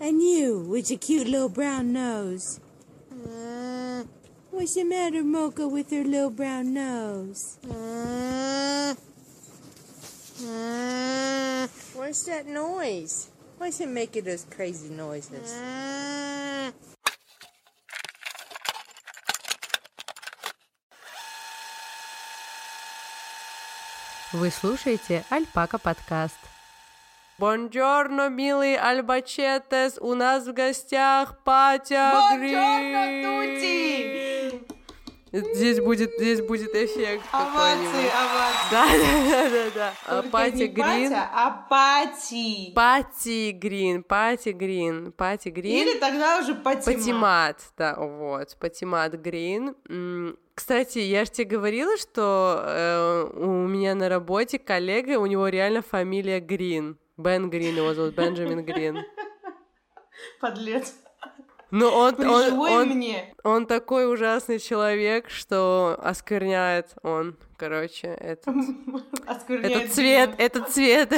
And you with your cute little brown nose. What's the matter, Mocha, with her little brown nose? What's that noise? Why is it making those crazy noises? Вы слушаете Альпака подкаст. Buongiorno, милый Альбачетес, у нас в гостях Патя Грин. Здесь будет, здесь будет эффект Овации, овации. Да, да, да, да. А, не Грин. Патя, а Пати. Пати Грин, Пати Грин, Пати Грин. Или тогда уже Патима. Патимат, да, вот, Патимат Грин. Кстати, я же тебе говорила, что э, у меня на работе коллега, у него реально фамилия Грин. Бен Грин, его зовут Бенджамин Грин. Подлец. Но он, он, Приживой он, мне. он такой ужасный человек, что оскверняет он, короче, этот, Оскверняет этот цвет, этот цвет.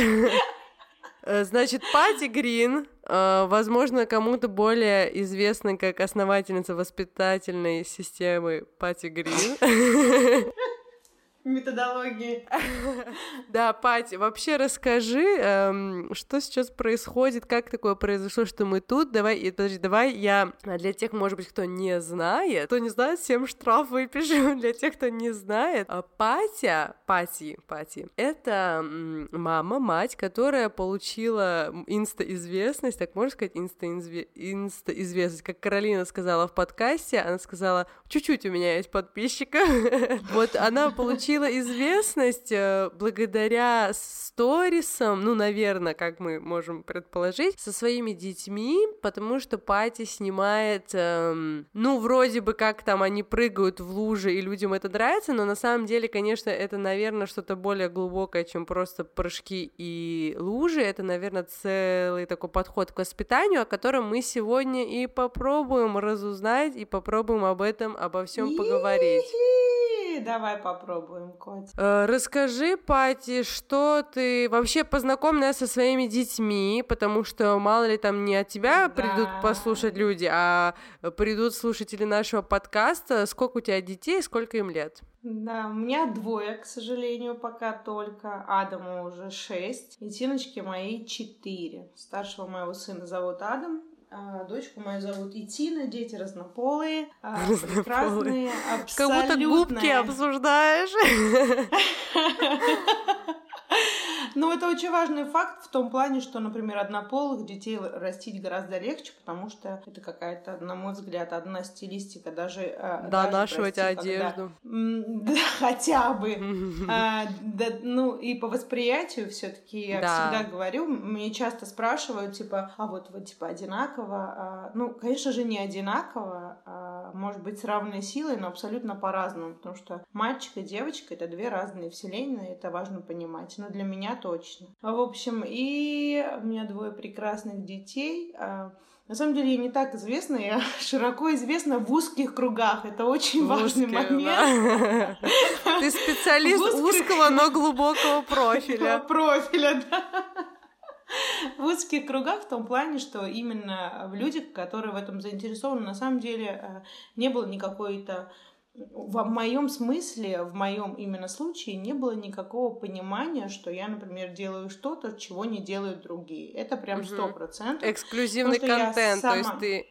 Значит, Пати Грин, э, возможно, кому-то более известна как основательница воспитательной системы Пати Грин. Методологии. Да, Пати, вообще расскажи, эм, что сейчас происходит, как такое произошло, что мы тут. Давай, подожди, давай я а, для тех, может быть, кто не знает, кто не знает, всем штраф выпишем. Для тех, кто не знает, а, Патя, Пати, Пати, это мама, мать, которая получила инста-известность, так можно сказать, инста-известность, как Каролина сказала в подкасте, она сказала, чуть-чуть у меня есть подписчиков. Вот она получила известность э, благодаря сторисам, ну, наверное, как мы можем предположить, со своими детьми, потому что Пати снимает, эм, ну, вроде бы как там они прыгают в лужи, и людям это нравится, но на самом деле, конечно, это, наверное, что-то более глубокое, чем просто прыжки и лужи. Это, наверное, целый такой подход к воспитанию, о котором мы сегодня и попробуем разузнать, и попробуем об этом, обо всем поговорить. Давай попробуем, Котя. Э, Расскажи, Пати, что ты вообще познакомь нас со своими детьми, потому что мало ли там не от тебя Да. придут послушать люди, а придут слушатели нашего подкаста. Сколько у тебя детей, сколько им лет? Да, у меня двое, к сожалению, пока только. Адаму уже шесть, и Тиночке моей четыре. Старшего моего сына зовут Адам, а дочку мою зовут и Тина, дети разнополые, а, прекрасные, Как будто губки абсолютно. обсуждаешь. Ну, это очень важный факт в том плане, что, например, однополых детей растить гораздо легче, потому что это какая-то, на мой взгляд, одна стилистика, даже... э, Да, нашивать одежду. Да, хотя бы. А, да, ну, и по восприятию все таки я Да. всегда говорю, мне часто спрашивают, типа, а вот вы, типа, одинаково? А, ну, конечно же, не одинаково, а, может быть, с равной силой, но абсолютно по-разному, потому что мальчик и девочка — это две разные вселенные, это важно понимать, но для меня точно. А, В общем, и у меня двое прекрасных детей, а, на самом деле я не так известна, я широко известна в узких кругах. Это очень важный Узкие, момент. да. Ты специалист В узкого, но глубокого профиля. профиля, да. В узких кругах в том плане, что именно в людях, которые в этом заинтересованы, на самом деле э, не было никакой-то в моем смысле, в моем именно случае, не было никакого понимания, что я, например, делаю что-то, чего не делают другие. Это прям сто процентов. Эксклюзивный контент, то есть сама- ты...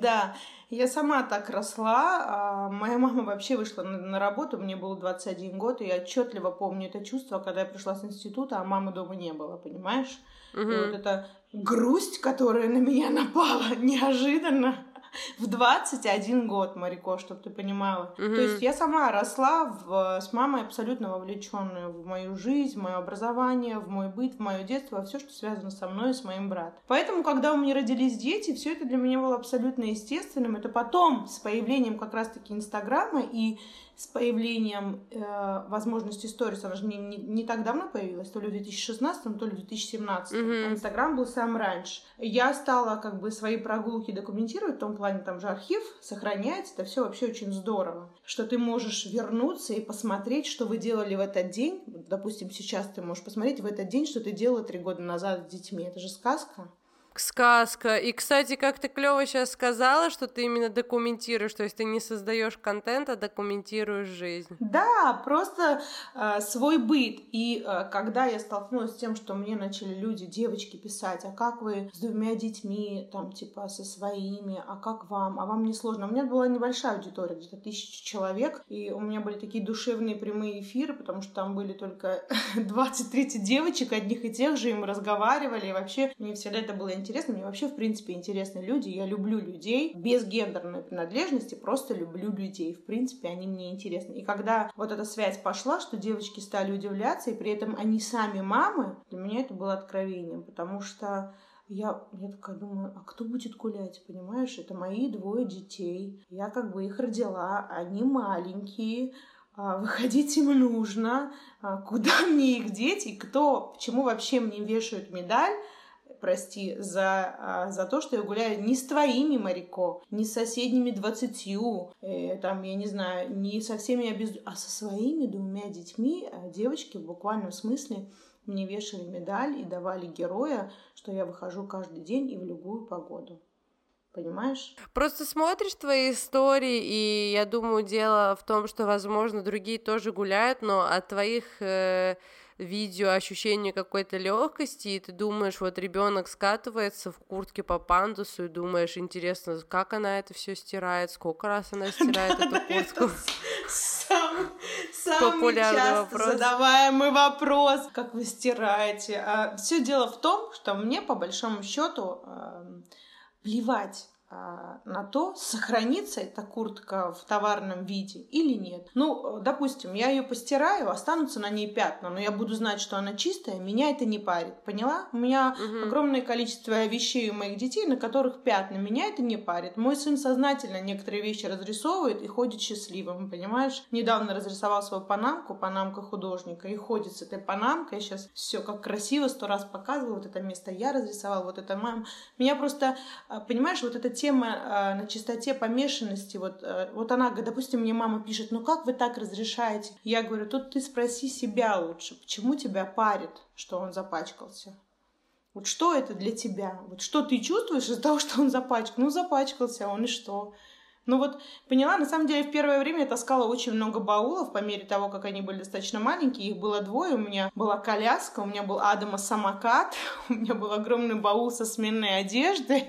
Да, я сама так росла. а, Моя мама вообще вышла на, работу, мне было 21 год, и я отчетливо помню это чувство, когда я пришла с института, а мамы дома не было, понимаешь? И вот эта грусть, которая на меня напала неожиданно в 21 год, Марико, чтобы ты понимала. Мгм. То есть я сама росла в- с мамой абсолютно вовлеченную в мою жизнь, в мое образование, в мой быт, в мое детство, во все, что связано со мной и с моим братом. Поэтому, когда у меня родились дети, все это для меня было абсолютно естественным. Это потом, с появлением как раз-таки Инстаграма и с появлением э, возможности сторис, она же не, не, не так давно появилась, то ли в 2016, то ли в 2017. Мгм. А Инстаграм был сам раньше. Я стала как бы свои прогулки документировать, в том плане там же архив сохраняется, это все вообще очень здорово, что ты можешь вернуться и посмотреть, что вы делали в этот день. Допустим, сейчас ты можешь посмотреть в этот день, что ты делала три года назад с детьми. Это же сказка. Сказка. И, кстати, как ты клево сейчас сказала, что ты именно документируешь, то есть ты не создаешь контент, а документируешь жизнь. Да, просто э, свой быт. И э, когда я столкнулась с тем, что мне начали люди, девочки писать, а как вы с двумя детьми, там, типа, со своими, а как вам, а вам не сложно. У меня была небольшая аудитория, где-то тысяча человек, и у меня были такие душевные прямые эфиры, потому что там были только 20-30 девочек, одних и тех же, и мы разговаривали, и вообще мне всегда это было интересно. Мне вообще, в принципе, интересны люди. Я люблю людей без гендерной принадлежности, просто люблю людей. В принципе, они мне интересны. И когда вот эта связь пошла, что девочки стали удивляться, и при этом они сами мамы, для меня это было откровением, потому что я, я такая думаю, а кто будет гулять, понимаешь? Это мои двое детей. Я как бы их родила, они маленькие, а, выходить им нужно, а, куда мне их деть и кто, почему вообще мне вешают медаль, прости, за, а, за то, что я гуляю не с твоими, Марико, не с соседними двадцатью, э, там, я не знаю, не со всеми обез... а со своими двумя детьми, э, девочки в буквальном смысле мне вешали медаль и давали героя, что я выхожу каждый день и в любую погоду. Понимаешь? Просто смотришь твои истории, и я думаю, дело в том, что, возможно, другие тоже гуляют, но от твоих э, видео ощущение какой-то легкости, и ты думаешь, вот ребенок скатывается в куртке по пандусу, и думаешь, интересно, как она это все стирает, сколько раз она стирает эту куртку. Самый, часто вопрос. задаваемый вопрос, как вы стираете. А, все дело в том, что мне по большому счету э, плевать на то, сохранится эта куртка в товарном виде или нет. Ну, допустим, я ее постираю, останутся на ней пятна, но я буду знать, что она чистая, меня это не парит. Поняла? У меня угу. огромное количество вещей у моих детей, на которых пятна. Меня это не парит. Мой сын сознательно некоторые вещи разрисовывает и ходит счастливым, понимаешь? Недавно разрисовал свою панамку, панамка художника, и ходит с этой панамкой. Сейчас все как красиво, сто раз показываю, вот это место я разрисовал, вот это мама. Меня просто, а, понимаешь, вот эта тема э, на чистоте помешанности, вот, э, вот она, допустим, мне мама пишет, ну как вы так разрешаете? Я говорю, тут ты спроси себя лучше, почему тебя парит, что он запачкался? Вот что это для тебя? Вот что ты чувствуешь из-за того, что он запачкал? Ну, запачкался он, и что? Ну вот, поняла, на самом деле в первое время я таскала очень много баулов по мере того, как они были достаточно маленькие. Их было двое. У меня была коляска, у меня был Адама самокат, у меня был огромный баул со сменной одеждой.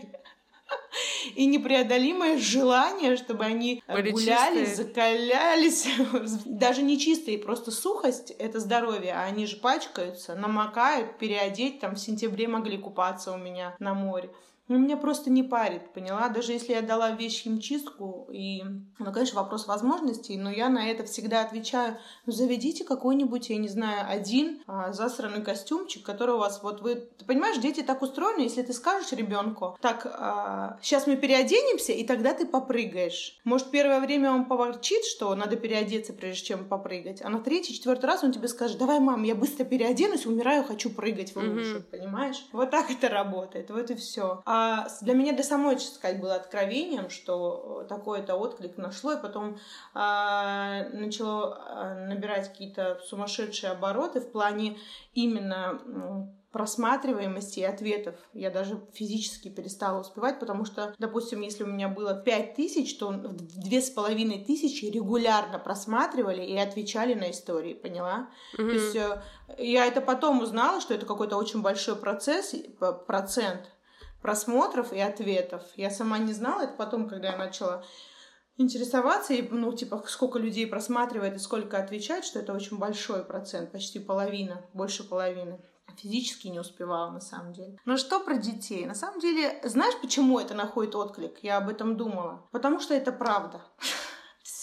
и непреодолимое желание, чтобы они Были гуляли, чистые. закалялись. Даже не чистые, просто сухость — это здоровье, а они же пачкаются, намокают, переодеть, там в сентябре могли купаться у меня на море. Ну, меня просто не парит, поняла? Даже если я дала вещь химчистку, и, ну, конечно, вопрос возможностей, но я на это всегда отвечаю, ну, заведите какой-нибудь, я не знаю, один а, засранный костюмчик, который у вас вот вы... Ты понимаешь, дети так устроены, если ты скажешь ребенку, так, а, сейчас мы переоденемся, и тогда ты попрыгаешь. Может, первое время он поворчит, что надо переодеться, прежде чем попрыгать, а на третий, четвертый раз он тебе скажет, давай, мам, я быстро переоденусь, умираю, хочу прыгать в лужу, mm-hmm. понимаешь? Вот так это работает, вот и все. А для меня для самой, честно сказать, было откровением, что такой-то отклик нашло, и потом а, начало а, набирать какие-то сумасшедшие обороты в плане именно просматриваемости и ответов. Я даже физически перестала успевать, потому что, допустим, если у меня было пять тысяч, то две с половиной тысячи регулярно просматривали и отвечали на истории, поняла? Mm-hmm. То есть э, я это потом узнала, что это какой-то очень большой процесс, процент, просмотров и ответов. Я сама не знала это потом, когда я начала интересоваться, и, ну, типа, сколько людей просматривает и сколько отвечает, что это очень большой процент, почти половина, больше половины. Физически не успевала, на самом деле. Но что про детей? На самом деле, знаешь, почему это находит отклик? Я об этом думала. Потому что это правда.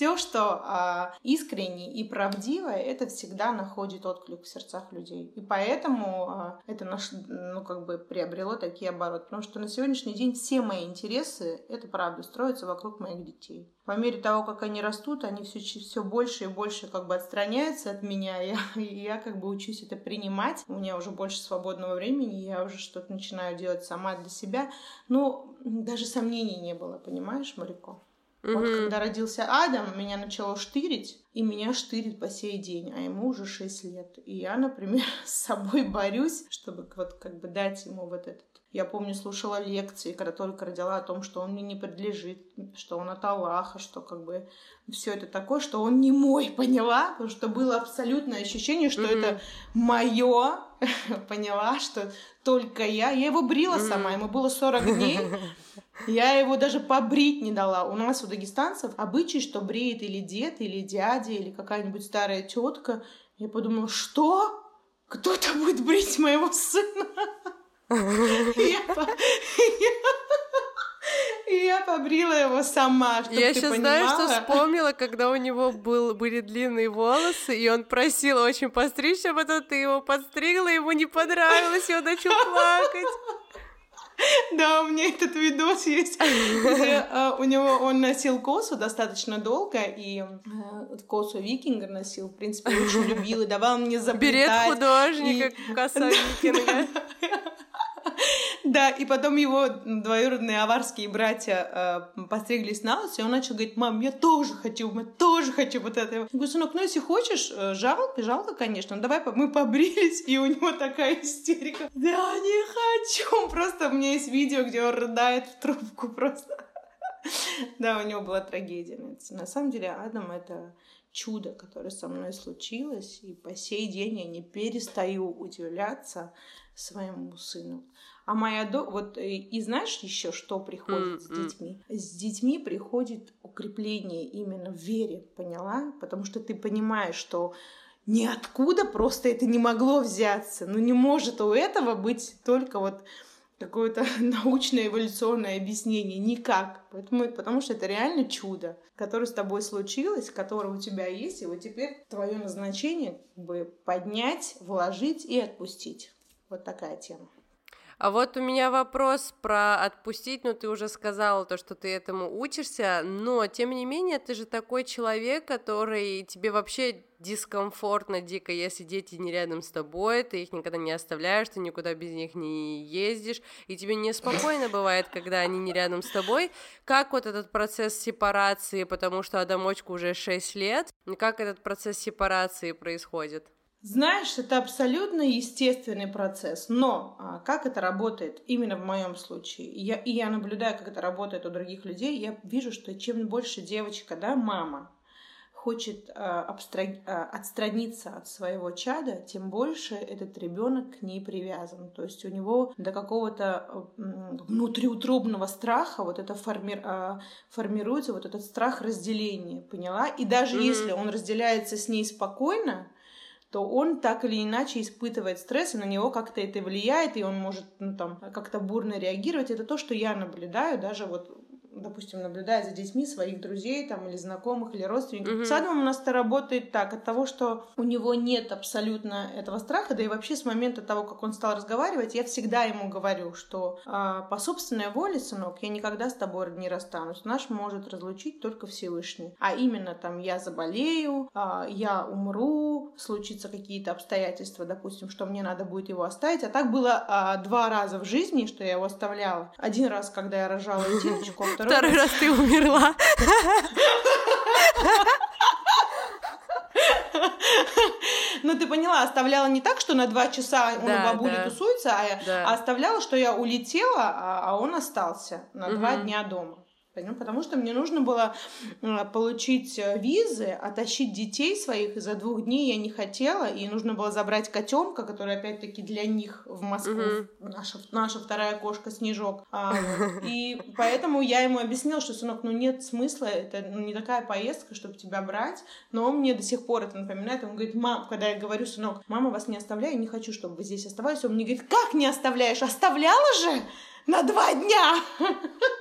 Все, что а, искренне и правдивое, это всегда находит отклик в сердцах людей. И поэтому а, это наш, ну, как бы приобрело такие обороты. Потому что на сегодняшний день все мои интересы, это правда, строятся вокруг моих детей. По мере того, как они растут, они все, все больше и больше как бы отстраняются от меня. И и я как бы учусь это принимать. У меня уже больше свободного времени, я уже что-то начинаю делать сама для себя. Но даже сомнений не было, понимаешь, Марико? Угу. Вот когда родился Адам, меня начало штырить, и меня штырит по сей день, а ему уже 6 лет. И я, например, с собой борюсь, чтобы вот как бы дать ему вот этот Я помню, слушала лекции, когда только родила о том, что он мне не принадлежит, что он от Аллаха, что как бы все это такое, что он не мой, поняла? Потому что было абсолютное ощущение, что mm-hmm. это мое, поняла, что только я. Я его брила mm-hmm. сама, ему было 40 дней. Я его даже побрить не дала. У нас у дагестанцев обычай, что бреет или дед, или дядя, или какая-нибудь старая тетка. Я подумала, что? Кто-то будет брить моего сына? И я побрила его сама, чтобы Я сейчас знаю, что вспомнила, когда у него был, были длинные волосы, и он просил очень постричься, а потом ты его подстригла, ему не понравилось, и он начал плакать. Да, у меня этот видос есть, где uh, у него он носил косу достаточно долго, и uh, косу викинга носил, в принципе, очень любил и давал мне заплетать. Берет художника, коса викинга. Да, и потом его двоюродные аварские братья э, постриглись на лысо, и он начал говорить, мам, я тоже хочу, я тоже хочу вот это. Я говорю, сынок, ну если хочешь, э, жалко, жалко, конечно, ну давай мы побрились, и у него такая истерика. Да, не хочу. Просто у меня есть видео, где он рыдает в трубку просто. Да, у него была трагедия. На самом деле, Адам — это чудо, которое со мной случилось, и по сей день я не перестаю удивляться своему сыну. А моя до... Вот и, и знаешь еще, что приходит mm-hmm. с детьми? С детьми приходит укрепление именно в вере, поняла? Потому что ты понимаешь, что ниоткуда просто это не могло взяться. Ну не может у этого быть только вот какое-то научное эволюционное объяснение. Никак. Поэтому, потому что это реально чудо, которое с тобой случилось, которое у тебя есть, и вот теперь твое назначение как бы поднять, вложить и отпустить. Вот такая тема. А вот у меня вопрос про отпустить, ну ты уже сказала то, что ты этому учишься, но тем не менее ты же такой человек, который тебе вообще дискомфортно дико, если дети не рядом с тобой, ты их никогда не оставляешь, ты никуда без них не ездишь, и тебе неспокойно бывает, когда они не рядом с тобой. Как вот этот процесс сепарации, потому что Адамочку уже 6 лет, как этот процесс сепарации происходит? Знаешь, это абсолютно естественный процесс, но а, как это работает именно в моем случае, и я, и я наблюдаю, как это работает у других людей, я вижу, что чем больше девочка, да, мама, хочет а, абстраг... а, отстраниться от своего чада, тем больше этот ребенок к ней привязан. То есть у него до какого-то внутриутробного страха вот это форми... а, формируется, вот этот страх разделения, поняла? И даже mm-hmm. если он разделяется с ней спокойно, то он так или иначе испытывает стресс, и на него как-то это влияет, и он может ну, там, как-то бурно реагировать. Это то, что я наблюдаю даже вот допустим, наблюдая за детьми своих друзей там, или знакомых, или родственников. Mm-hmm. С Адамом у нас это работает так, от того, что у него нет абсолютно этого страха, да и вообще с момента того, как он стал разговаривать, я всегда ему говорю, что э, по собственной воле, сынок, я никогда с тобой не расстанусь. Наш может разлучить только Всевышний. А именно там я заболею, э, я умру, случится какие-то обстоятельства, допустим, что мне надо будет его оставить. А так было э, два раза в жизни, что я его оставляла. Один раз, когда я рожала девочку, второй, второй раз ты умерла. Ну, ты поняла, оставляла не так, что на два часа он да, у бабули да. тусуется, а, да. а оставляла, что я улетела, а, а он остался на угу. два дня дома. Потому что мне нужно было получить э, визы, оттащить детей своих, и за двух дней я не хотела, и нужно было забрать котенка, который опять-таки для них в Москву, угу. наша, наша вторая кошка Снежок. А, и поэтому я ему объяснила, что, сынок, ну нет смысла, это ну, не такая поездка, чтобы тебя брать, но он мне до сих пор это напоминает, он говорит, мам, когда я говорю, сынок, мама вас не оставляю, не хочу, чтобы вы здесь оставались, он мне говорит, как не оставляешь, оставляла же на два дня!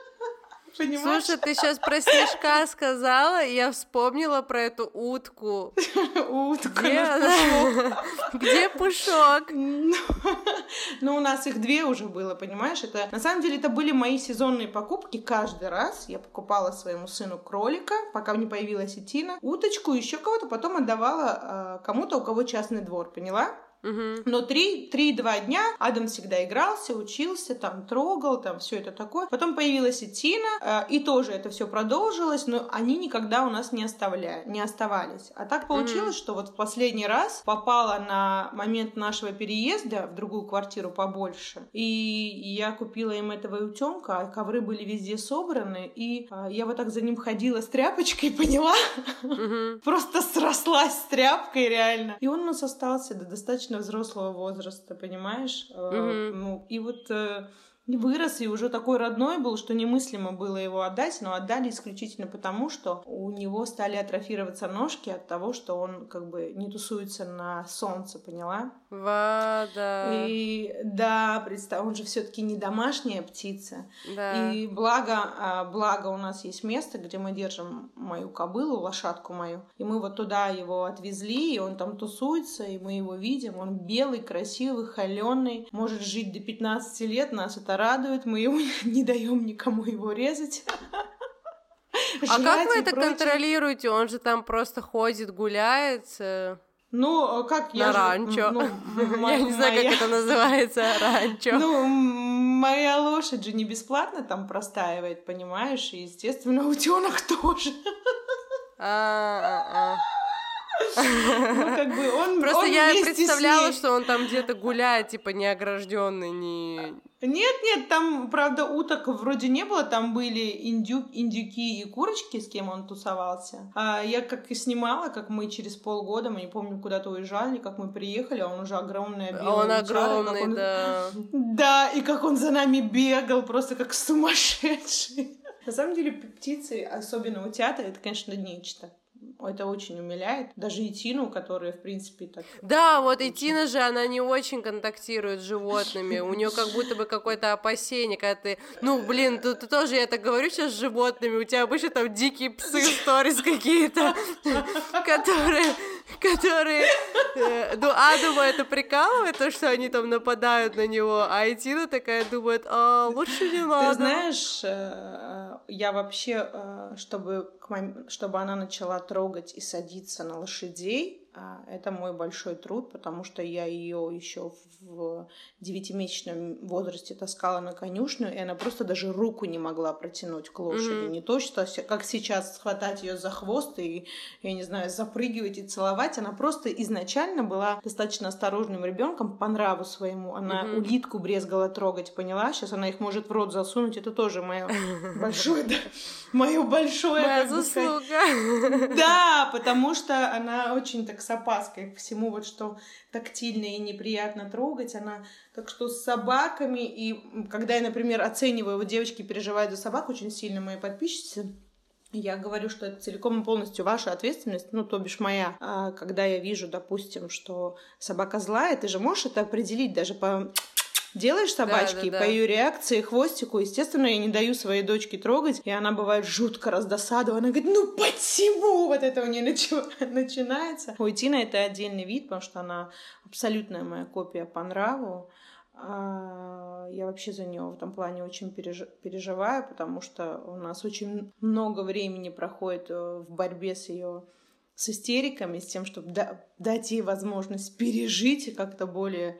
Понимаешь? Слушай, ты сейчас про снежка сказала, и я вспомнила про эту утку. Утка, ну, Где пушок? Ну, у нас их две уже было, понимаешь? Это на самом деле это были мои сезонные покупки каждый раз. Я покупала своему сыну кролика, пока не появилась Этина, уточку, еще кого-то, потом отдавала а, кому-то, у кого частный двор, поняла? Мгм. Но три, три-два дня Адам всегда игрался, учился, там трогал, там все это такое. Потом появилась и Тина, э, и тоже это все продолжилось, но они никогда у нас не оставляли, не оставались. А так получилось, что вот в последний раз попала на момент нашего переезда в другую квартиру побольше, и я купила им этого утенка, а ковры были везде собраны, и э, я вот так за ним ходила с тряпочкой, поняла? Мгм. Просто срослась с тряпкой реально. И он у нас остался до достаточно взрослого возраста, понимаешь? Э, Мгм. Ну, и вот э, и вырос, и уже такой родной был, что немыслимо было его отдать, но отдали исключительно потому, что у него стали атрофироваться ножки от того, что он как бы не тусуется на солнце, поняла? Вада. И да, представь, он же все-таки не домашняя птица. Да. И благо, а, благо у нас есть место, где мы держим мою кобылу, лошадку мою. И мы вот туда его отвезли, и он там тусуется, и мы его видим. Он белый, красивый, холеный, может жить до 15 лет, нас это радует. Мы его не даем никому его резать. А как вы это прочее. контролируете? Он же там просто ходит, гуляет э, Ну, как я на ранчо. ну, Я не знаю, как это называется, ранчо. Ну, моя лошадь же не бесплатно там простаивает, понимаешь? И, естественно, утенок тоже. А, а, Ну, как бы он а. Просто он я представляла, что он там где-то гуляет, типа неогражденный, не... Нет, нет, там, правда, уток вроде не было, там были индю... индюки и курочки, с кем он тусовался. А я как и снимала, как мы через полгода, мы не помню, куда-то уезжали, как мы приехали, а он уже огромная белая Он утята, огромный, он- да. Да, и как он за нами бегал, просто как сумасшедший. На самом деле, птицы, особенно утята, это, конечно, нечто. Это очень умиляет. Даже и Тину, которая, в принципе, так... Да, вот и Тина же, она не очень контактирует с животными. У нее как будто бы какое-то опасение, когда ты... Ну, блин, ты, ты тоже, я так говорю сейчас с животными, у тебя обычно там дикие псы, сторис какие-то, которые... Которые... э, Ну, Адама это прикалывает, то, что они там нападают на него, а и Тина такая думает, а, лучше не надо. Ты знаешь, э, я вообще, э, чтобы, к мом- чтобы она начала трогать и садиться на лошадей, а, это мой большой труд, потому что я ее еще в девятимесячном возрасте таскала на конюшню, и она просто даже руку не могла протянуть к лошади. Мгм. Не то, что как сейчас схватать ее за хвост и, я не знаю, запрыгивать и целовать. Она просто изначально была достаточно осторожным ребенком по нраву своему. Она Мгм. улитку брезгала трогать, поняла? Сейчас она их может в рот засунуть. Это тоже мое большое, да, мое большое, Моя заслуга. да, потому что она очень так с опаской к всему, вот что тактильно и неприятно трогать. Она так что с собаками, и когда я, например, оцениваю, вот девочки переживают за собак очень сильно, мои подписчицы, я говорю, что это целиком и полностью ваша ответственность, ну, то бишь моя. А когда я вижу, допустим, что собака злая, ты же можешь это определить даже по Делаешь собачки, да, по да. ее реакции, хвостику, естественно, я не даю своей дочке трогать, и она бывает жутко раздосадована. Она говорит, ну почему вот это у нее начи- начинается? У Тина это отдельный вид, потому что она абсолютная моя копия по нраву. А, Я вообще за нее в этом плане очень переж- переживаю, потому что у нас очень много времени проходит э, в борьбе с ее с истериками, с тем, чтобы да- дать ей возможность пережить как-то более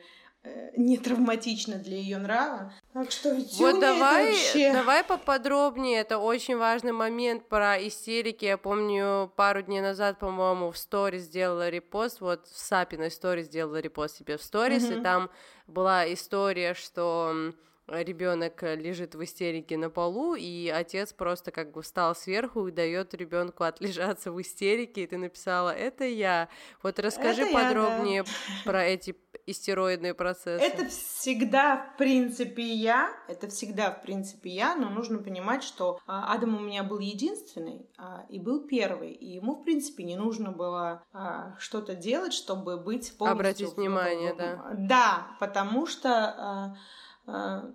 не травматично для ее нрава. Так что Вот давай, вообще... давай поподробнее, это очень важный момент про истерики. Я помню, пару дней назад, по-моему, в сторис сделала репост, вот в Сапиной сторис сделала репост себе в сторис, и Мгм. там была история, что ребенок лежит в истерике на полу, и отец просто как бы встал сверху и дает ребенку отлежаться в истерике, и ты написала, это я. Вот расскажи Это я, да. подробнее про эти истероидные процессы. Это всегда, в принципе, я. Это всегда, в принципе, я. Но нужно понимать, что а, Адам у меня был единственный а, и был первый. И ему, в принципе, не нужно было а, что-то делать, чтобы быть полностью... Обратить внимание, да. Да, потому что... а,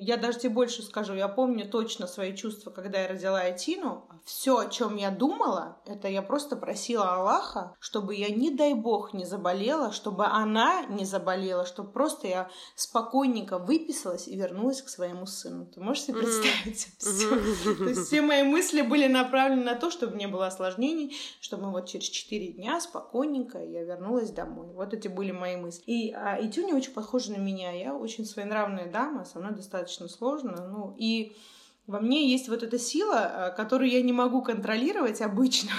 я даже тебе больше скажу, я помню точно свои чувства, когда я родила Этину. Все, о чем я думала, это я просто просила Аллаха, чтобы я, не дай бог, не заболела, чтобы она не заболела, чтобы просто я спокойненько выписалась и вернулась к своему сыну. Ты можешь себе представить? Все. То есть все мои мысли были направлены на то, чтобы не было осложнений, чтобы вот через 4 дня спокойненько я вернулась домой. Вот эти были мои мысли. И а, Итюня очень похожа на меня. Я очень своенравная дама, со мной достаточно сложно. Ну, и во мне есть вот эта сила, э, которую я не могу контролировать обычно,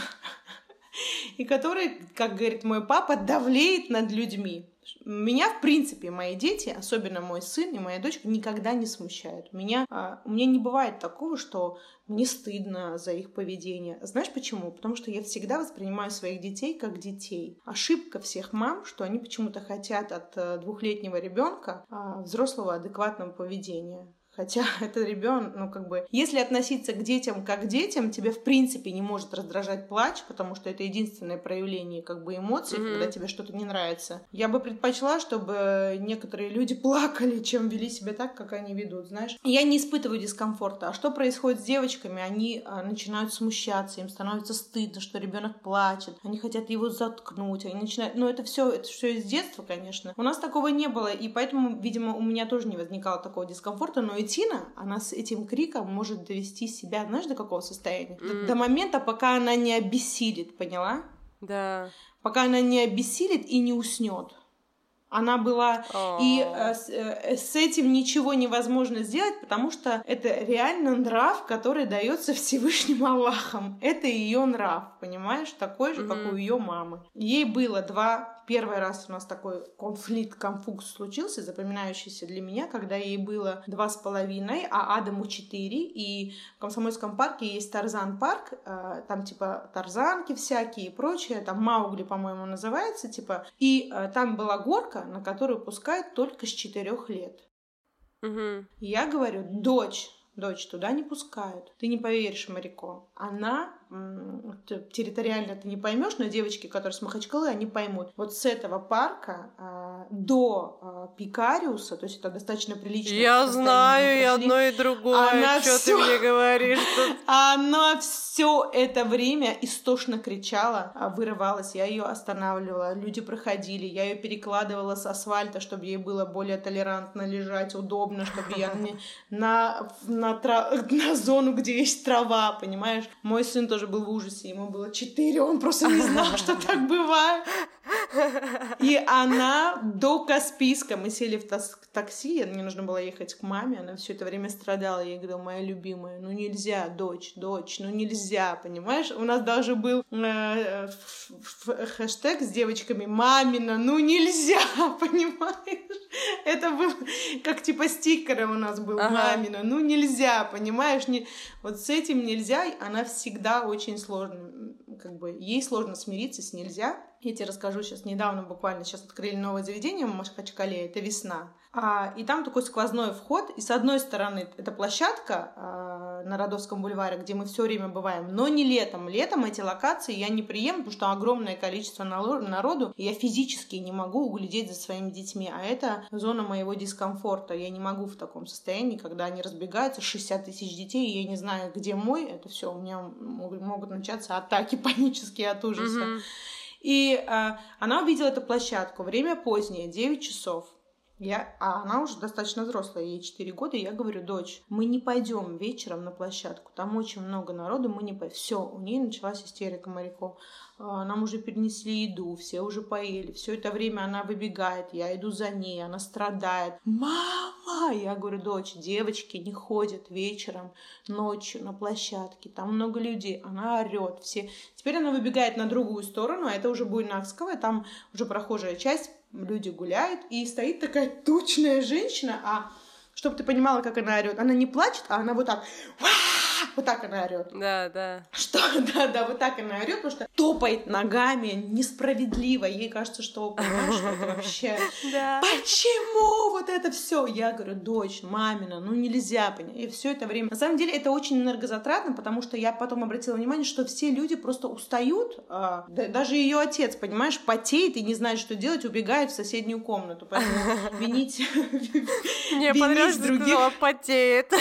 и которая, как говорит мой папа, давлеет над людьми. Меня, в принципе, мои дети, особенно мой сын и моя дочка, никогда не смущают. Меня, а, у меня не бывает такого, что мне стыдно за их поведение. Знаешь почему? Потому что я всегда воспринимаю своих детей как детей. Ошибка всех мам, что они почему-то хотят от э, двухлетнего ребенка а, взрослого адекватного поведения. Хотя это ребенок, ну как бы, если относиться к детям как к детям, тебе в принципе не может раздражать плач, потому что это единственное проявление как бы эмоций, mm-hmm. когда тебе что-то не нравится. Я бы предпочла, чтобы некоторые люди плакали, чем вели себя так, как они ведут, знаешь. Я не испытываю дискомфорта. А что происходит с девочками? Они а, начинают смущаться, им становится стыдно, что ребенок плачет, они хотят его заткнуть, они начинают. Ну это все, это все из детства, конечно. У нас такого не было, и поэтому, видимо, у меня тоже не возникало такого дискомфорта, но и Тина, она с этим криком может довести себя, знаешь, до какого состояния? Mm. До, до момента, пока она не обессилит, поняла? Да. Пока она не обессилит и не уснет. Она была... Oh. И э, с, э, с этим ничего невозможно сделать, потому что это реально нрав, который дается Всевышним Аллахом. Это ее нрав, понимаешь? Такой же, mm-hmm. как у ее мамы. Ей было два Первый раз у нас такой конфликт, конфукс случился, запоминающийся для меня, когда ей было два с половиной, а Адаму четыре, и в Комсомольском парке есть Тарзан парк, э, там типа тарзанки всякие и прочее, там Маугли, по-моему, называется, типа, и э, там была горка, на которую пускают только с четырех лет. Угу. Я говорю, дочь, дочь, туда не пускают. Ты не поверишь, Марико. Она территориально ты не поймешь, но девочки, которые с Махачкалы, они поймут. Вот с этого парка а, до а, Пикариуса, то есть это достаточно прилично. Я знаю и одно, и другое. Она что всё... ты мне говоришь? Она все это время истошно кричала, а, вырывалась. Я ее останавливала. Люди проходили. Я ее перекладывала с асфальта, чтобы ей было более толерантно лежать, удобно, чтобы я не на, на, на, на зону, где есть трава, понимаешь? Мой сын тоже тоже был в ужасе. Ему было четыре, он просто не знал, что так бывает. И она до Каспийска, мы сели в такси, мне нужно было ехать к маме, она все это время страдала, я говорила, моя любимая, ну нельзя, дочь, дочь, ну нельзя, понимаешь? У нас даже был э, хэштег с девочками «Мамина, ну нельзя», понимаешь? Это был как типа стикером у нас был ага. «Мамина, ну нельзя», понимаешь? Не... Вот с этим нельзя, она всегда очень сложно, как бы ей сложно смириться с нельзя. Я тебе расскажу сейчас недавно, буквально сейчас открыли новое заведение в Махачкале, это «Весна». А, и там такой сквозной вход, и с одной стороны это площадка а, на Родовском бульваре, где мы все время бываем, но не летом. Летом эти локации я не прием, потому что огромное количество народу, и я физически не могу углядеть за своими детьми, а это зона моего дискомфорта. Я не могу в таком состоянии, когда они разбегаются, 60 тысяч детей, и я не знаю, где мой, это все, у меня могут начаться атаки панические от ужаса. Mm-hmm. И э, она увидела эту площадку. Время позднее, 9 часов. Я, а она уже достаточно взрослая, ей 4 года, и я говорю, дочь, мы не пойдем вечером на площадку, там очень много народу, мы не пойдем. Все, у нее началась истерика моряков. А, нам уже перенесли еду, все уже поели. Все это время она выбегает, я иду за ней, она страдает. Мама! Я говорю, дочь, девочки не ходят вечером, ночью на площадке, там много людей, она орет, все. Теперь она выбегает на другую сторону, а это уже Буйнакского, там уже прохожая часть, люди гуляют, и стоит такая тучная женщина, а чтобы ты понимала, как она орет, она не плачет, а она вот так вот так она орет. Да, да. Что, да, да, вот так она орет, потому что топает ногами несправедливо. Ей кажется, что, понимаешь, что это вообще... Да. Почему вот это все? Я говорю, дочь, мамина, ну нельзя, понять. И все это время. На самом деле это очень энергозатратно, потому что я потом обратила внимание, что все люди просто устают. А, да, даже ее отец, понимаешь, потеет и не знает, что делать, убегает в соседнюю комнату. Поэтому винить... Мне понравилось, других. потеет.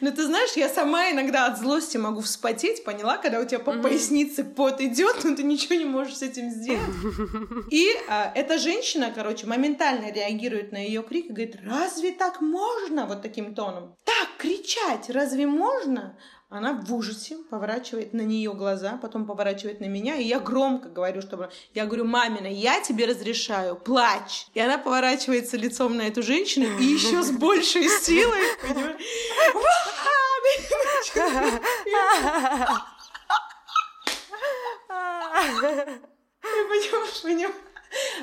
Ну, ты знаешь, я сама иногда от злости могу вспотеть, поняла, когда у тебя по пояснице пот идет, но ты ничего не можешь с этим сделать. И а, эта женщина, короче, моментально реагирует на ее крик и говорит, разве так можно? Вот таким тоном. Так кричать, разве можно? Она в ужасе поворачивает на нее глаза, потом поворачивает на меня, и я громко говорю, чтобы... Я говорю, мамина, я тебе разрешаю, плачь. И она поворачивается лицом на эту женщину и еще с большей силой, понимаешь? Понимаешь, понимаешь?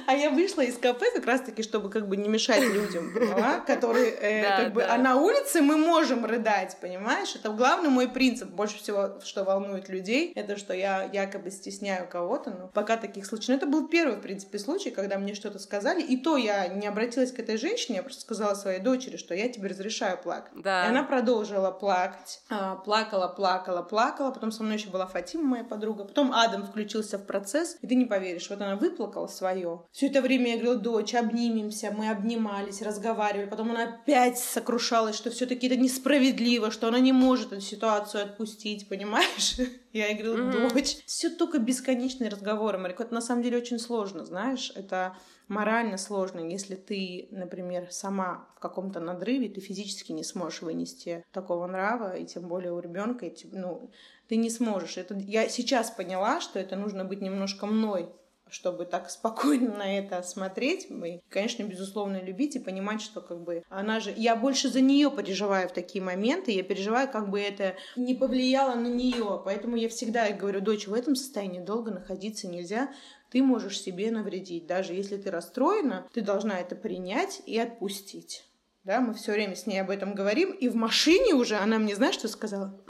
А я вышла из кафе как раз-таки, чтобы как бы не мешать людям, поняла? Которые, э, Да, как бы, да. а на улице мы можем рыдать, понимаешь? Это главный мой принцип. Больше всего, что волнует людей, это что я якобы стесняю кого-то, но пока таких случаев... Ну, это был первый, в принципе, случай, когда мне что-то сказали, и то я не обратилась к этой женщине, я просто сказала своей дочери, что я тебе разрешаю плакать. Да. И она продолжила плакать. А, плакала, плакала, плакала. Потом со мной еще была Фатима, моя подруга. Потом Адам включился в процесс. И ты не поверишь, вот она выплакала свое. Все это время я говорила, дочь, обнимемся. Мы обнимались, разговаривали. Потом она опять сокрушалась, что все-таки это несправедливо, что она не может эту ситуацию отпустить, понимаешь? Я ей говорила, дочь, все только бесконечные разговоры. Марик, это на самом деле очень сложно, знаешь, это морально сложно, если ты, например, сама в каком-то надрыве, ты физически не сможешь вынести такого нрава, и тем более у ребенка, ну, ты не сможешь. Это, я сейчас поняла, что это нужно быть немножко мной, чтобы так спокойно на это смотреть, и, конечно, безусловно, любить и понимать, что как бы она же... Я больше за нее переживаю в такие моменты, я переживаю, как бы это не повлияло на нее, поэтому я всегда говорю, дочь, в этом состоянии долго находиться нельзя, ты можешь себе навредить. Даже если ты расстроена, ты должна это принять и отпустить. Да, мы все время с ней об этом говорим, и в машине уже она мне, знаешь, что сказала?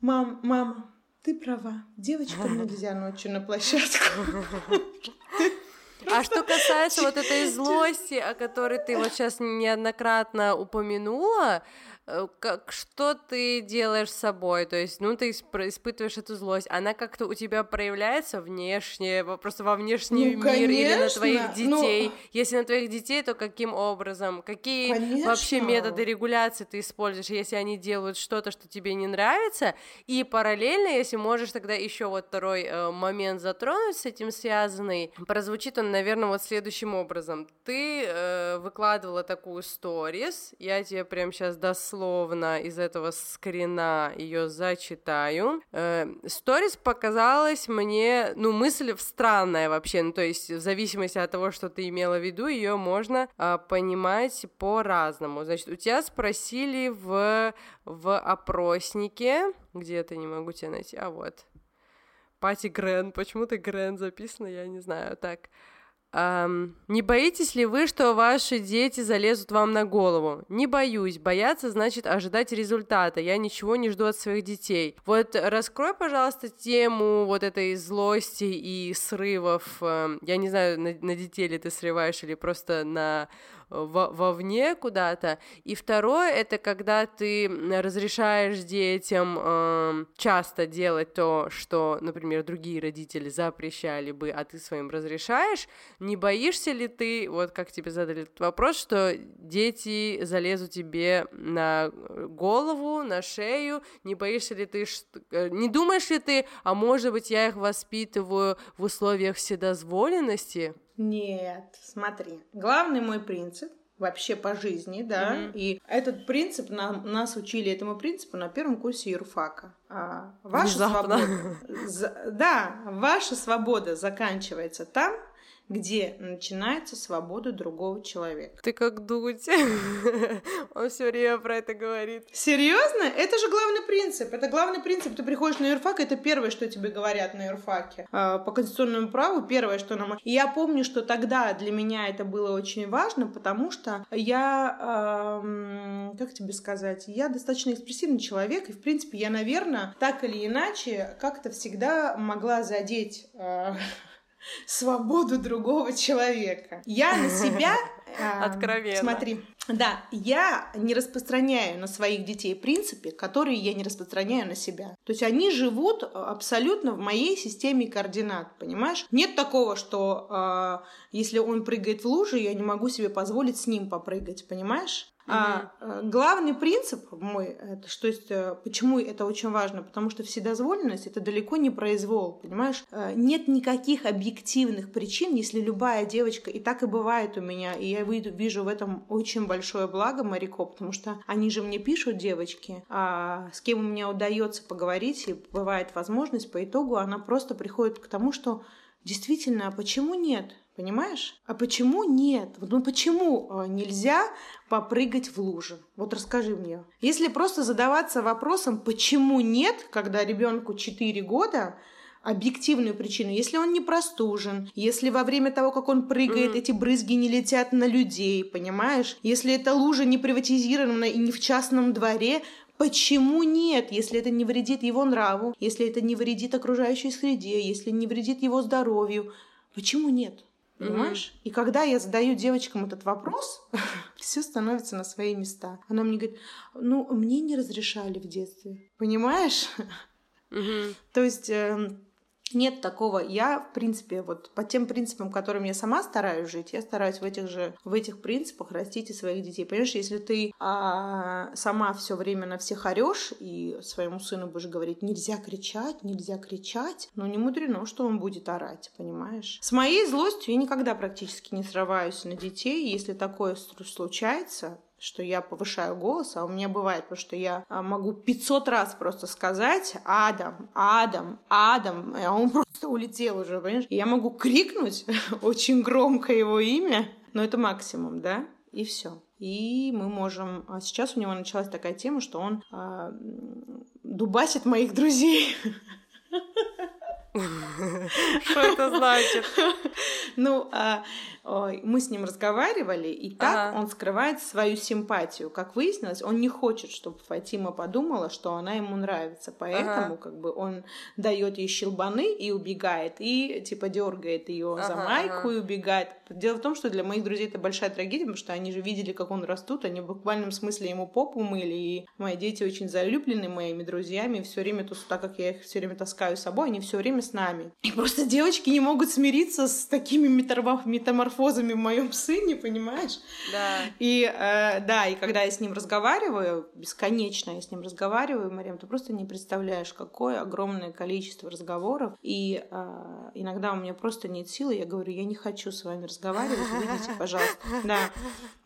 Мам, мама, ты права, девочкам нельзя ночью на площадку. А что касается вот этой злости, о которой ты вот сейчас неоднократно упомянула, как, что ты делаешь с собой? То есть, ну, ты исп- испытываешь эту злость, она как-то у тебя проявляется внешне, просто во внешний Ну, мир или на конечно. твоих Ну, детей? Если на твоих детей, то каким образом? Какие вообще Конечно. методы регуляции ты используешь, если они делают что-то, что тебе не нравится? И параллельно, если можешь тогда еще вот второй э, момент затронуть с этим связанный, прозвучит он, наверное, вот следующим образом. Ты э, выкладывала такую сторис, я тебе прямо сейчас дословно из этого скрина ее зачитаю. Э, Сторис показалась мне, ну, мысль странная вообще, ну, то есть в зависимости от того, что ты имела в виду, ее можно а, понимать по-разному. Значит, у тебя спросили в, в опроснике, где-то не могу тебя найти, а вот, Пати Грен, почему-то Грен записано, я не знаю, так. Ам, не боитесь ли вы, что ваши дети залезут вам на голову? Не боюсь. Бояться значит ожидать результата. Я ничего не жду от своих детей. Вот раскрой, пожалуйста, тему вот этой злости и срывов. Эм, Я не знаю, на, на детей ли ты срываешь или просто на во- вовне куда-то. И второе, это когда ты разрешаешь детям эм, часто делать то, что, например, другие родители запрещали бы, а ты своим разрешаешь. Не боишься ли ты, вот как тебе задали этот вопрос, что дети залезут тебе на голову, на шею? Не боишься ли ты, э, не думаешь ли ты, а может быть, я их воспитываю в условиях вседозволенности? Нет, смотри. Главный мой принцип вообще по жизни, да, Мгм. и этот принцип, нам, нас учили этому принципу на первом курсе юрфака. А, ваша Внезапно. свобода, за- да, ваша свобода заканчивается там, где начинается свобода другого человека. Ты как дуть. Он все время про это говорит. Серьезно? Это же главный принцип. Это главный принцип. Ты приходишь на юрфак, это первое, что тебе говорят на юрфаке. А, по конституционному праву первое, что нам... И я помню, что тогда для меня это было очень важно, потому что я, как тебе сказать, я достаточно экспрессивный человек, и, в принципе, я, наверное, так или иначе, как-то всегда могла задеть а, свободу другого человека. Я на себя... Откровенно. Смотри, да, я не распространяю на своих детей принципы, которые я не распространяю на себя. То есть они живут абсолютно в моей системе координат, понимаешь? Нет такого, что э, если он прыгает в лужу, я не могу себе позволить с ним попрыгать, понимаешь? А э, главный принцип мой, это, что есть, э, почему это очень важно, потому что вседозволенность это далеко не произвол, понимаешь? Э, нет никаких объективных причин, если любая девочка, и так и бывает у меня, и я вижу в этом очень большое благо моряко, потому что они же мне пишут, девочки, а с кем у меня удается поговорить, и бывает возможность, по итогу она просто приходит к тому, что действительно, а почему нет? Понимаешь? А почему нет? Ну почему а, нельзя попрыгать в луже? Вот расскажи мне. Если просто задаваться вопросом, почему нет, когда ребенку 4 года, объективную причину. Если он не простужен, если во время того, как он прыгает, mm-hmm. эти брызги не летят на людей, понимаешь? Если эта лужа не приватизирована и не в частном дворе, Почему нет, если это не вредит его нраву, если это не вредит окружающей среде, если не вредит его здоровью? Почему нет? Понимаешь? Mm-hmm. И когда я задаю девочкам этот вопрос, все становится на свои места. Она мне говорит, ну, мне не разрешали в детстве. Понимаешь? Mm-hmm. То есть... Э, нет такого. Я, в принципе, вот по тем принципам, которым я сама стараюсь жить, я стараюсь в этих же, в этих принципах растить и своих детей. Понимаешь, если ты а, сама все время на всех орешь и своему сыну будешь говорить, нельзя кричать, нельзя кричать, ну не мудрено, что он будет орать, понимаешь? С моей злостью я никогда практически не срываюсь на детей. Если такое случается, что я повышаю голос, а у меня бывает, потому что я а, могу 500 раз просто сказать «Адам, Адам, Адам», а он просто улетел уже, понимаешь? И я могу крикнуть очень громко его имя, но это максимум, да? И все. И мы можем... А сейчас у него началась такая тема, что он а, дубасит моих друзей. Что это значит? Ну, а, мы с ним разговаривали, и так ага. он скрывает свою симпатию. Как выяснилось, он не хочет, чтобы Фатима подумала, что она ему нравится. Поэтому, ага. как бы, он дает ей щелбаны и убегает, и типа дергает ее ага, за майку ага. и убегает. Дело в том, что для моих друзей это большая трагедия, потому что они же видели, как он растут, они в буквальном смысле ему попу мыли, и мои дети очень залюблены моими друзьями, все время, то, так как я их все время таскаю с собой, они все время с нами. И просто девочки не могут смириться с такими метаморфозами метаморфозами в моем сыне, понимаешь? Да. И э, да, и когда я с ним разговариваю, бесконечно я с ним разговариваю, Марьям, ты просто не представляешь, какое огромное количество разговоров. И э, иногда у меня просто нет силы, я говорю, я не хочу с вами разговаривать, выйдите, пожалуйста. Да,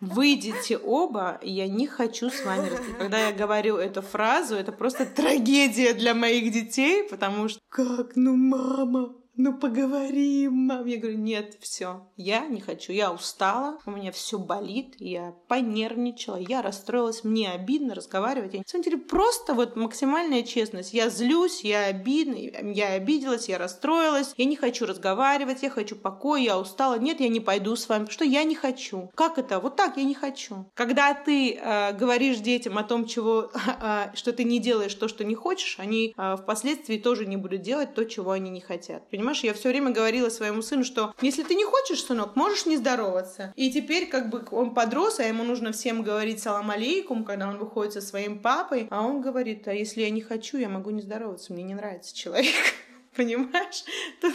выйдите оба, я не хочу с вами разговаривать. Когда я говорю эту фразу, это просто трагедия для моих детей, потому что как, ну мама, ну поговорим, мам. Я говорю, нет, все, я не хочу, я устала, у меня все болит, я понервничала, я расстроилась, мне обидно разговаривать. На самом деле просто вот максимальная честность. Я злюсь, я обидна, я обиделась, я расстроилась, я не хочу разговаривать, я хочу покоя, я устала. Нет, я не пойду с вами, что я не хочу. Как это? Вот так я не хочу. Когда ты э, говоришь детям о том, чего, э, что ты не делаешь то, что не хочешь, они э, впоследствии тоже не будут делать то, чего они не хотят. Понимаешь? Понимаешь, я все время говорила своему сыну, что если ты не хочешь, сынок, можешь не здороваться. И теперь как бы он подрос, а ему нужно всем говорить салам алейкум, когда он выходит со своим папой. А он говорит, а если я не хочу, я могу не здороваться, мне не нравится человек понимаешь? Тут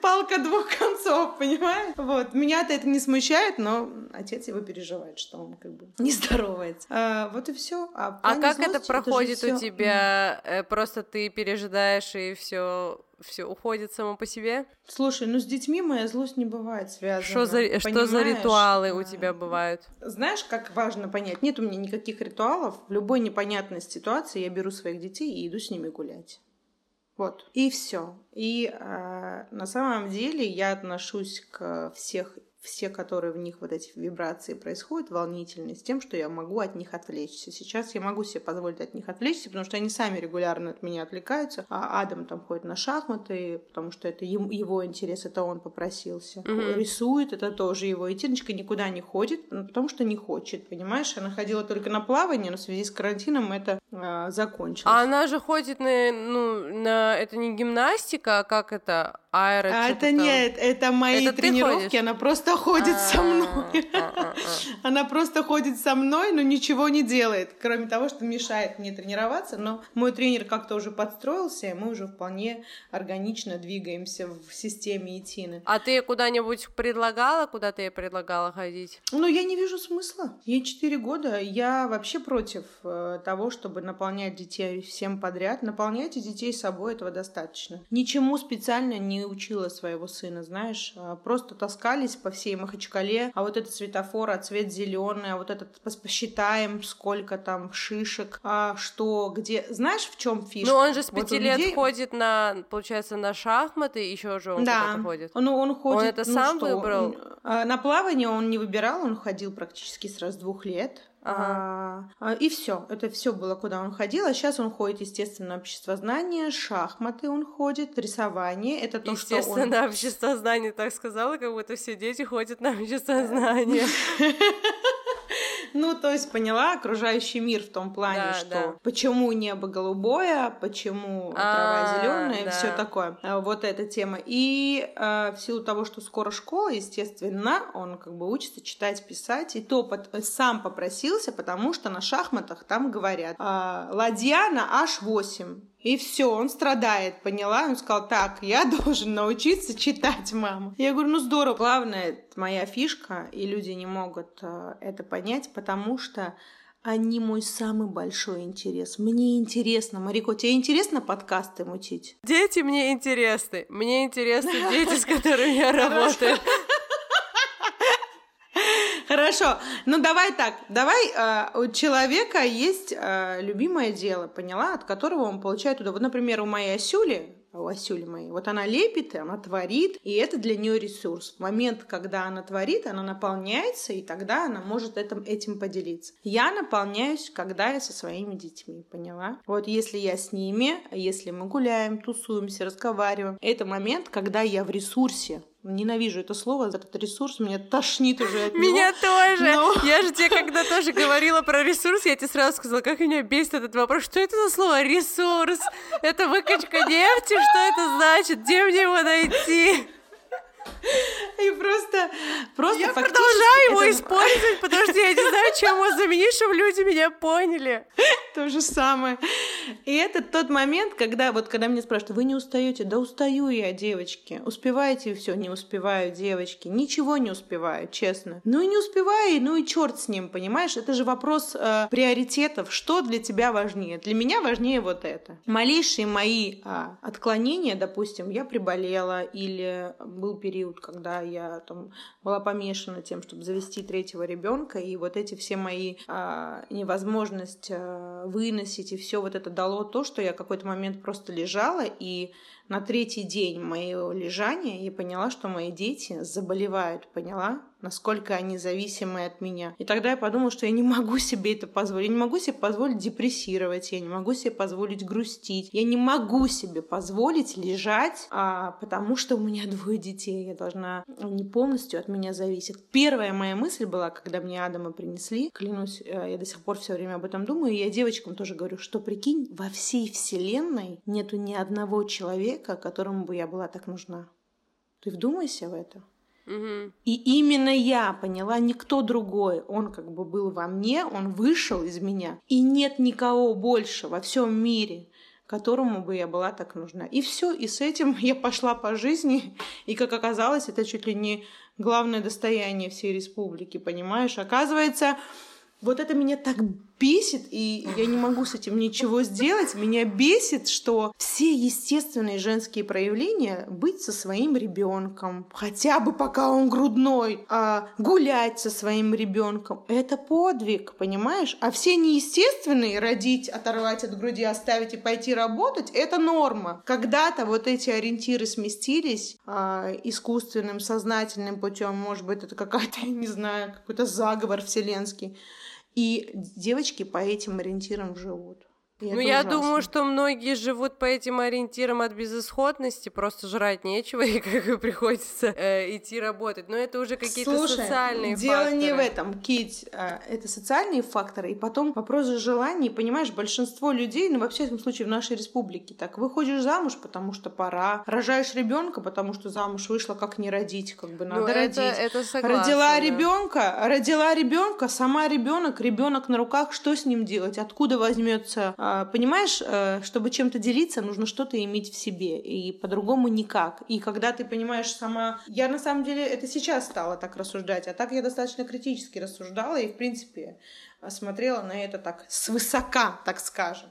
палка двух концов, понимаешь? Вот. Меня-то это не смущает, но отец его переживает, что он как бы не здоровается. А, вот и все. А, а как злости, это проходит это у тебя? Mm. Просто ты пережидаешь и все все уходит само по себе? Слушай, ну с детьми моя злость не бывает связана. Что за, что за ритуалы у тебя бывают? Знаешь, как важно понять? Нет у меня никаких ритуалов. В любой непонятной ситуации я беру своих детей и иду с ними гулять. Вот. И все. И э, на самом деле я отношусь к всех все, которые в них вот эти вибрации происходят, волнительные, с тем, что я могу от них отвлечься. Сейчас я могу себе позволить от них отвлечься, потому что они сами регулярно от меня отвлекаются. А Адам там ходит на шахматы, потому что это его интерес, это он попросился. Mm-hmm. Рисует, это тоже его. И Тиночка никуда не ходит, ну, потому что не хочет, понимаешь? Она ходила только на плавание, но в связи с карантином это э, закончилось. А она же ходит на, ну, на... Это не гимнастика, а как это? Аэро, а это там. нет, это мои это тренировки, она просто ходит со мной. Она просто ходит со мной, но ничего не делает, кроме того, что мешает мне тренироваться. Но мой тренер как-то уже подстроился, и мы уже вполне органично двигаемся в системе Итины. А ты куда-нибудь предлагала, куда ты ей предлагала ходить? Ну, я не вижу смысла. Ей 4 года, я вообще против э, того, чтобы наполнять детей всем подряд. Наполняйте детей собой, этого достаточно. Ничему специально не учила своего сына, знаешь, а, просто таскались по всей Махачкале, а вот этот светофор, а цвет зеленый, а вот этот посчитаем, сколько там шишек, а что, где, знаешь, в чем фишка? Ну он же с пяти вот лет людей... ходит на, получается, на шахматы, еще же он да. ходит. Ну он ходит. Он это ну, сам что? выбрал? А, на плавание он не выбирал, он ходил практически с двух лет. Ага. А, и все. Это все было, куда он ходил. А сейчас он ходит, естественно, общество знания, шахматы он ходит, рисование. Это то, что он... общество знания, так сказала, как будто все дети ходят на общество знания. Ну, то есть поняла окружающий мир в том плане, да, что да. почему небо голубое, почему трава зеленая, да. все такое. А, вот эта тема. И э, в силу того, что скоро школа, естественно, он как бы учится читать, писать, и то под, сам попросился, потому что на шахматах там говорят э, ладья на h8. И все, он страдает, поняла? Он сказал, так, я должен научиться читать, мама. Я говорю, ну здорово. Главное, это моя фишка, и люди не могут э, это понять, потому что они мой самый большой интерес. Мне интересно, Марико, тебе интересно подкасты мутить? Дети мне интересны. Мне интересны дети, с которыми я работаю. Хорошо. Ну давай так. Давай э, у человека есть э, любимое дело, поняла, от которого он получает туда. Вот, например, у моей Асюли, у Асюли моей, вот она лепит, она творит, и это для нее ресурс. В момент, когда она творит, она наполняется, и тогда она может этим, этим поделиться. Я наполняюсь, когда я со своими детьми, поняла? Вот если я с ними, если мы гуляем, тусуемся, разговариваем, это момент, когда я в ресурсе, Ненавижу это слово, этот ресурс, меня тошнит уже от него. Меня тоже. Но... Я же тебе когда тоже говорила про ресурс, я тебе сразу сказала, как меня бесит этот вопрос. Что это за слово ресурс? Это выкачка нефти? Что это значит? Где мне его найти? И просто, просто Я продолжаю его это... использовать, потому что я не знаю, чем его заменить, чтобы люди меня поняли. То же самое. И это тот момент, когда вот когда меня спрашивают, вы не устаете? Да устаю я, девочки. Успеваете все? Не успеваю, девочки. Ничего не успеваю, честно. Ну и не успеваю, ну и черт с ним, понимаешь? Это же вопрос э, приоритетов. Что для тебя важнее? Для меня важнее вот это. Малейшие мои э, отклонения, допустим, я приболела или был период, когда я там была помешана тем, чтобы завести третьего ребенка, и вот эти все мои э, невозможность э, выносить и все вот это дало то, что я какой-то момент просто лежала и на третий день моего лежания я поняла, что мои дети заболевают, поняла? Насколько они зависимы от меня. И тогда я подумала, что я не могу себе это позволить. Я не могу себе позволить депрессировать, я не могу себе позволить грустить, я не могу себе позволить лежать, а, потому что у меня двое детей, я должна не полностью от меня зависит. Первая моя мысль была, когда мне Адама принесли, клянусь, э, я до сих пор все время об этом думаю, и я девочкам тоже говорю, что прикинь, во всей вселенной нету ни одного человека, которому бы я была так нужна. Ты вдумайся в это. И именно я поняла, никто другой. Он как бы был во мне, он вышел из меня. И нет никого больше во всем мире, которому бы я была так нужна. И все, и с этим я пошла по жизни. И как оказалось, это чуть ли не главное достояние всей республики, понимаешь? Оказывается, вот это меня так бесит, и я не могу с этим ничего сделать. Меня бесит, что все естественные женские проявления быть со своим ребенком, хотя бы пока он грудной, а гулять со своим ребенком, это подвиг, понимаешь? А все неестественные родить, оторвать от груди, оставить и пойти работать, это норма. Когда-то вот эти ориентиры сместились а, искусственным, сознательным путем, может быть, это какая-то, я не знаю, какой-то заговор вселенский. И девочки по этим ориентирам живут. И ну, я ужасно. думаю, что многие живут по этим ориентирам от безысходности, просто жрать нечего, и как бы приходится э, идти работать. Но это уже какие-то Слушай, социальные дело факторы. не в этом, Кить. А, это социальные факторы, и потом вопрос же желаний. Понимаешь, большинство людей, ну, во всяком случае, в нашей республике, так, выходишь замуж, потому что пора, рожаешь ребенка, потому что замуж вышла, как не родить, как бы надо ну, родить. Это, это согласна, родила ребенка, родила ребенка, сама ребенок, ребенок на руках, что с ним делать? Откуда возьмется понимаешь, э, чтобы чем-то делиться, нужно что-то иметь в себе, и по-другому никак. И когда ты понимаешь сама... Я на самом деле это сейчас стала так рассуждать, а так я достаточно критически рассуждала и, в принципе, смотрела на это так свысока, так скажем.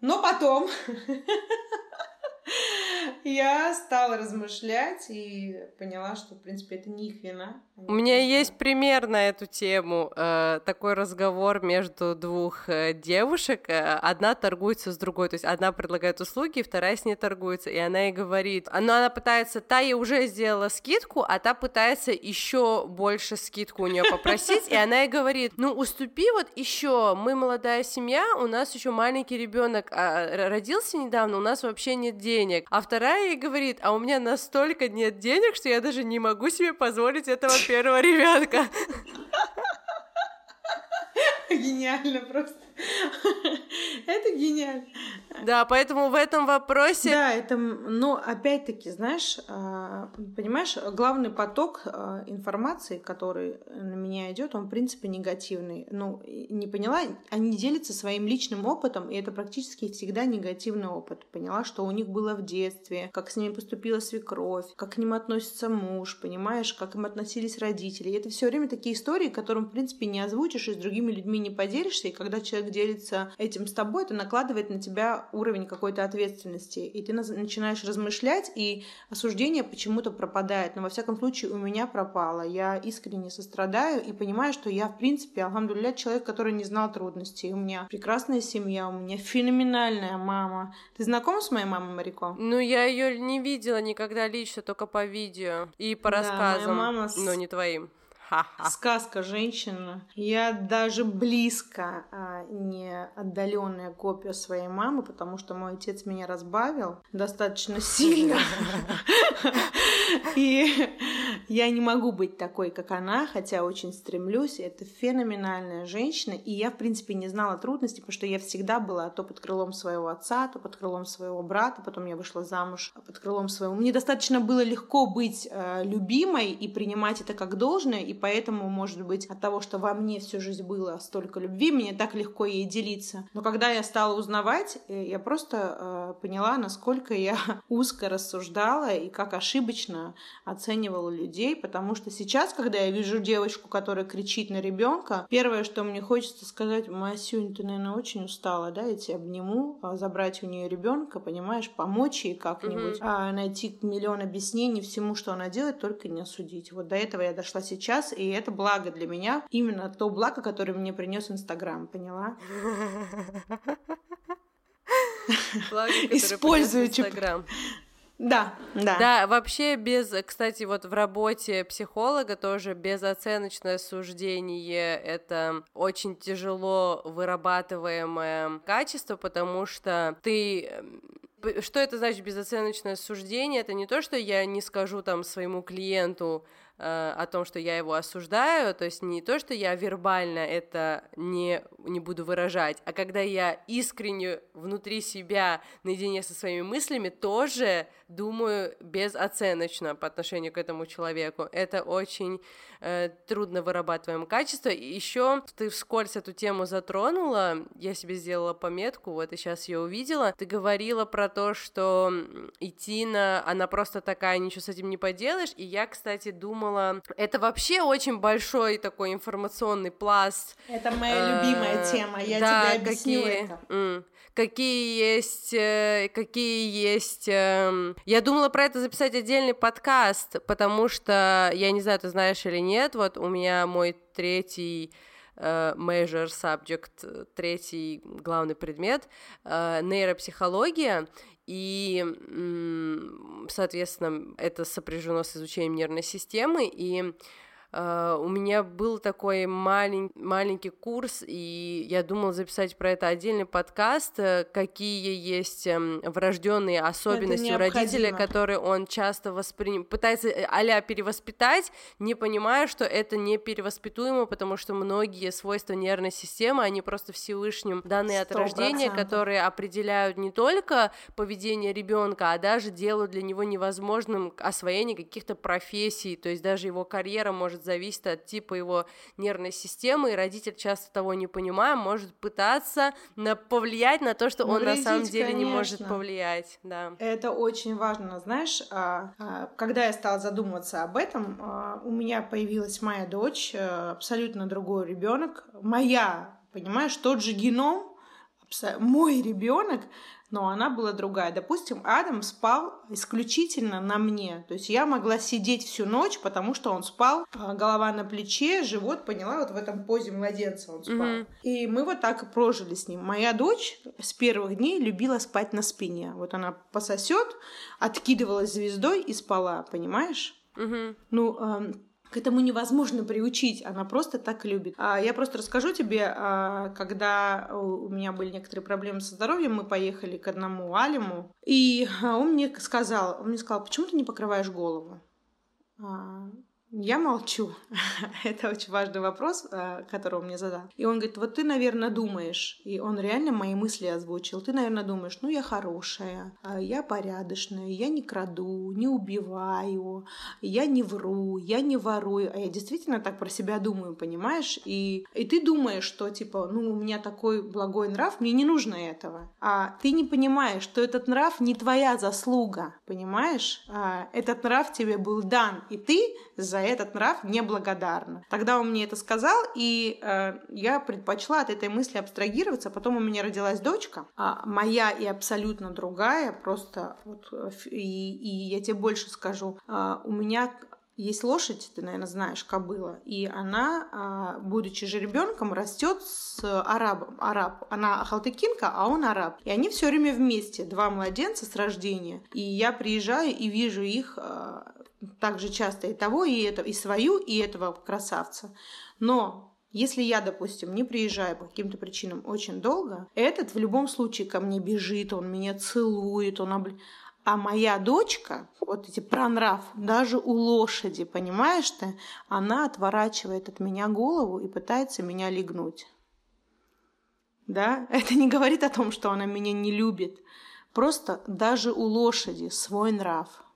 Но потом я стала размышлять и поняла, что, в принципе, это не их вина. У меня есть пример на эту тему. Э, такой разговор между двух э, девушек. Э, одна торгуется с другой. То есть одна предлагает услуги, вторая с ней торгуется. И она ей говорит... Но она пытается... Та ей уже сделала скидку, а та пытается еще больше скидку у нее попросить. И она ей говорит, ну, уступи вот еще. Мы молодая семья, у нас еще маленький ребенок а, родился недавно, у нас вообще нет денег. А вторая ей говорит, а у меня настолько нет денег, что я даже не могу себе позволить этого первого ребенка. Гениально просто. Это гениально. Да, поэтому в этом вопросе... Да, это, но опять-таки, знаешь, а, понимаешь, главный поток а, информации, который на меня идет, он, в принципе, негативный. Ну, не поняла, они делятся своим личным опытом, и это практически всегда негативный опыт. Поняла, что у них было в детстве, как с ними поступила свекровь, как к ним относится муж, понимаешь, как им относились родители. И это все время такие истории, которым, в принципе, не озвучишь и с другими людьми не поделишься, и когда человек делится этим с тобой, это накладывает на тебя уровень какой-то ответственности, и ты начинаешь размышлять, и осуждение почему-то пропадает. Но во всяком случае у меня пропало. Я искренне сострадаю и понимаю, что я, в принципе, алхамдулилля, человек, который не знал трудностей. У меня прекрасная семья, у меня феноменальная мама. Ты знакома с моей мамой Марико? Ну, я ее не видела никогда лично, только по видео и по да, рассказам, мама... но не твоим. Сказка женщина. Я даже близко а, не отдаленная копия своей мамы, потому что мой отец меня разбавил достаточно сильно. И я не могу быть такой, как она, хотя очень стремлюсь. Это феноменальная женщина. И я, в принципе, не знала трудностей, потому что я всегда была то под крылом своего отца, то под крылом своего брата. Потом я вышла замуж под крылом своего. Мне достаточно было легко быть э, любимой и принимать это как должное. И поэтому, может быть, от того, что во мне всю жизнь было столько любви, мне так легко ей делиться. Но когда я стала узнавать, э, я просто э, поняла, насколько я узко рассуждала и как ошибочно оценивала людей, потому что сейчас, когда я вижу девочку, которая кричит на ребенка, первое, что мне хочется сказать, Масюнь, ты, наверное, очень устала, да, я тебя обниму, а, забрать у нее ребенка, понимаешь, помочь ей как-нибудь, mm-hmm. а, найти миллион объяснений всему, что она делает, только не осудить. Вот до этого я дошла сейчас, и это благо для меня, именно то благо, которое мне принес Инстаграм, поняла? Благо, Использую Инстаграм. Да, да. Да, вообще без, кстати, вот в работе психолога тоже безоценочное суждение — это очень тяжело вырабатываемое качество, потому что ты что это значит безоценочное суждение? Это не то, что я не скажу там своему клиенту, Э, о том, что я его осуждаю, то есть не то, что я вербально это не, не буду выражать, а когда я искренне внутри себя наедине со своими мыслями тоже думаю безоценочно по отношению к этому человеку. Это очень э, трудно вырабатываемое качество. И еще ты вскользь эту тему затронула, я себе сделала пометку, вот и сейчас ее увидела. Ты говорила про то, что идти на, она просто такая, ничего с этим не поделаешь, и я, кстати, думала думала, это вообще очень большой такой информационный пласт. Это моя любимая э, тема, я да, тебе объясню какие, это. Какие есть, э, какие есть... Эм, я думала про это записать отдельный подкаст, потому что, я не знаю, ты знаешь или нет, вот у меня мой третий uh, major subject, третий главный предмет, нейропсихология, и, соответственно, это сопряжено с изучением нервной системы, и Uh, у меня был такой малень... маленький курс, и я думала записать про это отдельный подкаст, э, какие есть эм, врожденные особенности у родителя, которые он часто восприним... пытается а перевоспитать, не понимая, что это не перевоспитуемо, потому что многие свойства нервной системы, они просто Всевышним данные 100%. от рождения, которые определяют не только поведение ребенка, а даже делают для него невозможным освоение каких-то профессий, то есть даже его карьера может может зависеть от типа его нервной системы, и родитель, часто того не понимая, может пытаться на повлиять на то, что он на самом деле конечно. не может повлиять. Да. Это очень важно. Знаешь, а, а, когда я стала задумываться об этом, а, у меня появилась моя дочь, э, абсолютно другой ребенок. Моя, понимаешь, тот же геном, мой ребенок, но она была другая. Допустим, Адам спал исключительно на мне. То есть я могла сидеть всю ночь, потому что он спал, а, голова на плече, живот, поняла, вот в этом позе младенца он спал. Mm-hmm. И мы вот так и прожили с ним. Моя дочь с первых дней любила спать на спине. Вот она пососет, откидывалась звездой и спала, понимаешь? Mm-hmm. Ну, к этому невозможно приучить, она просто так любит. А я просто расскажу тебе, а, когда у меня были некоторые проблемы со здоровьем, мы поехали к одному алиму, и он мне сказал, он мне сказал, почему ты не покрываешь голову? Я молчу. Это очень важный вопрос, э, который он мне задал. И он говорит, вот ты, наверное, думаешь, и он реально мои мысли озвучил, ты, наверное, думаешь, ну, я хорошая, а я порядочная, я не краду, не убиваю, я не вру, я не ворую. А я действительно так про себя думаю, понимаешь? И, и ты думаешь, что, типа, ну, у меня такой благой нрав, мне не нужно этого. А ты не понимаешь, что этот нрав не твоя заслуга, понимаешь? А этот нрав тебе был дан, и ты за за этот нрав неблагодарна. Тогда он мне это сказал, и э, я предпочла от этой мысли абстрагироваться. Потом у меня родилась дочка, а моя и абсолютно другая, просто вот, э, и, и я тебе больше скажу, э, у меня есть лошадь, ты, наверное, знаешь, кобыла, и она, а, будучи же ребенком, растет с арабом. Араб. Она халтыкинка, а он араб. И они все время вместе, два младенца с рождения. И я приезжаю и вижу их а, так же часто и того, и, это, и свою, и этого красавца. Но если я, допустим, не приезжаю по каким-то причинам очень долго, этот в любом случае ко мне бежит, он меня целует, он обл... А моя дочка, вот эти пронрав, даже у лошади, понимаешь ты, она отворачивает от меня голову и пытается меня легнуть. Да, это не говорит о том, что она меня не любит. Просто даже у лошади свой нрав –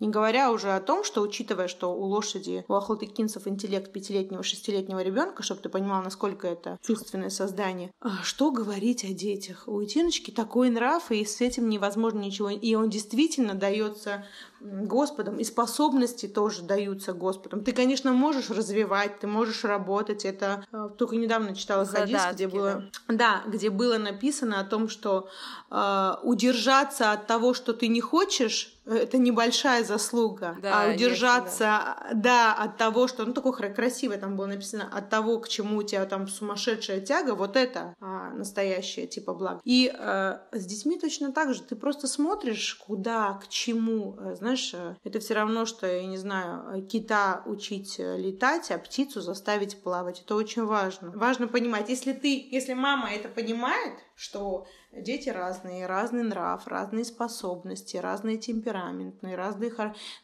не говоря уже о том, что учитывая, что у лошади, у охлотыкинцев интеллект пятилетнего, шестилетнего ребенка, чтобы ты понимал, насколько это чувственное создание, а что говорить о детях? У Тиночки такой нрав, и с этим невозможно ничего. И он действительно дается Господом, и способности тоже даются Господом. Ты, конечно, можешь развивать, ты можешь работать. Это э, только недавно читала хадис, где было, да. да, где было написано о том, что э, удержаться от того, что ты не хочешь, это небольшая заслуга, да, а удержаться, есть, да. да, от того, что, ну, такое красивое там было написано, от того, к чему у тебя там сумасшедшая тяга, вот это а, настоящее, типа, благо. И э, с детьми точно так же, ты просто смотришь, куда, к чему, э, знаешь, э, это все равно, что, я не знаю, кита учить э, летать, а птицу заставить плавать, это очень важно. Важно понимать, если ты, если мама это понимает, что Дети разные, разный нрав, разные способности, разные темпераментные, разные,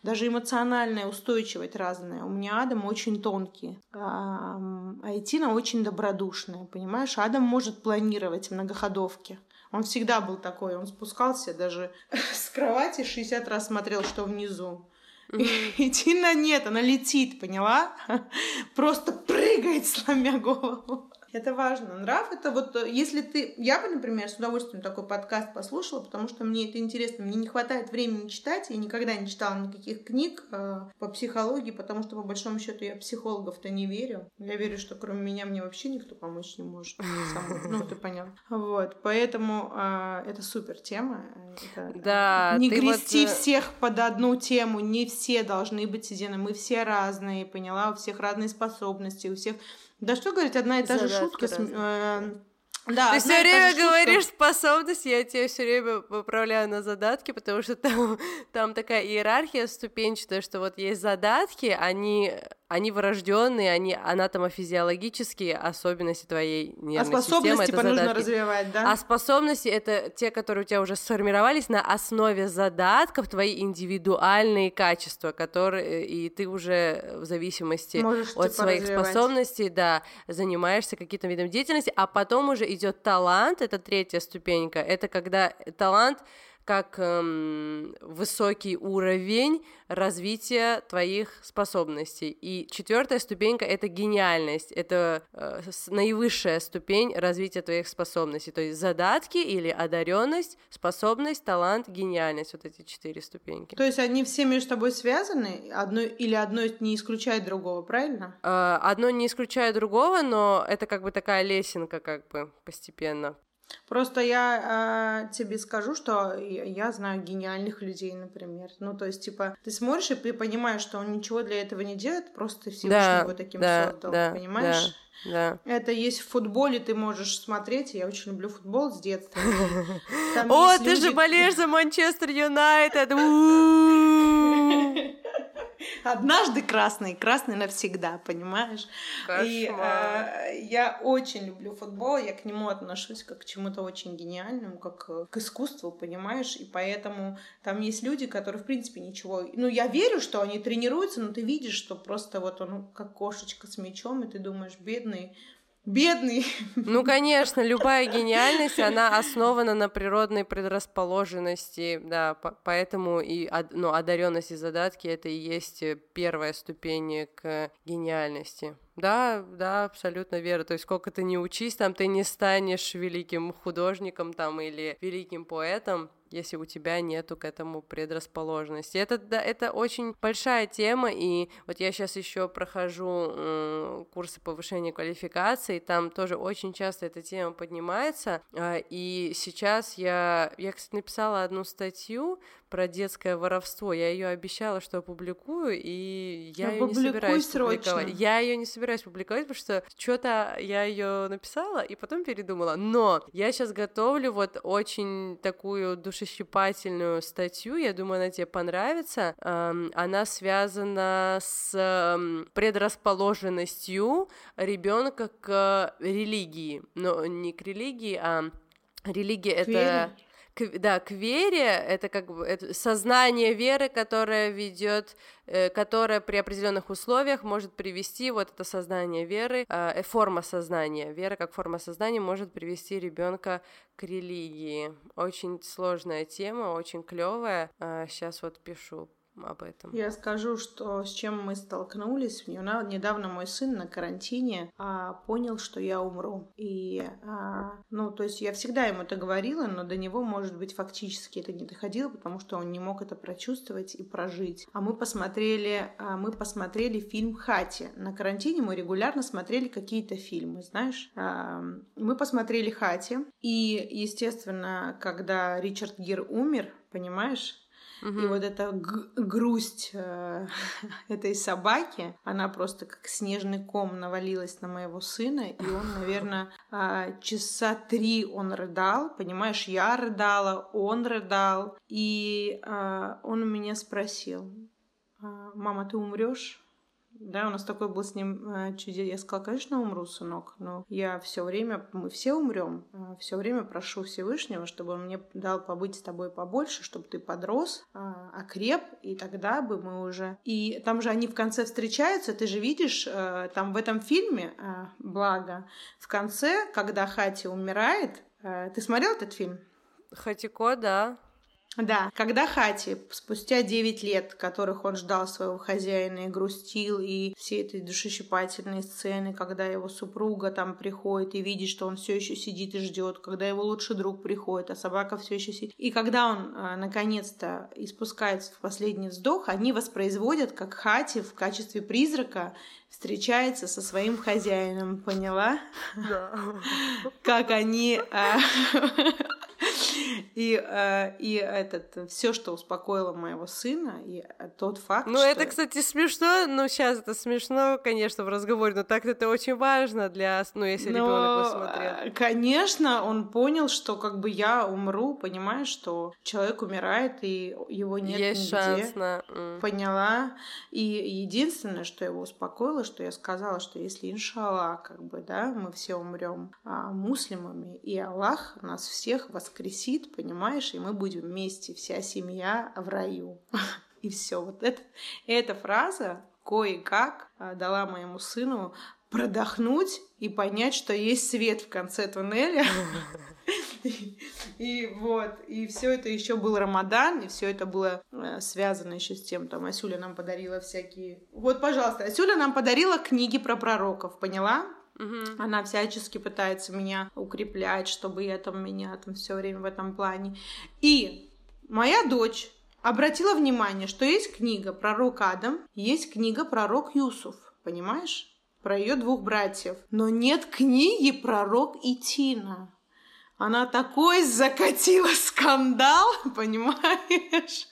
даже эмоциональная устойчивость разная. У меня Адам очень тонкий, а Айтина очень добродушная, понимаешь? Адам может планировать многоходовки. Он всегда был такой, он спускался даже с кровати 60 раз смотрел, что внизу. И Тина нет, она летит, поняла? Просто прыгает, сломя голову. Это важно. Нрав это вот, э, если ты... Я бы, например, с удовольствием такой подкаст послушала, потому что мне это интересно. Мне не хватает времени читать. Я никогда не читала никаких книг э, по психологии, потому что, по большому счету, я психологов-то не верю. Я верю, что кроме меня мне вообще никто помочь не может. Ну, ты понял. Вот. Поэтому э, это супер тема. Это... Да. Не грести вот... Всех под одну тему. Не все должны быть едины. Мы все разные, поняла? У всех разные способности, у всех да что говорить, одна и та же шутка. Э, да, Ты все время говоришь способность, я тебе все время поправляю на задатки, потому что там, там такая иерархия ступенчатая, что вот есть задатки, они они врожденные, они анатомофизиологические особенности твоей нервной а способности системы. типа нужно развивать, да? А способности это те, которые у тебя уже сформировались на основе задатков, твои индивидуальные качества, которые и ты уже в зависимости Можешь, от типа, своих развивать. способностей, да, занимаешься каким-то видом деятельности, а потом уже идет талант, это третья ступенька, это когда талант как эм, высокий уровень развития твоих способностей. И четвертая ступенька это гениальность, это э, наивысшая ступень развития твоих способностей. То есть задатки или одаренность, способность, талант, гениальность. Вот эти четыре ступеньки. То есть они все между собой связаны, одно или одно не исключает другого, правильно? Э, одно не исключает другого, но это как бы такая лесенка, как бы постепенно. Просто я э, тебе скажу, что я знаю гениальных людей, например. Ну, то есть, типа, ты смотришь и ты понимаешь, что он ничего для этого не делает, просто Всевышний да, его таким да, создал, да, понимаешь? Да. Это есть в футболе, ты можешь смотреть. Я очень люблю футбол с детства. О, ты же болеешь за Манчестер Юнайтед! Однажды красный, красный навсегда, понимаешь? Кошмар. И э, я очень люблю футбол, я к нему отношусь как к чему-то очень гениальному, как к искусству, понимаешь? И поэтому там есть люди, которые, в принципе, ничего... Ну, я верю, что они тренируются, но ты видишь, что просто вот он как кошечка с мячом, и ты думаешь, бедный, бедный. Ну, конечно, любая гениальность, она основана на природной предрасположенности, да, поэтому и ну, одаренность и задатки это и есть первая ступень к гениальности. Да, да, абсолютно верно. То есть сколько ты не учись, там ты не станешь великим художником там или великим поэтом, если у тебя нету к этому предрасположенности. Это, да, это очень большая тема, и вот я сейчас еще прохожу э, курсы повышения квалификации, там тоже очень часто эта тема поднимается, э, и сейчас я, я, кстати, написала одну статью про детское воровство. Я ее обещала, что опубликую, и я ее не собираюсь срочно. публиковать. Я ее не собираюсь публиковать, потому что что-то я ее написала и потом передумала. Но я сейчас готовлю вот очень такую душещипательную статью. Я думаю, она тебе понравится. Она связана с предрасположенностью ребенка к религии. Но не к религии, а религия это да, к вере, это как бы это сознание веры, которое ведет, э, которое при определенных условиях может привести вот это сознание веры, э, э, форма сознания, вера как форма сознания может привести ребенка к религии. Очень сложная тема, очень клевая. Э, сейчас вот пишу об этом. Я скажу, что с чем мы столкнулись. Недавно мой сын на карантине а, понял, что я умру. И, а, ну, то есть я всегда ему это говорила, но до него, может быть, фактически это не доходило, потому что он не мог это прочувствовать и прожить. А мы посмотрели, а, мы посмотрели фильм «Хати». На карантине мы регулярно смотрели какие-то фильмы, знаешь. А, мы посмотрели «Хати». И, естественно, когда Ричард Гир умер, понимаешь, Угу. И вот эта грусть э, этой собаки, она просто как снежный ком навалилась на моего сына, и он, наверное, э, часа три он рыдал, понимаешь, я рыдала, он рыдал, и э, он у меня спросил, «А, мама, ты умрешь? Да, у нас такой был с ним э, чудес. Я сказала, конечно, умру, сынок, но я все время, мы все умрем, э, все время прошу Всевышнего, чтобы он мне дал побыть с тобой побольше, чтобы ты подрос, э, окреп, и тогда бы мы уже... И там же они в конце встречаются, ты же видишь, э, там в этом фильме, благо, в конце, когда Хати умирает, ты смотрел этот фильм? Хатико, да. Да, когда Хати спустя 9 лет, которых он ждал своего хозяина и грустил, и все эти душещипательные сцены, когда его супруга там приходит и видит, что он все еще сидит и ждет, когда его лучший друг приходит, а собака все еще сидит. И когда он э, наконец-то испускается в последний вздох, они воспроизводят, как Хати в качестве призрака встречается со своим хозяином, поняла? Да. Как они э, и, э, и этот, все, что успокоило моего сына, и тот факт, Ну, что... это, кстати, смешно. Ну, сейчас это смешно, конечно, в разговоре, но так это очень важно для... Ну, если Но, ребенок посмотрел. э, Конечно, он понял, что как бы я умру, понимаешь, что человек умирает, и его нет Есть нигде. шанс на... Поняла. И единственное, что его успокоило, что я сказала, что если, иншаллах, как бы, да, мы все умрем а, муслимами, и Аллах нас всех воскресит, понимаешь, и мы будем вместе, вся семья в раю. И все. Вот это, эта фраза кое-как а, дала моему сыну продохнуть и понять, что есть свет в конце туннеля. И, и вот, и все это еще был Рамадан, и все это было э, связано еще с тем, там Асюля нам подарила всякие. Вот, пожалуйста, Асюля нам подарила книги про пророков, поняла? Мгм. Она всячески пытается меня укреплять, чтобы я там меня там все время в этом плане. И моя дочь обратила внимание, что есть книга пророк Адам, есть книга пророк Юсуф, понимаешь? Про ее двух братьев. Но нет книги пророк Итина. Она такой закатила скандал, понимаешь?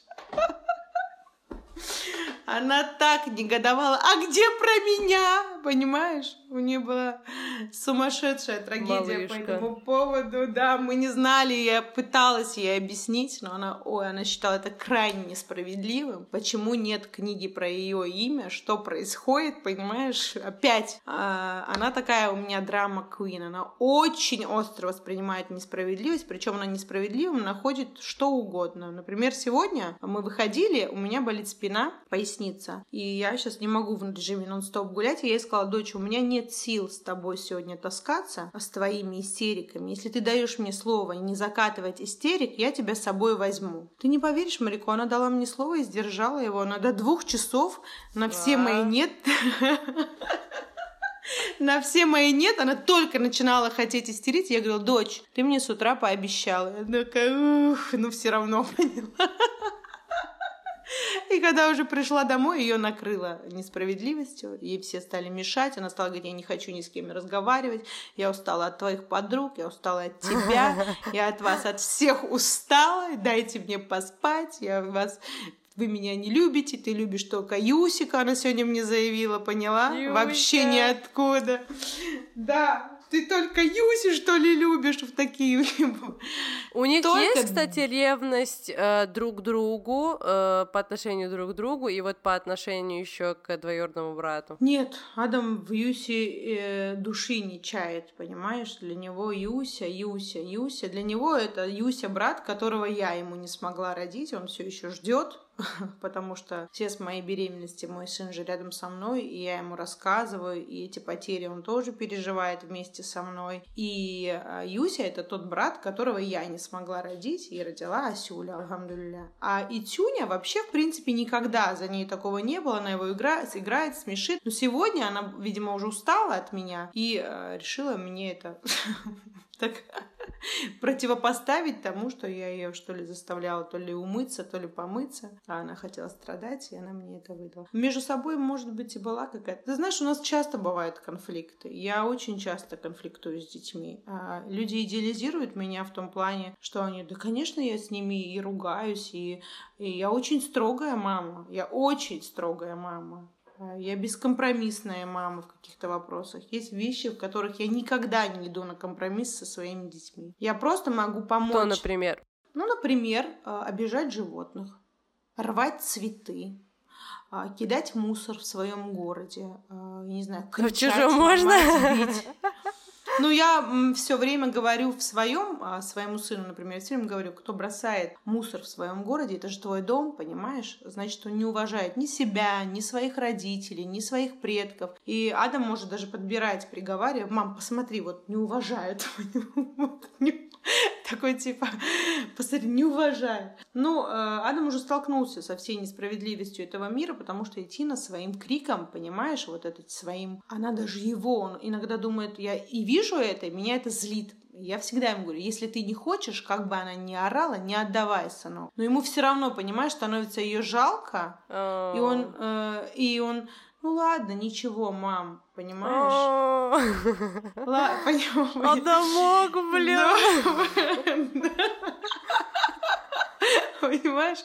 Она так негодовала. А где про меня? Понимаешь? У нее была сумасшедшая трагедия по Малышка. этому поводу. Да, мы не знали. Я пыталась ей объяснить, но она, ой, она считала это крайне несправедливым. Почему нет книги про ее имя? Что происходит? Понимаешь? Опять. а, она такая у меня драма Куин. Она очень остро воспринимает несправедливость. Причем она несправедливым находит что угодно. Например, сегодня мы выходили, у меня болит спина, поясница. И я сейчас не могу в режиме нон-стоп гулять. И я сказала, дочь, у меня нет сил с тобой сегодня таскаться, с твоими истериками. Если ты даешь мне слово не закатывать истерик, я тебя с собой возьму. Ты не поверишь, Марико, она дала мне слово и сдержала его. Она до двух часов на все Да. мои нет на все мои нет, она только начинала хотеть истерить. Я говорила, дочь, ты мне с утра пообещала. Она такая, ух, ну все равно поняла. И когда уже пришла домой, ее накрыло несправедливостью. Ей все стали мешать. Она стала говорить, я не хочу ни с кем разговаривать. Я устала от твоих подруг, я устала от тебя. Я от вас, от всех устала. Дайте мне поспать. Я вас вы меня не любите, ты любишь только Юсика, она сегодня мне заявила, поняла? Юся. Вообще ниоткуда. Да, ты только Юси, что ли, любишь в такие... У них Только- есть, кстати, ревность э, друг к другу, э, по отношению друг к другу, и вот по отношению еще к двоюродному брату. Нет, Адам в Юсе э, души не чает, понимаешь? Для него Юся, Юся, Юся. Для него это Юся брат, которого я ему не смогла родить, он все еще ждет, потому что все с моей беременности мой сын же рядом со мной, и я ему рассказываю, и эти потери он тоже переживает вместе со мной. И э, Юся это тот брат, которого я не смогла родить, и родила Асюля, алхамдулилля. А Итюня вообще, в принципе, никогда за ней такого не было, она его играет, играет, смешит. Но сегодня она, видимо, уже устала от меня и э, решила мне это так противопоставить тому, что я ее что ли заставляла то ли умыться, то ли помыться, а она хотела страдать, и она мне это выдала. Между собой, может быть, и была какая-то... Ты знаешь, у нас часто бывают конфликты. Я очень часто конфликтую с детьми. А люди идеализируют меня в том плане, что они, да, конечно, я с ними и ругаюсь, и, и я очень строгая мама. Я очень строгая мама. А, Я бескомпромиссная мама в каких-то вопросах. Есть вещи, в которых я никогда не иду на компромисс со своими детьми. Я просто могу помочь. Кто, например? Ну, например, а, обижать животных, рвать цветы, а, кидать мусор в своем городе, не знаю, А в кричать, чужом можно? бить. Ну, я все время говорю в своем, а, своему сыну, например, все время говорю, кто бросает мусор в своем городе, это же твой дом, понимаешь? Значит, он не уважает ни себя, ни своих родителей, ни своих предков. И Адам может даже подбирать, приговаривая, мам, посмотри, вот не уважают. Такой типа, посмотри, не уважает. Ну, э, Адам уже столкнулся со всей несправедливостью этого мира, потому что Этина своим криком, понимаешь, вот этот своим, она даже его, он иногда думает, я и вижу это, и меня это злит. Я всегда ему говорю, если ты не хочешь, как бы она ни орала, не отдавай, сынок. Но ему все равно, понимаешь, становится ее жалко, и он, э, и он ну ладно, ничего, мам, понимаешь? Ладно, понимаешь. А мог, блин. Понимаешь?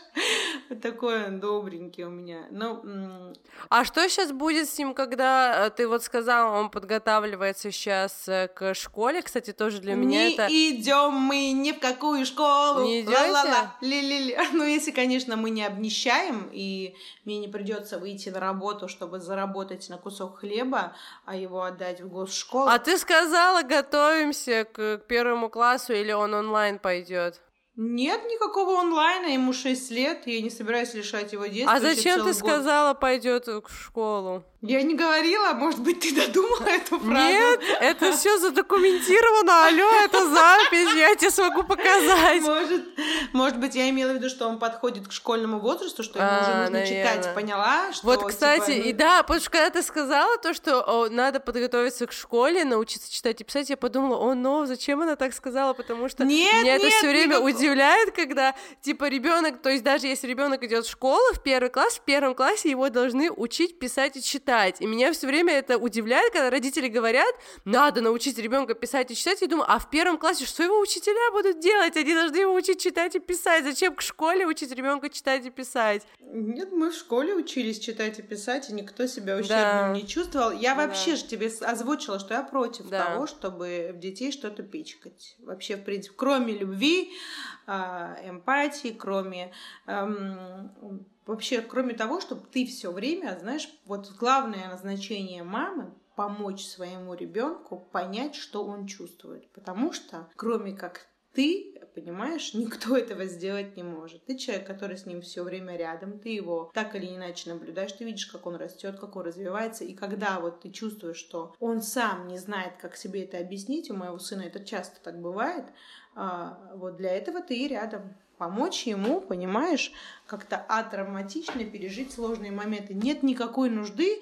Такой он добренький у меня. Ну, а что сейчас будет с ним, когда э, ты вот сказал, он подготавливается сейчас э, к школе? Кстати, тоже для меня не это... Не идем мы ни в какую школу. Не? Ла-ла-ла. Ли-ли-ли. Ну, если, конечно, мы не обнищаем, и мне не придется выйти на работу, чтобы заработать на кусок хлеба, а его отдать в госшколу. А ты сказала, готовимся к первому классу, или он онлайн пойдет? Нет никакого онлайна, ему 6 лет, я не собираюсь лишать его детства. А зачем ты год. сказала, пойдет в школу? Я не говорила, может быть, ты додумала эту фразу? Нет, это все задокументировано, алло, это запись, я тебе смогу показать. Может, может быть, я имела в виду, что он подходит к школьному возрасту, что ему а, уже нужно наверное. читать, поняла? Что, вот, кстати, типа, ну... и да, потому что когда ты сказала то, что о, надо подготовиться к школе, научиться читать и писать, я подумала, о, но зачем она так сказала, потому что нет, меня нет, это все время никак... удивляет, когда, типа, ребенок, то есть даже если ребенок идет в школу в первый класс, в первом классе его должны учить писать и читать читать. И меня все время это удивляет, когда родители говорят, надо научить ребенка писать и читать. Я думаю, а в первом классе что его учителя будут делать? Они должны его учить читать и писать. Зачем к школе учить ребенка читать и писать? Нет, мы в школе учились читать и писать, и никто себя ущербным да. не чувствовал. Я да. вообще же тебе озвучила, что я против да. того, чтобы в детей что-то пичкать. Вообще, в принципе, кроме любви, а, эмпатии, кроме эм, вообще, кроме того, чтобы ты все время, знаешь, вот главное назначение мамы помочь своему ребенку понять, что он чувствует. Потому что, кроме как ты, понимаешь, никто этого сделать не может. Ты человек, который с ним все время рядом, ты его так или иначе наблюдаешь, ты видишь, как он растет, как он развивается, и когда вот ты чувствуешь, что он сам не знает, как себе это объяснить, у моего сына это часто так бывает, а, вот для этого ты и рядом помочь ему, понимаешь, как-то атравматично пережить сложные моменты. Нет никакой нужды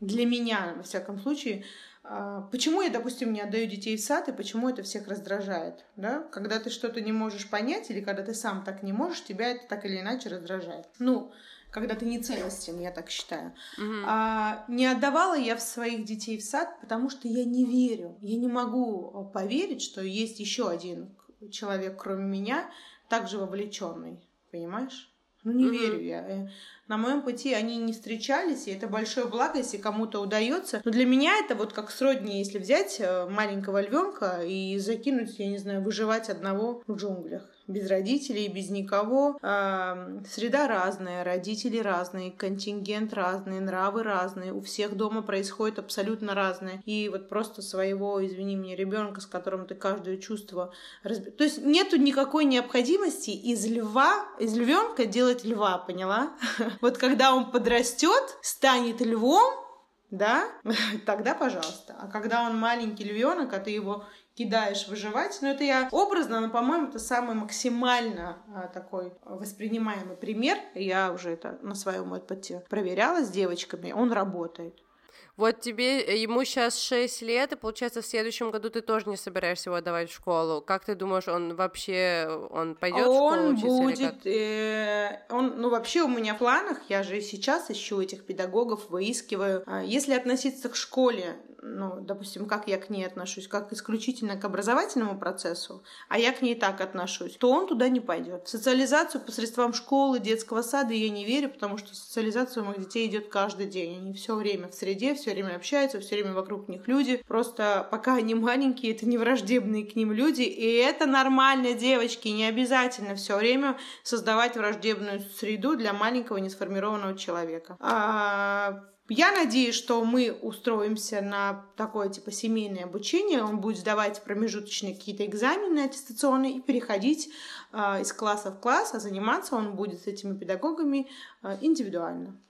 для меня, во всяком случае, а, Почему я, допустим, не отдаю детей в сад, и почему это всех раздражает? Да? Когда ты что-то не можешь понять, или когда ты сам так не можешь, тебя это так или иначе раздражает. Ну, когда ты не целостен, я так считаю. Mm-hmm. А, не отдавала я в своих детей в сад, потому что я не верю. Я не могу поверить, что есть еще один человек, кроме меня, также вовлеченный, понимаешь? Ну, не mm-hmm. верю я. Э, на моем пути они не встречались, и это большое благо, если кому-то удается. Но для меня это вот как сродни, если взять э, маленького львенка и закинуть, я не знаю, выживать одного в джунглях без родителей, без никого. Среда разная, родители разные, контингент разный, нравы разные. У всех дома происходит абсолютно разное. И вот просто своего, извини меня, ребенка, с которым ты каждое чувство разби... То есть нету никакой необходимости из льва, из львенка делать льва, поняла? Вот когда он подрастет, станет львом, да, тогда пожалуйста. А когда он маленький львенок, а ты его кидаешь выживать. Но это я образно, но, по-моему, это самый максимально а, такой воспринимаемый пример. Я уже это на своем опыте проверяла с девочками. Он работает. Вот тебе, э, ему сейчас 6 лет, и получается в следующем году ты тоже не собираешься его отдавать в школу. Как ты думаешь, он вообще, он пойдет в школу Он будет, э, он, ну вообще у меня в планах, я же сейчас ищу этих педагогов, выискиваю. А если относиться к школе, ну, допустим, как я к ней отношусь, как исключительно к образовательному процессу, а я к ней так отношусь, то он туда не пойдет. В социализацию посредством школы, детского сада я не верю, потому что социализация у моих детей идет каждый день. Они все время в среде, все время общаются, все время вокруг них люди. Просто пока они маленькие, это не враждебные к ним люди, и это нормально, девочки, не обязательно все время создавать враждебную среду для маленького несформированного человека. А я надеюсь, что мы устроимся на такое типа семейное обучение. Он будет сдавать промежуточные какие-то экзамены аттестационные и переходить э, из класса в класс, а заниматься он будет с этими педагогами э, индивидуально.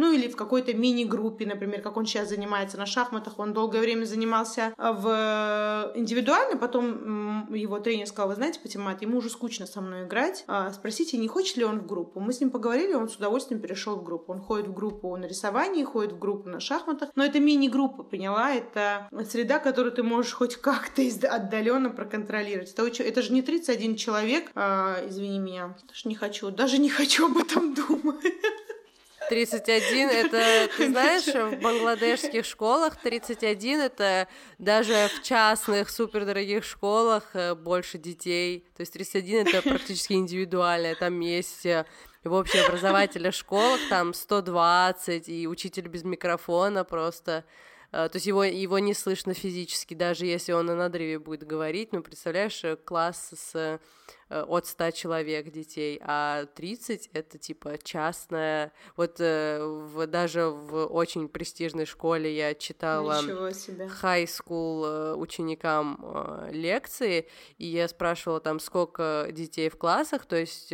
Ну или в какой-то мини-группе, например, как он сейчас занимается на шахматах. Он долгое время занимался а, в индивидуально, потом его тренер сказал, вы знаете, Патимат, ему уже скучно со мной играть. А, спросите, не хочет ли он в группу. Мы с ним поговорили, он с удовольствием перешел в группу. Он ходит в группу на рисовании, ходит в группу на шахматах. Но это мини-группа, поняла? Это среда, которую ты можешь хоть как-то отдаленно проконтролировать. Это, это же не 31 человек, а, извини меня, даже не хочу, даже не хочу об этом думать. 31 это, ты знаешь, в бангладешских школах 31 это даже в частных супердорогих школах э, больше детей. То есть 31 это практически индивидуально. Там есть э, в общеобразовательных школах там 120, и учитель без микрофона просто то есть его, его не слышно физически, даже если он на надрыве будет говорить, ну, представляешь, э, класс с э, от 100 человек детей, а 30 — это, типа, частная... Вот в, даже в очень престижной школе я читала high school ученикам лекции, и я спрашивала там, сколько детей в классах, то есть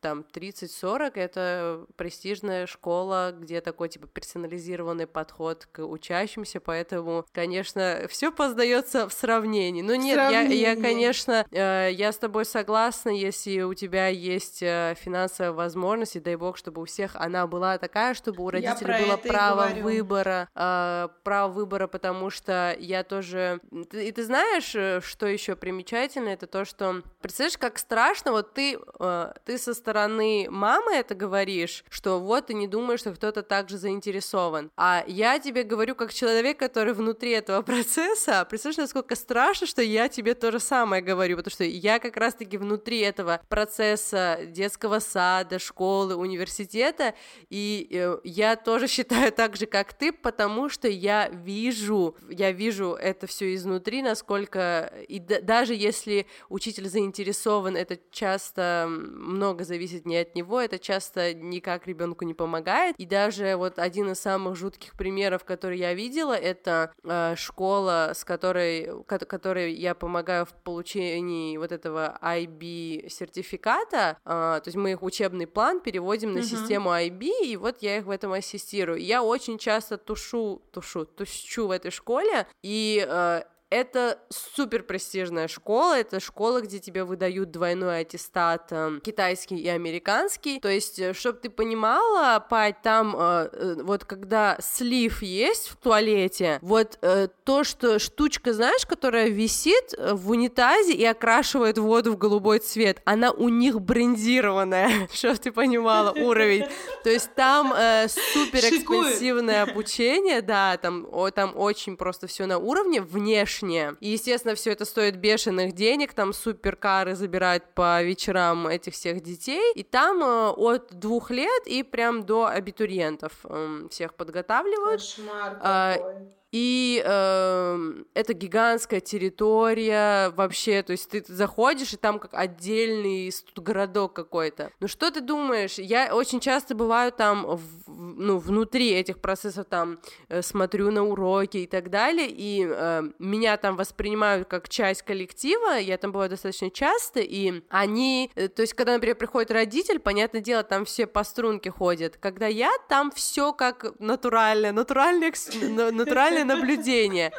там 30-40 это престижная школа, где такой типа персонализированный подход к учащимся, поэтому, конечно, все познается в сравнении. Ну нет, я, я, конечно, э, я с тобой согласна, если у тебя есть э, финансовая возможность, и дай бог, чтобы у всех она была такая, чтобы у родителей было право выбора, э, право выбора, потому что я тоже... И ты знаешь, э, что еще примечательно, это то, что... Представляешь, как страшно, вот ты, э, ты со стороны мамы это говоришь, что вот ты не думаешь, что кто-то также заинтересован. А я тебе говорю как человек, который внутри этого процесса, представляешь, насколько страшно, что я тебе то же самое говорю, потому что я как раз-таки внутри этого процесса детского сада, школы, университета, и э, я тоже считаю так же, как ты, потому что я вижу, я вижу это все изнутри, насколько, и даже если учитель заинтересован, это часто много зависит зависит не от него, это часто никак ребенку не помогает. И даже вот один из самых жутких примеров, который я видела, это э, школа, с которой, которой я помогаю в получении вот этого IB сертификата. Э, то есть мы их учебный план переводим на uh-huh. систему IB, и вот я их в этом ассистирую. Я очень часто тушу, тушу, тущу в этой школе, и э, это супер престижная школа, это школа, где тебе выдают двойной аттестат э, китайский и американский. То есть, э, чтобы ты понимала, Пать, там э, э, вот когда слив есть в туалете, вот э, то, что штучка, знаешь, которая висит э, в унитазе и окрашивает воду в голубой цвет, она у них брендированная, чтобы ты понимала уровень. То есть там э, супер экспенсивное обучение, да, там, о, там очень просто все на уровне внешне внешне. И, естественно, все это стоит бешеных денег, там суперкары забирают по вечерам этих всех детей, и там э, от двух лет и прям до абитуриентов э, всех подготавливают. Кошмар а, какой. И э, это гигантская территория вообще, то есть ты заходишь, и там как отдельный городок какой-то. Ну что ты думаешь? Я очень часто бываю там, в, ну, внутри этих процессов, там, э, смотрю на уроки и так далее, и э, меня там воспринимают как часть коллектива, я там бываю достаточно часто, и они, э, то есть когда, например, приходит родитель, понятное дело, там все по струнке ходят. Когда я, там все как натурально, натуральный, натуральный визуальное наблюдение.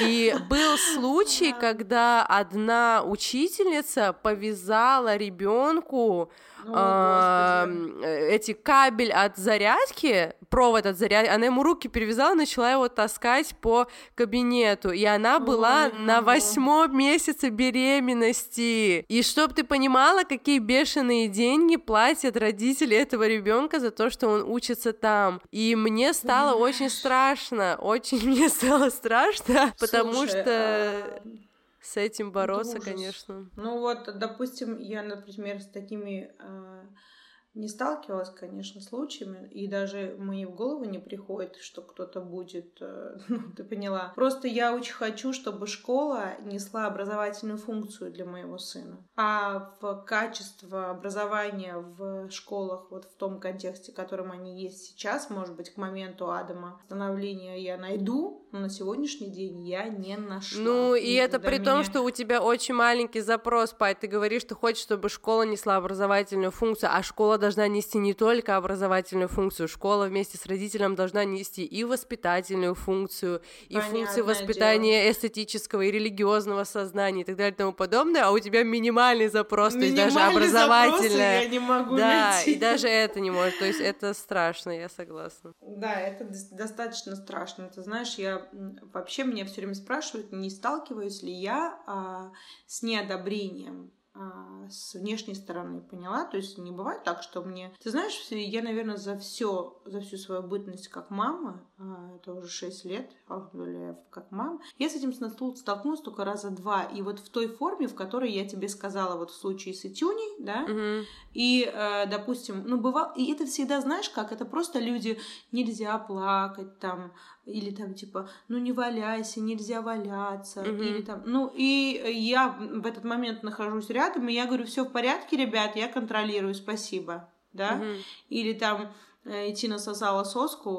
И был случай, когда одна учительница повязала ребенку эти кабель от зарядки, провод от зарядки, она ему руки перевязала, начала его таскать по кабинету, и она была Ой, на восьмом месяце беременности. И чтоб ты понимала, какие бешеные деньги платят родители этого ребенка за то, что он учится там. И мне стало очень страшно, очень мне стало страшно, потому что... А с этим бороться, конечно. Ну вот, допустим, я, например, с такими э, не сталкивалась, конечно, случаями, и даже мне в голову не приходит, что кто-то будет, э, ну, ты поняла. Просто я очень хочу, чтобы школа несла образовательную функцию для моего сына. А в качество образования в школах, вот в том контексте, в котором они есть сейчас, может быть, к моменту Адама становления я найду, но на сегодняшний день я не нашла. Ну, и, и это при меня... том, что у тебя очень маленький запрос, Пай, ты говоришь, что хочешь, чтобы школа несла образовательную функцию, а школа должна нести не только образовательную функцию, школа вместе с родителем должна нести и воспитательную функцию, и Понятное функцию воспитания эстетического и религиозного сознания и так далее и тому подобное, а у тебя минимальный запрос, то есть даже Минимальный образовательное. я не могу Да, найти. и даже это не может, то есть это страшно, я согласна. Да, это дос- достаточно страшно. Ты знаешь, я вообще меня все время спрашивают, не сталкиваюсь ли я а, с неодобрением с внешней стороны, поняла? То есть не бывает так, что мне... Ты знаешь, я, наверное, за все, за всю свою бытность как мама, а, это уже 6 лет, как мама, я с этим стол- столкнулась только раза два. И вот в той форме, в которой я тебе сказала, вот в случае с Итюней, да, Мгм. и, э, допустим, ну, бывало, и это всегда, знаешь, как, это просто люди, нельзя плакать там, или там, типа, ну, не валяйся, нельзя валяться, Мгм. или там, ну, и я в этот момент нахожусь рядом, и я говорю, все в порядке, ребят, я контролирую, спасибо, да, Мгм. или там э, Тина сосала соску,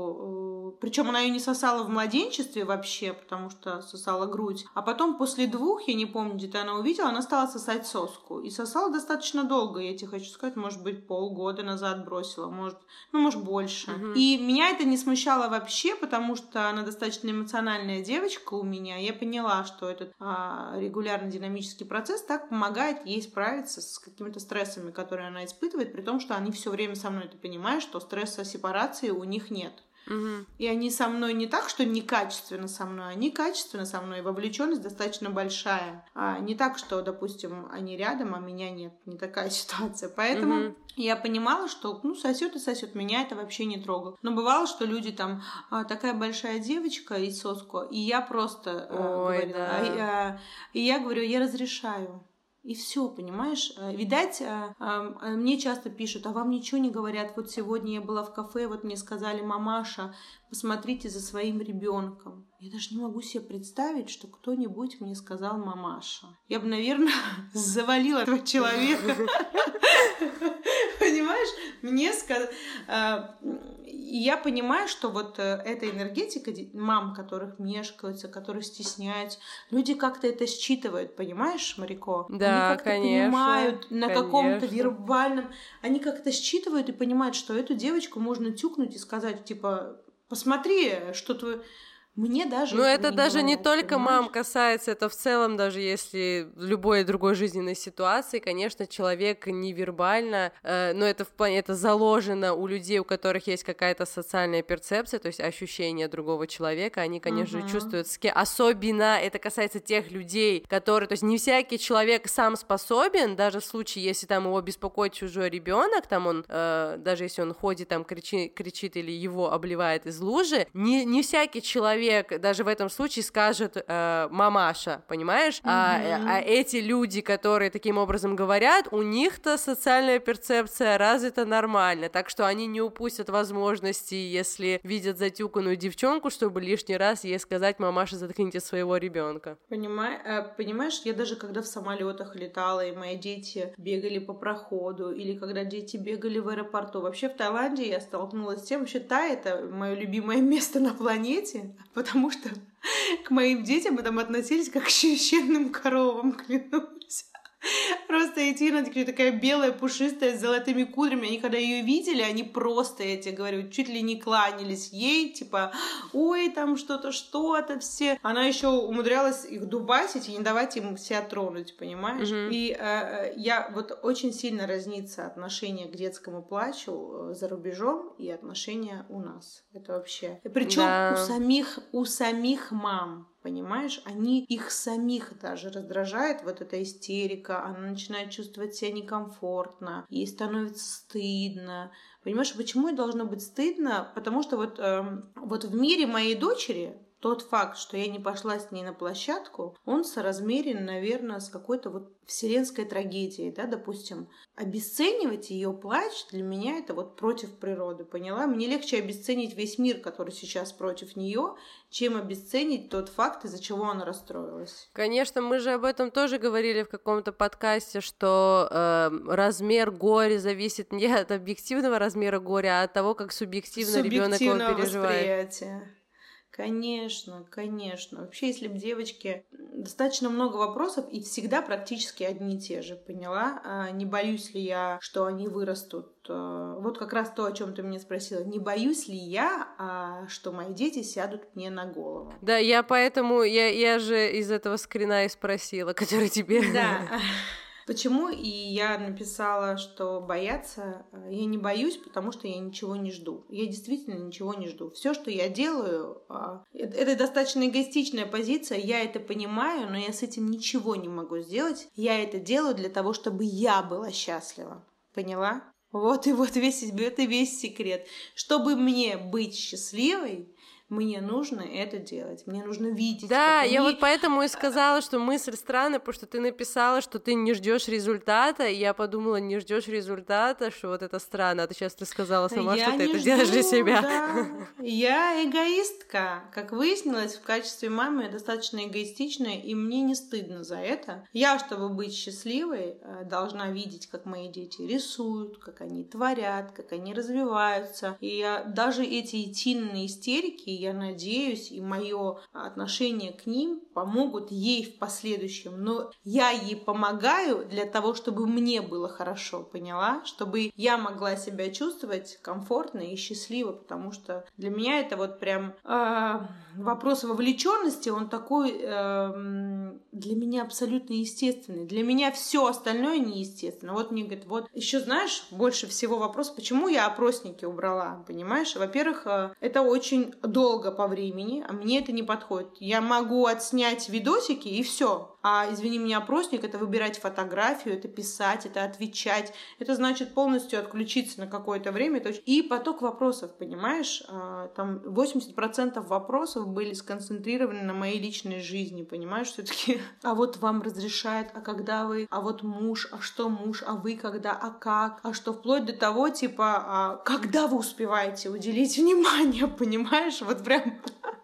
причем она ее не сосала в младенчестве вообще, потому что сосала грудь, а потом после двух, я не помню, где-то она увидела, она стала сосать соску. И сосала достаточно долго, я тебе хочу сказать, может быть, полгода назад бросила, может, ну, может, больше. Мгм. И меня это не смущало вообще, потому что она достаточно эмоциональная девочка у меня. Я поняла, что этот а, регулярный динамический процесс так помогает ей справиться с какими-то стрессами, которые она испытывает, при том, что они все время со мной, ты понимаешь, что стресса сепарации у них нет. Мгм. И они со мной не так, что некачественно со мной, они качественно со мной. Вовлеченность достаточно большая. А не так, что, допустим, они рядом, а меня нет. Не такая ситуация. Поэтому Мгм. я понимала, что ну сосет и сосет, меня это вообще не трогало. Но бывало, что люди там «А, такая большая девочка и соску, и я просто э, Ой, говорила, да. а, и я говорю, я разрешаю. И все, понимаешь? Э, Видать, э, э, мне часто пишут, а вам ничего не говорят. Вот сегодня я была в кафе, вот мне сказали, мамаша, посмотрите за своим ребенком. Я даже не могу себе представить, что кто-нибудь мне сказал мамаша. Я бы, наверное, завалила этого человека. Понимаешь? Мне сказали... И я понимаю, что вот э, эта энергетика мам, которых мешкаются, которые стесняются, люди как-то это считывают, понимаешь, Марико? Да, они как-то конечно, понимают на каком-то вербальном... Они как-то считывают и понимают, что эту девочку можно тюкнуть и сказать, типа, посмотри, что твой... Мне даже Ну, этого это даже не только понимаешь? мам касается, это в целом, даже если любой другой жизненной ситуации, конечно, человек невербально, э, но это в плане, это заложено у людей, у которых есть какая-то социальная перцепция, то есть ощущение другого человека, они, конечно Мгм. чувствуют, с ке- особенно это касается тех людей, которые, то есть не всякий человек сам способен, даже в случае, если там его беспокоит чужой ребенок, там он, э, даже если он ходит, там кричит, кричит или его обливает из лужи, не, не всякий человек даже в этом случае скажет э, мамаша, понимаешь? А, Мгм. а эти люди, которые таким образом говорят, у них-то социальная перцепция развита нормально, так что они не упустят возможности, если видят затюканную девчонку, чтобы лишний раз ей сказать, мамаша, заткните своего ребенка. Понимай- э, понимаешь, я даже когда в самолетах летала, и мои дети бегали по проходу, или когда дети бегали в аэропорту. Вообще в Таиланде я столкнулась с тем, вообще Тай это мое любимое место на планете, потому что к моим детям мы там относились как к священным коровам, клянусь. Просто Этина такая белая, пушистая, с золотыми кудрями. Они когда ее видели, они просто, я тебе говорю, чуть ли не кланялись ей, типа, ой, там что-то, что-то все. Она еще умудрялась их дубасить и не давать им себя тронуть, понимаешь? Мгм. И э, э, я вот очень сильно разнится отношение к детскому плачу э, за рубежом и отношение у нас. Это вообще. Причем Да. у самих, у самих мам. Понимаешь, они их самих даже раздражает вот эта истерика, она начинает чувствовать себя некомфортно, ей становится стыдно. Понимаешь, почему ей должно быть стыдно? Потому что вот, эм, вот в мире моей дочери тот факт, что я не пошла с ней на площадку, он соразмерен, наверное, с какой-то вот вселенской трагедией, да, допустим. Обесценивать ее плач для меня это вот против природы, поняла? Мне легче обесценить весь мир, который сейчас против нее, чем обесценить тот факт, из-за чего она расстроилась. Конечно, мы же об этом тоже говорили в каком-то подкасте, что э, размер горя зависит не от объективного размера горя, а от того, как субъективно ребенок его переживает. восприятия. Конечно, конечно. Вообще, если бы девочки... Достаточно много вопросов, и всегда практически одни и те же, поняла? А не боюсь ли я, что они вырастут? А, вот как раз то, о чем ты меня спросила. Не боюсь ли я, а, что мои дети сядут мне на голову? Да, я поэтому... Я, я же из этого скрина и спросила, который тебе... Да. Почему? И я написала, что бояться э, я не боюсь, потому что я ничего не жду. Я действительно ничего не жду. Все, что я делаю, а, это достаточно эгоистичная позиция, я это понимаю, но я с этим ничего не могу сделать. Я это делаю для того, чтобы я была счастлива. Поняла? Вот и вот весь, это весь секрет. Чтобы мне быть счастливой, мне нужно это делать, мне нужно видеть. Да, я они... вот поэтому и сказала, что мысль странная, потому что ты написала, что ты не ждешь результата, и я подумала, не ждешь результата, что вот это странно, а ты сейчас ты сказала сама, я что ты это жду, делаешь для себя. Да. Я эгоистка, как выяснилось, в качестве мамы я достаточно эгоистичная, и мне не стыдно за это. Я, чтобы быть счастливой, э, должна видеть, как мои дети рисуют, как они творят, как они развиваются, и я, даже эти идтинные истерики я надеюсь, и мое отношение к ним помогут ей в последующем. Но я ей помогаю для того, чтобы мне было хорошо, поняла? Чтобы я могла себя чувствовать комфортно и счастливо, потому что для меня это вот прям э, вопрос вовлеченности, он такой э, для меня абсолютно естественный. Для меня все остальное неестественно. Вот мне говорят, вот еще знаешь, больше всего вопрос, почему я опросники убрала, понимаешь? Во-первых, э, это очень долго долго по времени, а мне это не подходит. Я могу отснять видосики и все. А, извини меня, опросник — это выбирать фотографию, это писать, это отвечать. Это значит полностью отключиться на какое-то время. И поток вопросов, понимаешь? А, там 80% вопросов были сконцентрированы на моей личной жизни, понимаешь? все таки а вот вам разрешает, а когда вы, а вот муж, а что муж, а вы когда, а как, а что вплоть до того, типа, а когда вы успеваете уделить внимание, понимаешь? Вот прям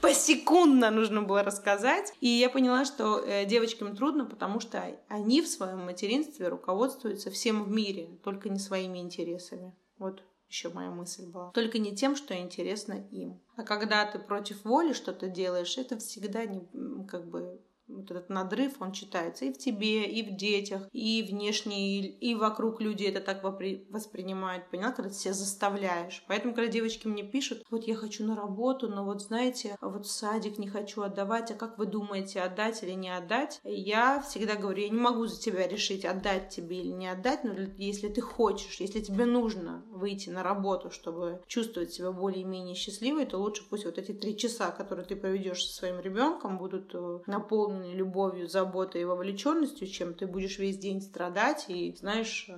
посекундно нужно было рассказать. И я поняла, что э, девочкам трудно, потому что они в своем материнстве руководствуются всем в мире, только не своими интересами. Вот еще моя мысль была. Только не тем, что интересно им. А когда ты против воли что-то делаешь, это всегда не как бы вот этот надрыв, он читается и в тебе, и в детях, и внешне, и, вокруг люди это так воспринимают, поняла, когда ты себя заставляешь. Поэтому, когда девочки мне пишут, вот я хочу на работу, но вот знаете, вот садик не хочу отдавать, а как вы думаете, отдать или не отдать? Я всегда говорю, я не могу за тебя решить, отдать тебе или не отдать, но если ты хочешь, если тебе нужно выйти на работу, чтобы чувствовать себя более-менее счастливой, то лучше пусть вот эти три часа, которые ты проведешь со своим ребенком, будут э, наполнены наполненный любовью, заботой и вовлеченностью, чем ты будешь весь день страдать и, знаешь, э,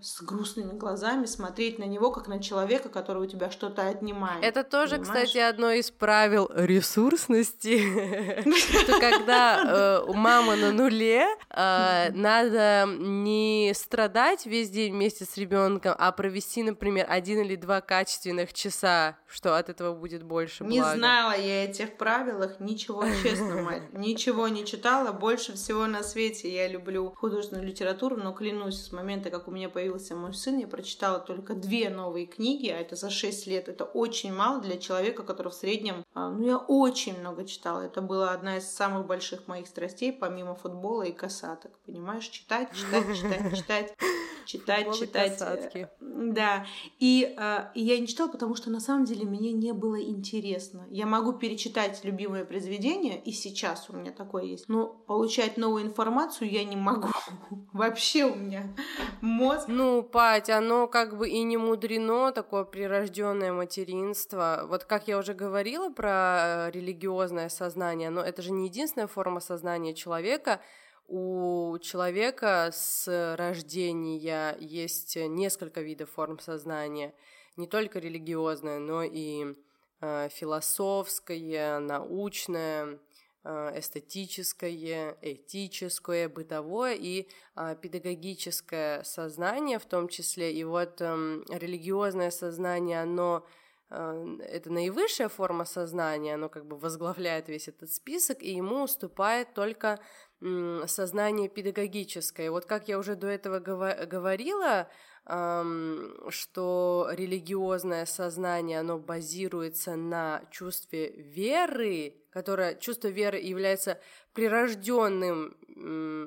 с грустными глазами смотреть на него, как на человека, который у тебя что-то отнимает. Это тоже, понимаешь? кстати, одно из правил ресурсности, что когда э, мама на нуле, э, надо не страдать весь день вместе с ребенком, а провести, например, один или два качественных часа, что от этого будет больше Не знала я этих правилах, ничего, честно, мать, ничего не читала. Больше всего на свете я люблю художественную литературу, но клянусь, с момента, как у меня появился мой сын, я прочитала только две новые книги, а это за 6 лет. Это очень мало для человека, который в среднем... А, ну, я очень много читала. Это была одна из самых больших моих страстей, помимо футбола и касаток. Понимаешь? Читать, читать, читать, читать, читать, читать. Да. И, э, и я не читала, потому что на самом деле мне не было интересно. Я могу перечитать любимое произведение, и сейчас у меня такое есть. Но получать новую информацию я не могу. Вообще у меня мозг... Ну, Пать, оно как бы и не мудрено, такое прирожденное материнство. Вот как я уже говорила про э, религиозное сознание, но это же не единственная форма сознания человека, у человека с рождения есть несколько видов форм сознания, не только религиозное, но и э, философское, научное, эстетическое, этическое, бытовое и э, педагогическое сознание в том числе. И вот э, религиозное сознание, оно это наивысшая форма сознания, оно как бы возглавляет весь этот список, и ему уступает только сознание педагогическое. Вот как я уже до этого говорила, что религиозное сознание, оно базируется на чувстве веры, которое чувство веры является прирожденным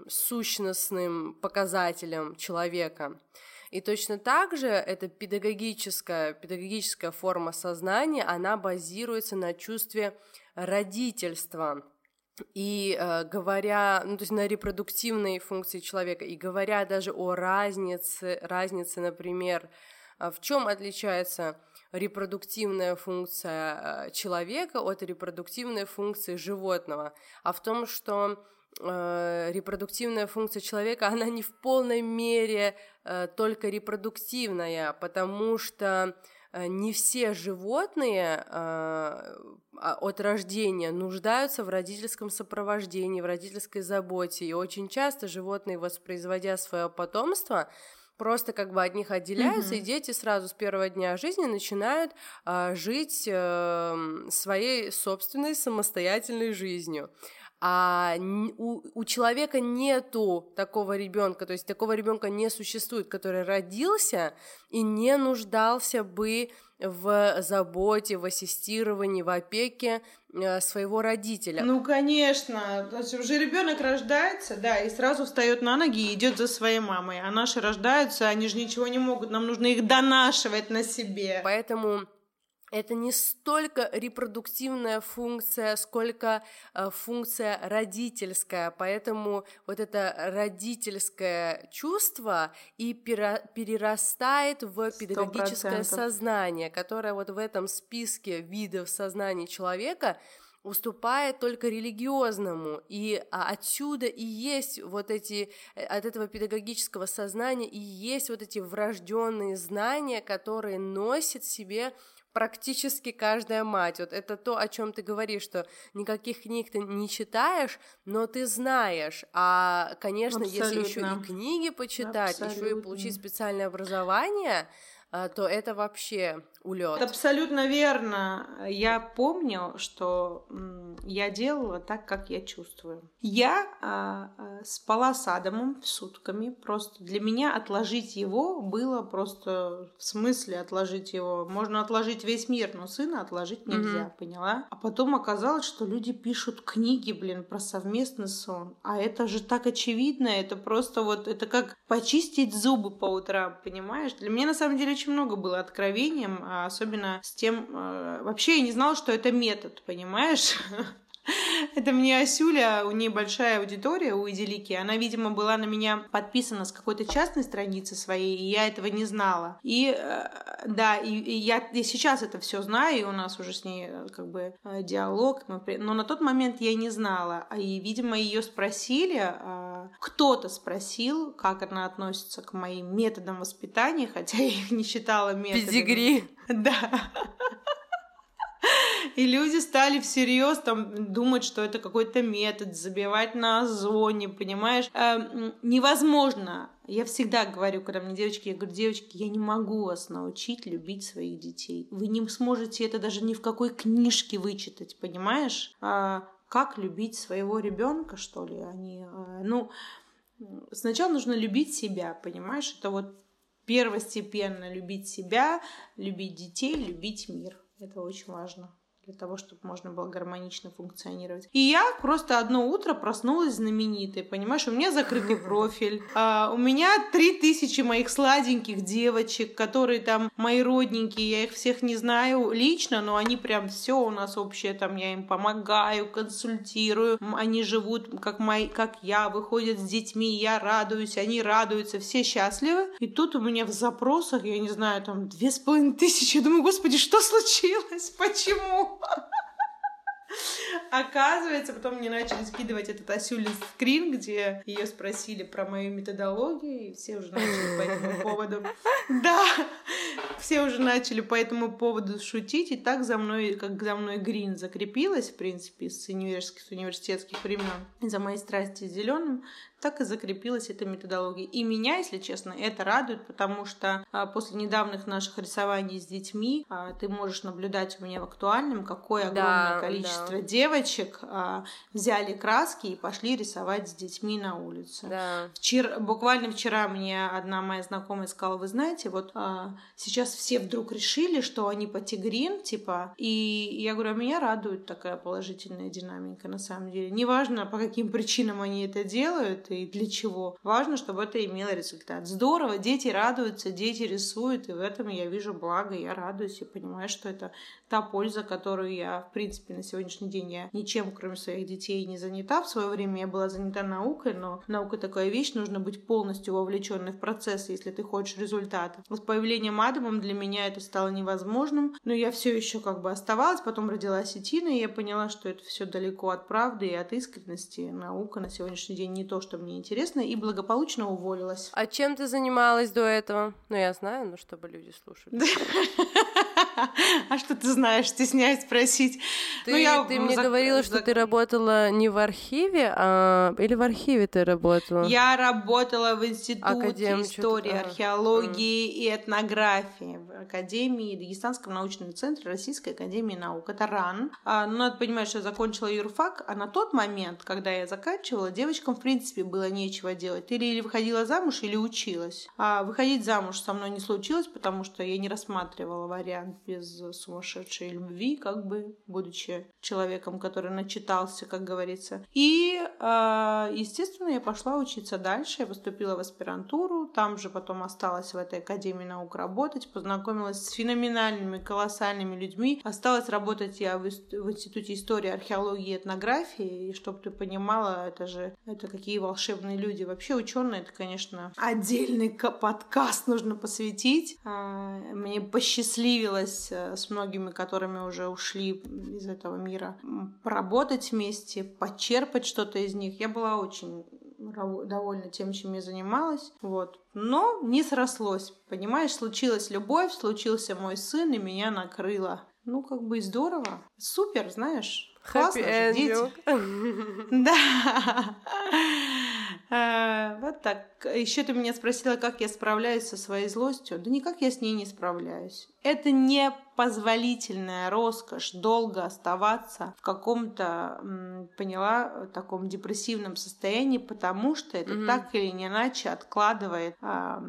сущностным показателем человека. И точно так же эта педагогическая, педагогическая форма сознания, она базируется на чувстве родительства – и э, говоря, ну, то есть на репродуктивной функции человека, и говоря даже о разнице, разнице, например, э, в чем отличается репродуктивная функция э, человека от репродуктивной функции животного, а в том, что э, репродуктивная функция человека, она не в полной мере э, только репродуктивная, потому что не все животные э, от рождения нуждаются в родительском сопровождении, в родительской заботе. И очень часто животные, воспроизводя свое потомство, просто как бы от них отделяются, mm-hmm. и дети сразу с первого дня жизни начинают э, жить э, своей собственной самостоятельной жизнью а у, у человека нету такого ребенка, то есть такого ребенка не существует, который родился и не нуждался бы в заботе, в ассистировании, в опеке э, своего родителя. Ну, конечно. То есть уже ребенок рождается, да, и сразу встает на ноги и идет за своей мамой. А наши рождаются, они же ничего не могут, нам нужно их донашивать на себе. Поэтому это не столько репродуктивная функция, сколько э, функция родительская. Поэтому вот это родительское чувство и перерастает в педагогическое 100%. сознание, которое вот в этом списке видов сознания человека уступает только религиозному, и а, отсюда и есть вот эти, э, от этого педагогического сознания и есть вот эти врожденные знания, которые носит себе практически каждая мать. Вот это то, о чем ты говоришь, что никаких книг ты не читаешь, но ты знаешь. А, конечно, Абсолютно. если еще и книги почитать, еще и получить специальное образование, то это вообще улет. Абсолютно верно. Я помню, что я делала так, как я чувствую. Я а, а, спала с Адамом сутками. Просто для меня отложить его было просто в смысле отложить его. Можно отложить весь мир, но сына отложить нельзя, mm-hmm. поняла? А потом оказалось, что люди пишут книги, блин, про совместный сон. А это же так очевидно. Это просто вот, это как почистить зубы по утрам, понимаешь? Для меня на самом деле очень много было откровением а особенно с тем... Э, вообще я не знала, что это метод, понимаешь? Это мне Асюля, у нее большая аудитория у Иделики. Она, видимо, была на меня подписана с какой-то частной страницы своей, и я этого не знала. И э, да, и, и я, я сейчас это все знаю, и у нас уже с ней э, как бы диалог. Но на тот момент я не знала. И, видимо, ее спросили, кто-то спросил, как она относится к моим методам воспитания, хотя я их не считала методами. Педигри. Да. И люди стали всерьез там думать, что это какой-то метод, забивать на озоне, понимаешь? Э, невозможно. Я всегда говорю, когда мне девочки, я говорю, девочки, я не могу вас научить любить своих детей. Вы не сможете это даже ни в какой книжке вычитать, понимаешь? А, как любить своего ребенка, что ли? Они, а, ну, сначала нужно любить себя, понимаешь? Это вот первостепенно любить себя, любить детей, любить мир. Это очень важно для того, чтобы можно было гармонично функционировать. И я просто одно утро проснулась знаменитой, понимаешь? У меня закрытый профиль, а, у меня три тысячи моих сладеньких девочек, которые там мои родненькие, я их всех не знаю лично, но они прям все у нас общее, там я им помогаю, консультирую, они живут как, мои, как я, выходят с детьми, я радуюсь, они радуются, все счастливы. И тут у меня в запросах, я не знаю, там две с половиной тысячи, я думаю, господи, что случилось? Почему? Оказывается, потом мне начали скидывать этот Асюлин скрин, где ее спросили про мою методологию, и все уже начали по этому поводу... Да, все уже начали по этому поводу шутить, и так за мной, как за мной Грин закрепилась, в принципе, с университетских, с университетских времен, за моей страсти зеленым, так и закрепилась эта методология. И меня, если честно, это радует, потому что а, после недавних наших рисований с детьми а, ты можешь наблюдать у меня в актуальном, какое огромное Да, количество да. девочек а, взяли краски и пошли рисовать с детьми на улице. Да. Вчера, буквально вчера мне одна моя знакомая сказала, вы знаете, вот сейчас все вдруг решили, что они по тигрин, типа, и я говорю, а меня радует такая положительная динамика на самом деле. Неважно, по каким причинам они это делают и для чего. Важно, чтобы это имело результат. Здорово, дети радуются, дети рисуют, и в этом я вижу благо, я радуюсь и понимаю, что это та польза, которую я, в принципе, на сегодняшний день я ничем, кроме своих детей, не занята. В свое время я была занята наукой, но наука такая вещь, нужно быть полностью вовлеченной в процесс, если ты хочешь результата. С появлением Адамом для меня это стало невозможным, но я все еще как бы оставалась, потом родилась Этина, и я поняла, что это все далеко от правды и от искренности. Наука на сегодняшний день не то, что мне интересно, и благополучно уволилась. А чем ты занималась до этого? Ну, я знаю, но чтобы люди слушали. А что ты знаешь? Стесняюсь спросить. Ты, Ну, я ты мне зак- говорила, что зак- ты работала не в архиве, а... или в архиве ты работала? Я работала в Институте Академ, истории, ага. археологии и этнографии в Академии, Дагестанском научном центре Российской Академии Наук. Это РАН. А, ну, надо понимать, что я закончила юрфак, а на тот момент, когда я заканчивала, девочкам, в принципе, было нечего делать. Ты или выходила замуж, или училась. А выходить замуж со мной не случилось, потому что я не рассматривала вариант без сумасшедшей любви, как бы, будучи человеком, который начитался, как говорится. И, а, естественно, я пошла учиться дальше. Я поступила в аспирантуру, там же потом осталась в этой Академии наук работать, познакомилась с феноменальными, колоссальными людьми. Осталась работать я в, Институте истории, археологии и этнографии. И чтобы ты понимала, это же это какие волшебные люди. Вообще ученые, это, конечно, отдельный ка- подкаст нужно посвятить. А, Мне посчастливилось э, с многими, которыми уже ушли из этого мира, поработать вместе, почерпать что-то из них. Я была очень довольна тем, чем я занималась. Вот. Но не срослось. Понимаешь, случилась любовь, случился мой сын, и меня накрыло. Ну, как бы здорово. Супер, знаешь. Классно же, дети. Да. Э, Вот так. Еще ты меня спросила, как я справляюсь со своей злостью. Да никак я с ней не справляюсь. Это непозволительная роскошь долго оставаться в каком-то, поняла, таком депрессивном состоянии, потому что это Мгм. так или иначе откладывает а,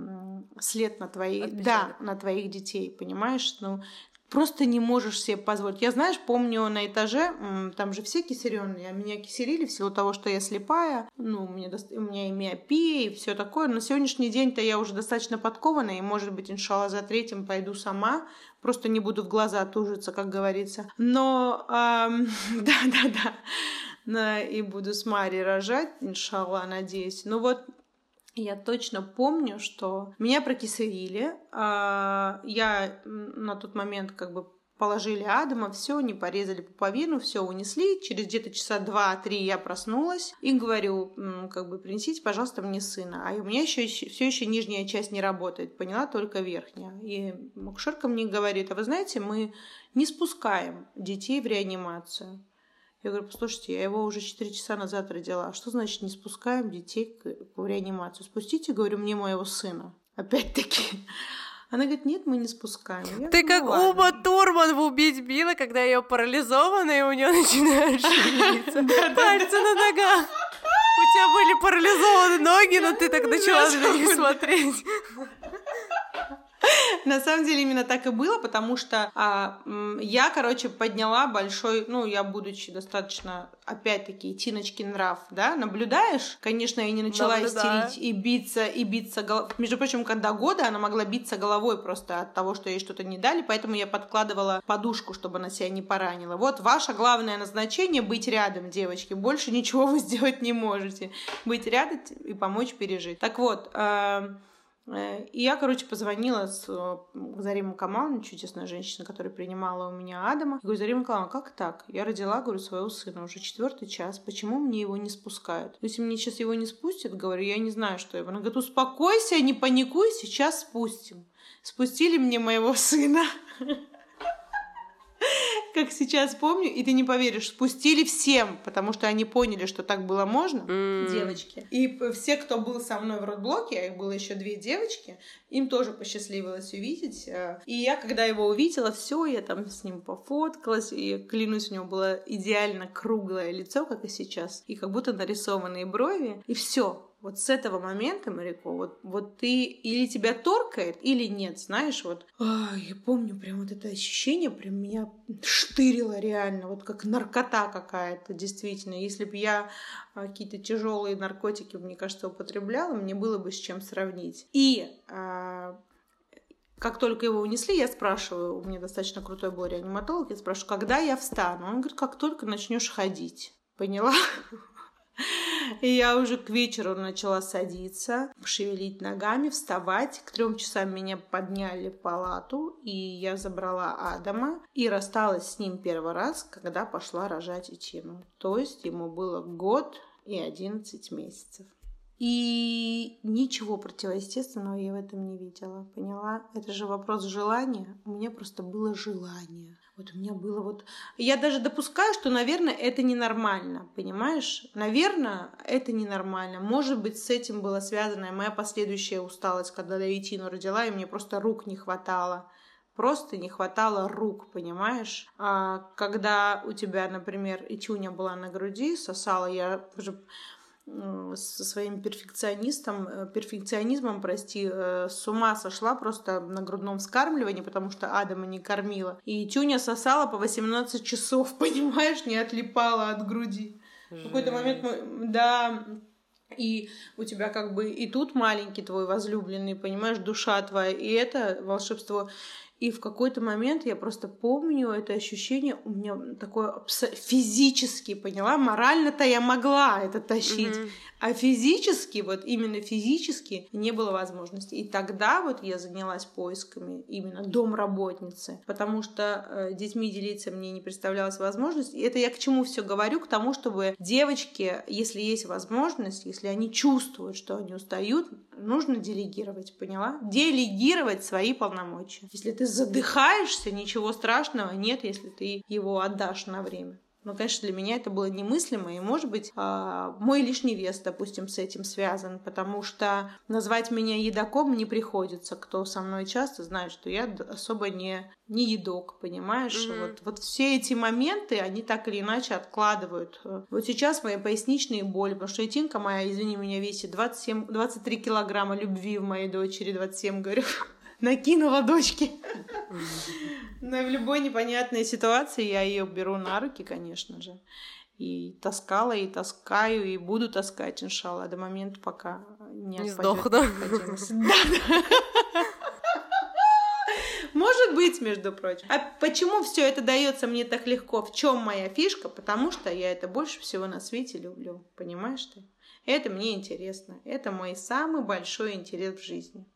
след на твоих, Отпечаток. да, на твоих детей, понимаешь? Ну, просто не можешь себе позволить. Я, знаешь, помню на этаже, там же все кисеренные, а меня кисерили в силу того, что я слепая, ну, у меня, у меня и миопия, и все такое. На сегодняшний день-то я уже достаточно подкована, и, может быть, иншалла, за третьим пойду сама, просто не буду в глаза тужиться, как говорится. Но, да-да-да, и буду с Марией рожать, иншалла, надеюсь. Ну вот, я точно помню, что меня прокисарили. а, Я на тот момент как бы положили Адама, все, не порезали пуповину, все унесли. Через где-то часа два-три я проснулась и говорю, как бы принесите, пожалуйста, мне сына. А у меня еще все еще нижняя часть не работает, поняла, только верхняя. И акушерка мне говорит, а вы знаете, мы не спускаем детей в реанимацию. Я говорю, послушайте, я его уже 4 часа назад родила. А что значит не спускаем детей к- в реанимацию? Спустите, говорю, мне моего сына. Опять-таки. Она говорит, нет, мы не спускаем. Я Ты говорю, как «Ну ладно». Ума Турман в «Убить Билла», когда ее парализована, и у нее начинают шевелиться пальцы на ногах. У тебя были парализованы ноги, но ты так начала на них смотреть. На самом деле именно так и было, потому что а, я, короче, подняла большой, ну, я будучи достаточно, опять-таки, тиночки нрав, да, наблюдаешь, конечно, я не начала Наблюдаю. истерить и биться, и биться головой. Между прочим, когда года она могла биться головой просто от того, что ей что-то не дали, поэтому я подкладывала подушку, чтобы она себя не поранила. Вот ваше главное назначение — быть рядом, девочки. Больше ничего вы сделать не можете. Быть рядом и помочь пережить. Так вот, Э, И я, короче, позвонила с э, Зарима Камаловной, чудесная женщина, которая принимала у меня Адама. Я говорю, Зарима Камаловна, как так? Я родила, говорю, своего сына уже четвертый час. Почему мне его не спускают? Если мне сейчас его не спустят, говорю, я не знаю, что его. Она говорит, успокойся, не паникуй, сейчас спустим. Спустили мне моего сына. Как сейчас помню, и ты не поверишь, спустили всем, потому что они поняли, что так было можно, девочки. И все, кто был со мной в родблоке, а их было еще две девочки, им тоже посчастливилось увидеть. э, И я, когда его увидела, все, я там с ним пофоткалась, и клянусь, у него было идеально круглое лицо, как и сейчас, и как будто нарисованные брови, и все. Вот с этого момента, Марико, вот, вот ты или тебя торкает, или нет, знаешь, вот. А, я помню прям вот это ощущение, прям меня штырило реально, вот как наркота какая-то, действительно. Если бы я а, какие-то тяжелые наркотики, мне кажется, употребляла, мне было бы с чем сравнить. И а, как только его унесли, я спрашиваю, у меня достаточно крутой был реаниматолог, я спрашиваю, когда я встану? Он говорит, как только начнешь ходить. Поняла? И я уже к вечеру начала садиться, шевелить ногами, вставать. К трем часам меня подняли в палату, и я забрала Адама и рассталась с ним первый раз, когда пошла рожать Ичину. То есть ему было год и 11 месяцев. И ничего противоестественного я в этом не видела. Поняла? Это же вопрос желания. У меня просто было желание. Вот у меня было вот... Я даже допускаю, что, наверное, это ненормально, понимаешь? Наверное, это ненормально. Может быть, с этим была связана моя последующая усталость, когда я Итину родила, и мне просто рук не хватало. Просто не хватало рук, понимаешь? А когда у тебя, например, Итюня была на груди, сосала я уже со своим перфекционистом, э, перфекционизмом, прости, э, с ума сошла просто на грудном вскармливании, потому что Адама не кормила. И Тюня сосала по 18 часов, понимаешь, не отлипала от груди. В какой-то момент, мы, да, и у тебя как бы и тут маленький твой возлюбленный, понимаешь, душа твоя, и это волшебство. И в какой-то момент я просто помню это ощущение, у меня такое физически, поняла? Морально-то я могла это тащить, Мгм. а физически, вот именно физически не было возможности. И тогда вот я занялась поисками именно домработницы, потому что э, детьми делиться мне не представлялась возможность. И это я к чему все говорю? К тому, чтобы девочки, если есть возможность, если они чувствуют, что они устают, нужно делегировать, поняла? Делегировать свои полномочия. Если ты задыхаешься, ничего страшного нет, если ты его отдашь на время. Но, конечно, для меня это было немыслимо, и, может быть, а, мой лишний вес, допустим, с этим связан, потому что назвать меня едоком не приходится. Кто со мной часто знает, что я особо не, не едок, понимаешь? Мгм. Вот, вот все эти моменты, они так или иначе откладывают. Вот сейчас мои поясничные боли, потому что Этинка моя, извини меня, весит 27, 23 килограмма любви в моей дочери, 27, говорю. Накинула дочки. Но в любой непонятной ситуации я ее беру на руки, конечно же. И таскала, и таскаю, и буду таскать, иншалла, до момента, пока не, Не. Да. Может быть, между прочим. А почему все это дается мне так легко? В чем моя фишка? Потому что я это больше всего на свете люблю. Понимаешь ты? Это мне интересно. Это мой самый большой интерес в жизни.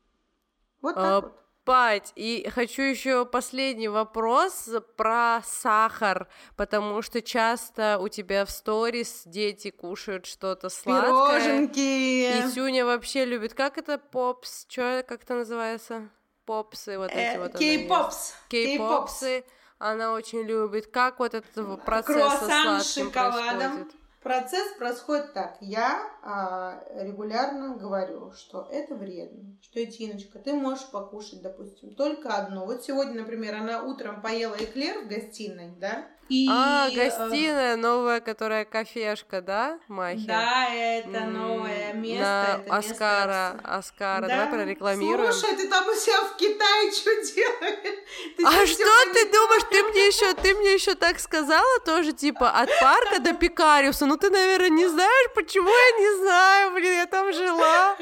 Вот так А, вот. Пать, и хочу еще последний вопрос про сахар, потому что часто у тебя в сторис дети кушают что-то сладкое. Пироженки. И Сюня вообще любит, как это попс, что как это называется? Попсы, вот эти Э, вот. Кей-попс. Кей-попсы. Она очень любит. Как вот этот вот процесс Круассан со с сладким шоколадом. происходит? Процесс происходит так. Я а, регулярно говорю, что это вредно. Что, Этиночка, ты можешь покушать, допустим, только одно. Вот сегодня, например, она утром поела эклер в гостиной, да? И, А, гостиная новая, которая кафешка, да, Махи? Да, это новое место. На это место Оскара, абс- Оскара, Да? давай прорекламируем. Слушай, ты там у себя в Китае что делаешь? Ты А что ты думаешь? Ты мне еще, ты мне еще так сказала тоже, типа, от парка до Пикариуса. Ну ты, наверное, не знаешь, почему я не знаю, блин, я там жила.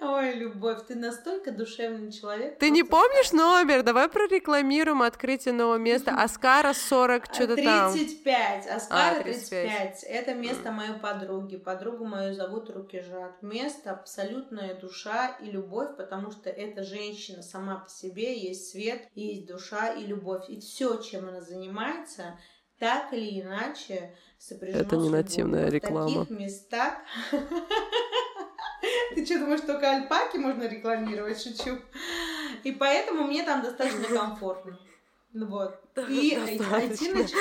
Ой, Любовь, ты настолько душевный человек. Ты не помнишь номер? Давай прорекламируем открытие нового места. Аскара 40, что-то там. 35, Аскара А, 35. 35. Это место моей подруги. Подругу мою зовут Рукижат. Место абсолютная душа и любовь, потому что эта женщина сама по себе есть свет, есть душа и любовь. И все, чем она занимается, так или иначе сопряжено Это не с нативная реклама. В таких местах... Ты что, думаешь, только альпаки можно рекламировать? Шучу. И поэтому мне там достаточно комфортно. Вот. И идти нач-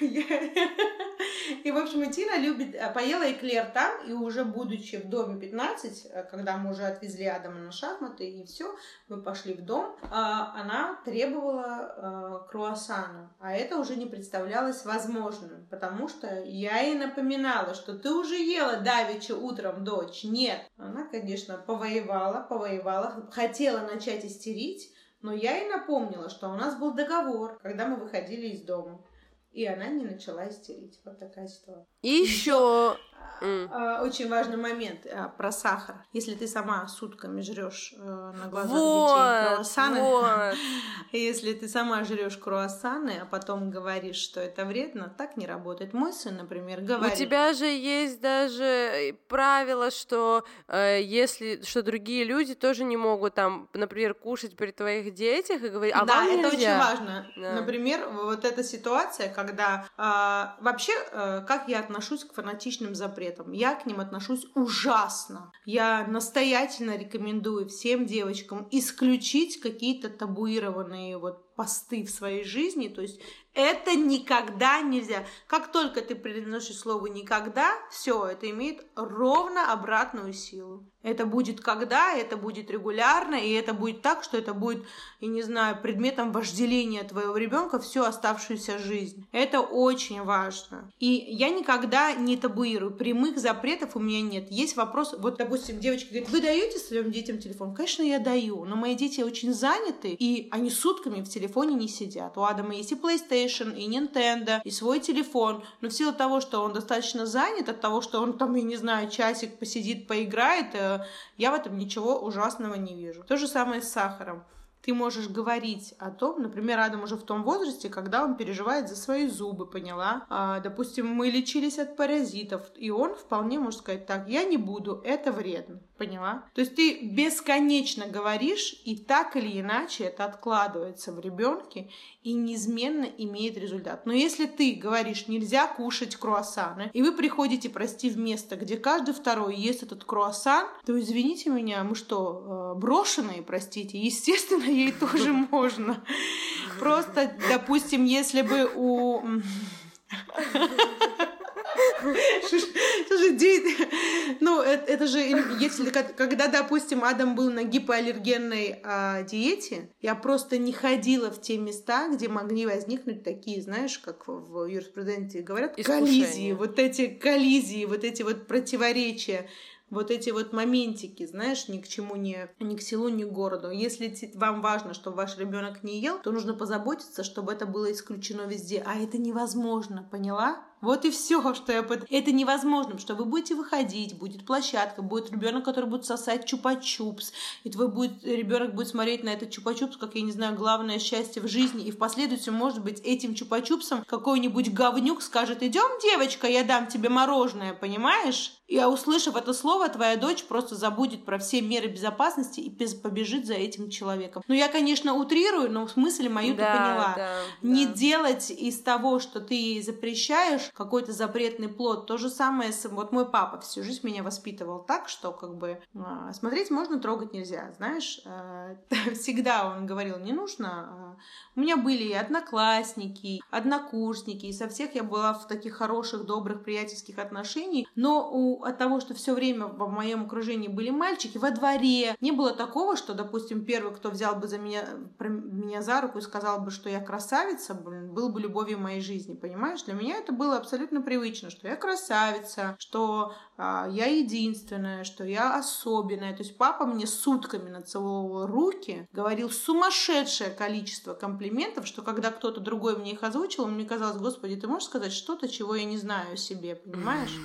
И, в общем, Тина любит... э, Поела эклер там, и уже будучи в доме 15, э, когда мы уже отвезли Адама на шахматы, и все, мы пошли в дом, а, она требовала э, круассана. А это уже не представлялось возможным, потому что я ей напоминала, что ты уже ела давеча утром, дочь. Нет. Она, конечно, повоевала, повоевала, хотела начать истерить, но я ей напомнила, что у нас был договор, когда мы выходили из дома. И она не начала истерить. Вот такая ситуация. И еще А, Очень важный момент а, про сахар. Если ты сама сутками жрешь э, на глазах вот, детей круассаны, вот. если ты сама жрешь круассаны, а потом говоришь, что это вредно, так не работает. Мой сын, например, говорит. У тебя же есть даже э, правило, что э, если что другие люди тоже не могут там, например, кушать при твоих детях и говорить, а да, вам это нельзя. очень важно. Да. Например, вот эта ситуация, когда а, вообще, э, как я отношусь к фанатичным запретам? Я к ним отношусь ужасно. Я настоятельно рекомендую всем девочкам исключить какие-то табуированные вот посты в своей жизни, то есть это никогда нельзя. Как только ты произносишь слово никогда, все, это имеет ровно обратную силу. Это будет когда, это будет регулярно, и это будет так, что это будет, я не знаю, предметом вожделения твоего ребенка всю оставшуюся жизнь. Это очень важно. И я никогда не табуирую. Прямых запретов у меня нет. Есть вопрос, вот, допустим, девочка говорит, вы даете своим детям телефон? Конечно, я даю, но мои дети очень заняты, и они сутками в телефоне не сидят. У Адама есть и PlayStation, и Nintendo, и свой телефон. Но в силу того, что он достаточно занят, от того, что он там, я не знаю, часик посидит, поиграет, э, я в этом ничего ужасного не вижу. То же самое с сахаром. Ты можешь говорить о том, например, Адам уже в том возрасте, когда он переживает за свои зубы, поняла? А, допустим, мы лечились от паразитов, и он вполне может сказать так, я не буду, это вредно, поняла? То есть ты бесконечно говоришь, и так или иначе это откладывается в ребенке и неизменно имеет результат. Но если ты говоришь, нельзя кушать круассаны, и вы приходите, прости, в место, где каждый второй ест этот круассан, то извините меня, мы что, э, брошенные, простите? Естественно, ей тоже можно. Просто, допустим, если бы у... Слушай, де- ну, это, же, если, когда, допустим, Адам был на гипоаллергенной а, диете, я просто не ходила в те места, где могли возникнуть такие, знаешь, как в юриспруденции говорят, коллизии, вот эти коллизии, вот эти вот противоречия вот эти вот моментики, знаешь, ни к чему не, ни к селу, ни к городу. Если вам важно, чтобы ваш ребенок не ел, то нужно позаботиться, чтобы это было исключено везде. А это невозможно, поняла? Вот и все, что я под... Это невозможно, что вы будете выходить, будет площадка, будет ребенок, который будет сосать чупа-чупс, и твой будет ребенок будет смотреть на этот чупа-чупс, как, я не знаю, главное счастье в жизни, и в последующем, может быть, этим чупа-чупсом какой-нибудь говнюк скажет, идем, девочка, я дам тебе мороженое, понимаешь? И услышав это слово, твоя дочь просто забудет про все меры безопасности и побежит за этим человеком. Ну, я, конечно, утрирую, но мысль мою ты Да, поняла. да, Не да. делать из того, что ты ей запрещаешь, какой-то запретный плод. То же самое с... Вот мой папа всю жизнь меня воспитывал так, что как бы а, смотреть можно, трогать нельзя. Знаешь, а, всегда он говорил, не нужно. а. У меня были и одноклассники, однокурсники, и со всех я была в таких хороших, добрых, приятельских отношениях. Но у, от того, что все время в моем окружении были мальчики, во дворе, не было такого, что, допустим, первый, кто взял бы за меня, меня за руку и сказал бы, что я красавица, блин, был бы любовью моей жизни, понимаешь? Для меня это было абсолютно привычно, что я красавица, что а, я единственная, что я особенная. То есть папа мне сутками нацеловывал руки, говорил сумасшедшее количество комплиментов, что когда кто-то другой мне их озвучил, мне казалось, господи, ты можешь сказать что-то, чего я не знаю о себе, понимаешь?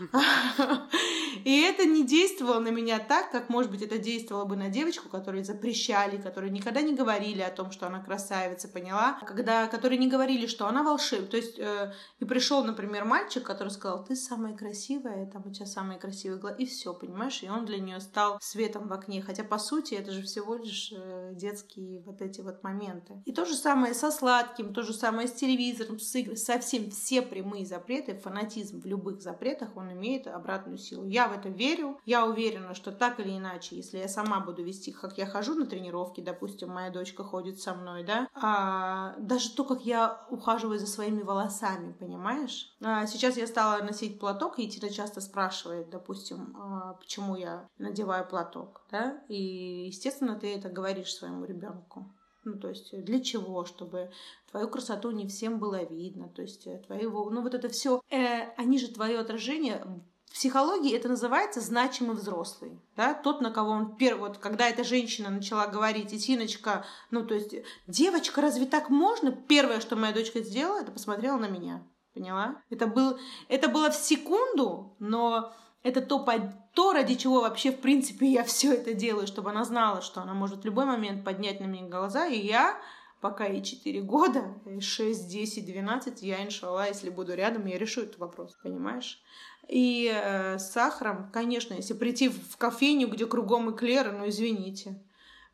И это не действовало на меня так, как, может быть, это действовало бы на девочку, которой запрещали, которые никогда не говорили о том, что она красавица, поняла? Когда, которые не говорили, что она волшебная. То есть, э, и пришел, например, мальчик, который сказал, ты самая красивая, там у тебя самые красивые глаза, и все, понимаешь? И он для нее стал светом в окне. Хотя, по сути, это же всего лишь э, детские вот эти вот моменты. И то же самое со сладким, то же самое с телевизором, с играми, совсем все прямые запреты, фанатизм в любых запретах, он имеет обратную обратную силу. Я в это верю. Я уверена, что так или иначе, если я сама буду вести, как я хожу на тренировки, допустим, моя дочка ходит со мной, да, а, даже то, как я ухаживаю за своими волосами, понимаешь? А, сейчас я стала носить платок, и Тина часто спрашивает, допустим, а, почему я надеваю платок, да, и, естественно, ты это говоришь своему ребенку. Ну, то есть для чего? Чтобы твою красоту не всем было видно. То есть твоего... Ну, вот это все, э, они же твое отражение в психологии это называется значимый взрослый, да, тот, на кого он первый, вот когда эта женщина начала говорить, и Тиночка, ну, то есть, девочка, разве так можно? Первое, что моя дочка сделала, это посмотрела на меня, поняла? Это, был, это было в секунду, но это то, то, ради чего вообще, в принципе, я все это делаю, чтобы она знала, что она может в любой момент поднять на меня глаза, и я, пока ей 4 года, 6, 10, 12, я, иншалла, если буду рядом, я решу этот вопрос, понимаешь? И э, с сахаром, конечно, если прийти в кофейню, где кругом эклеры, ну, извините.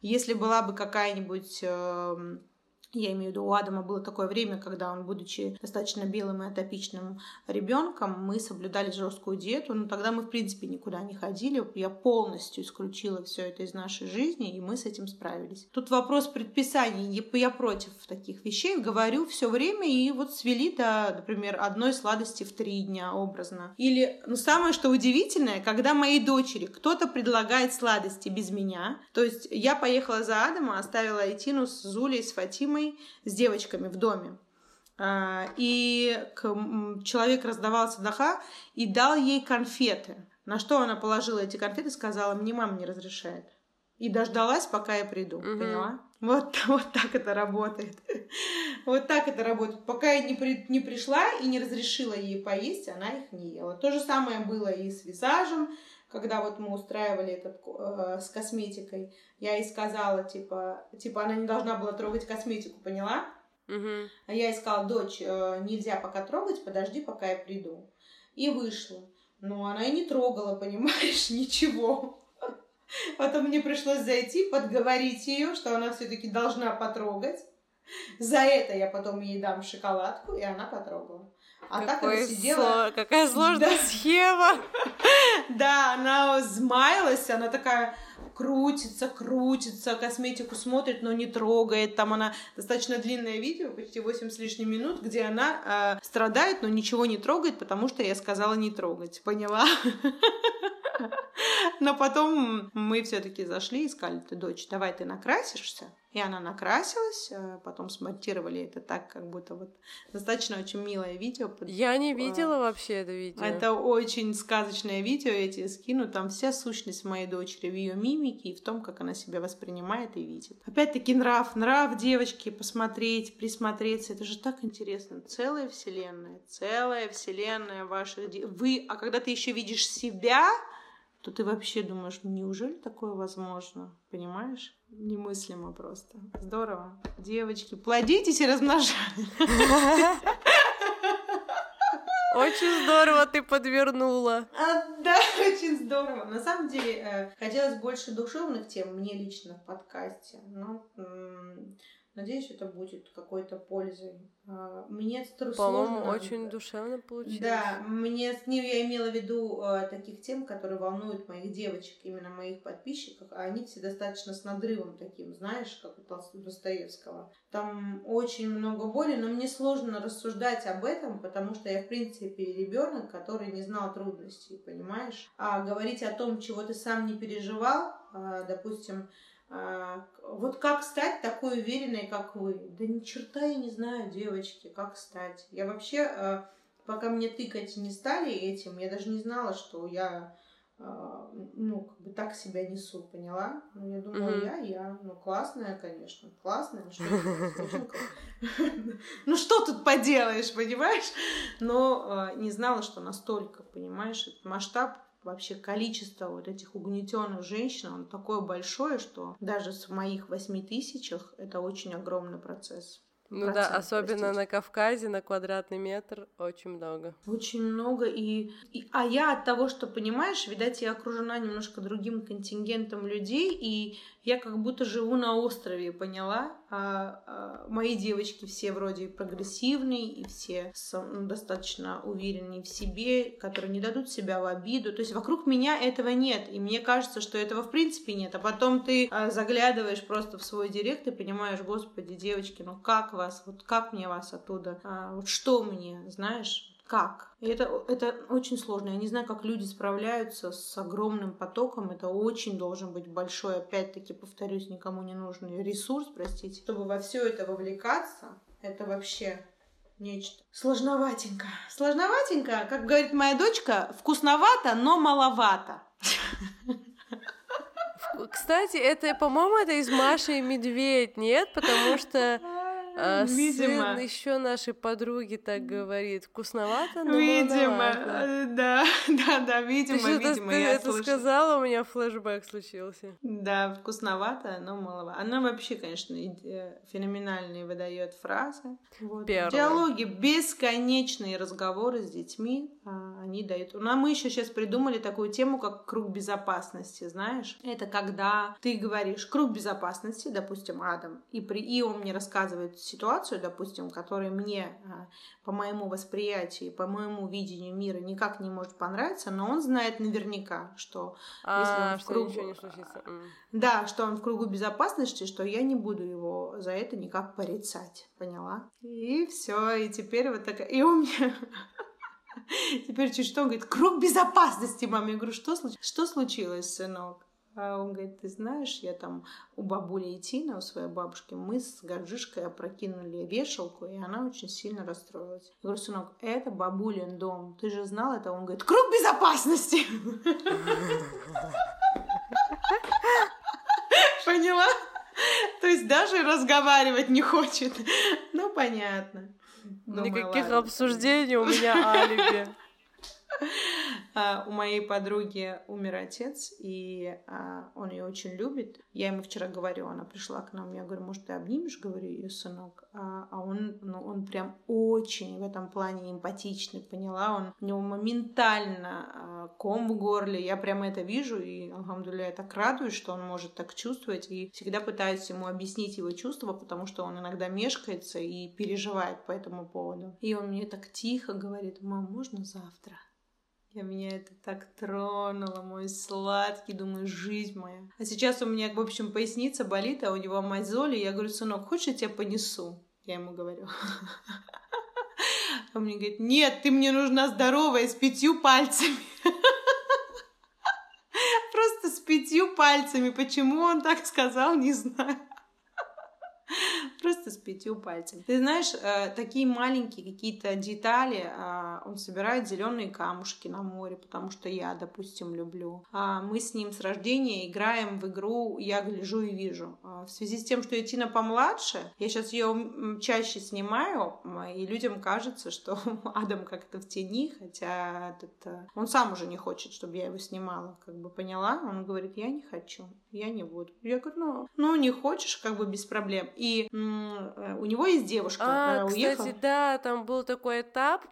Если была бы какая-нибудь... Э, я имею в виду, у Адама было такое время, когда он, будучи достаточно белым и атопичным ребенком, мы соблюдали жесткую диету, но тогда мы, в принципе, никуда не ходили. Я полностью исключила все это из нашей жизни, и мы с этим справились. Тут вопрос предписаний. Я против таких вещей, говорю все время, и вот свели до, например, одной сладости в три дня образно. Или, ну, самое что удивительное, когда моей дочери кто-то предлагает сладости без меня, то есть я поехала за Адама, оставила Айтину с Зулей, с Фатимой, мамой, с девочками в доме. А, и человек раздавал садаха и дал ей конфеты. На что она положила эти конфеты и сказала, мне мама не разрешает. И дождалась, пока я приду. Угу. Поняла? Вот, вот так это работает. вот так это работает. Пока я не, при, не пришла и не разрешила ей поесть, она их не ела. То же самое было и с визажем когда вот мы устраивали этот э, с косметикой, я ей сказала, типа, типа, она не должна была трогать косметику, поняла? Угу. А я ей сказала, дочь, э, нельзя пока трогать, подожди, пока я приду. И вышла. Но она и не трогала, понимаешь, ничего. Потом мне пришлось зайти, подговорить ее, что она все-таки должна потрогать. За это я потом ей дам шоколадку, и она потрогала. А Какой так она сидела... Сло... Какая сложная да. схема! Да, она взмаялась, она такая крутится, крутится, косметику смотрит, но не трогает. Там она достаточно длинное видео, почти 8 с лишним минут, где она э, страдает, но ничего не трогает, потому что я сказала не трогать. Поняла? Но потом мы все-таки зашли и сказали, ты, дочь, давай ты накрасишься. И она накрасилась, э, потом смонтировали это так, как будто вот достаточно очень милое видео. Я не видела вообще это видео. Это очень сказочное видео, я тебе скину. Там вся сущность моей дочери в ее мимике и в том, как она себя воспринимает и видит. Опять-таки нрав, нрав девочки, посмотреть, присмотреться. Это же так интересно. Целая вселенная, целая вселенная ваших... Вы, а когда ты еще видишь себя, то ты вообще думаешь, неужели такое возможно? Понимаешь? Немыслимо просто. Здорово. Девочки, плодитесь и размножайтесь. Очень здорово ты подвернула. А, да, очень здорово. На самом деле, э, хотелось больше душевных тем мне лично в подкасте. Но Надеюсь, это будет какой-то пользой. А, мне это По-моему, очень душевно получилось. Да, мне с ним я имела в виду э, таких тем, которые волнуют моих девочек, именно моих подписчиков, а они все достаточно с надрывом таким, знаешь, как у Достоевского. Там очень много боли, но мне сложно рассуждать об этом, потому что я, в принципе, ребенок, который не знал трудностей, понимаешь? А говорить о том, чего ты сам не переживал, э, допустим, а, вот как стать такой уверенной, как вы? Да ни черта я не знаю, девочки, как стать. Я вообще, а, пока мне тыкать не стали этим, я даже не знала, что я а, ну, как бы так себя несу, поняла? Ну, я думала, mm-hmm. я, я. Ну, классная, конечно, классная. Ну, что тут поделаешь, понимаешь? Но не знала, что настолько, понимаешь, масштаб вообще количество вот этих угнетенных женщин, он такое большое, что даже в моих восьми тысячах это очень огромный процесс. Ну Процент, да, особенно простите. на Кавказе на квадратный метр очень много. Очень много. И, и, а я от того, что, понимаешь, видать, я окружена немножко другим контингентом людей, и я как будто живу на острове, поняла? а, а, мои девочки все вроде прогрессивные и все ну, достаточно уверенные в себе, которые не дадут себя в обиду. То есть вокруг меня этого нет, и мне кажется, что этого в принципе нет. А потом ты а, заглядываешь просто в свой директ и понимаешь, господи, девочки, ну как вас, вот как мне вас оттуда, а, вот что мне, знаешь, как? И это, это очень сложно. Я не знаю, как люди справляются с огромным потоком. Это очень должен быть большой, опять-таки, повторюсь, никому не нужный ресурс, простите. Чтобы во все это вовлекаться, это вообще нечто. Сложноватенько. Сложноватенько, как говорит моя дочка, вкусновато, но маловато. Кстати, это, по-моему, это из Маши и Медведь, нет? Потому что а, Видимо. Сын еще нашей подруги так говорит. Вкусновато, но Видимо, э, да, да, да, видимо, ты видимо, ты я это слышу. сказала, у меня флешбэк случился. Да, вкусновато, но маловато. Она вообще, конечно, э, феноменальные выдает фразы. Вот. Диалоги, бесконечные разговоры с детьми, а, они дают. Ну, а мы еще сейчас придумали такую тему, как круг безопасности, знаешь? Это когда ты говоришь круг безопасности, допустим, Адам, и, при... и он мне рассказывает ситуацию, допустим, которая мне а, по моему восприятию, по моему видению мира никак не может понравиться, но он знает наверняка, что а, если он в кругу... ничего не случится. Да, что он в кругу безопасности, что я не буду его за это никак порицать, поняла? И все, и теперь вот такая... И у меня... Теперь чуть что, он говорит, круг безопасности, маме. Я говорю, что, случилось? что случилось, сынок? А он говорит, ты знаешь, я там у бабули Тина, у своей бабушки, мы с Гаджишкой опрокинули вешалку, и она очень сильно расстроилась. Я говорю, сынок, это бабулин дом, ты же знал это? Он говорит, круг безопасности! Поняла? То есть даже разговаривать не хочет. Ну, понятно. Никаких обсуждений у меня алиби. А, у моей подруги умер отец, и а, он ее очень любит. Я ему вчера говорю, она пришла к нам, я говорю, может, ты обнимешь, говорю, ее сынок? А, а он, ну, он прям очень в этом плане эмпатичный, поняла? Он, у него моментально ком в горле, я прям это вижу, и, алхамдуля, я так радуюсь, что он может так чувствовать, и всегда пытаюсь ему объяснить его чувства, потому что он иногда мешкается и переживает по этому поводу. И он мне так тихо говорит, мам, можно завтра? Я меня это так тронуло, мой сладкий, думаю, жизнь моя. А сейчас у меня, в общем, поясница болит, а у него мозоли. Я говорю, сынок, хочешь, я тебя понесу? Я ему говорю. Он мне говорит, нет, ты мне нужна здоровая, с пятью пальцами. Просто с пятью пальцами. Почему он так сказал, не знаю. Просто с пятью пальцами. Ты знаешь, э, такие маленькие какие-то детали. А, он собирает зеленые камушки на море, потому что я, допустим, люблю. А, мы с ним с рождения играем в игру «Я гляжу и вижу». А, в связи с тем, что Тина помладше, я сейчас ее чаще снимаю, и людям кажется, что Адам как-то в тени, хотя этот, он сам уже не хочет, чтобы я его снимала. Как бы поняла? Он говорит, я не хочу, я не буду. Я говорю, ну, ну не хочешь, как бы без проблем. И э, у него есть девушка, а, она уехала. Кстати, да, там был такой этап,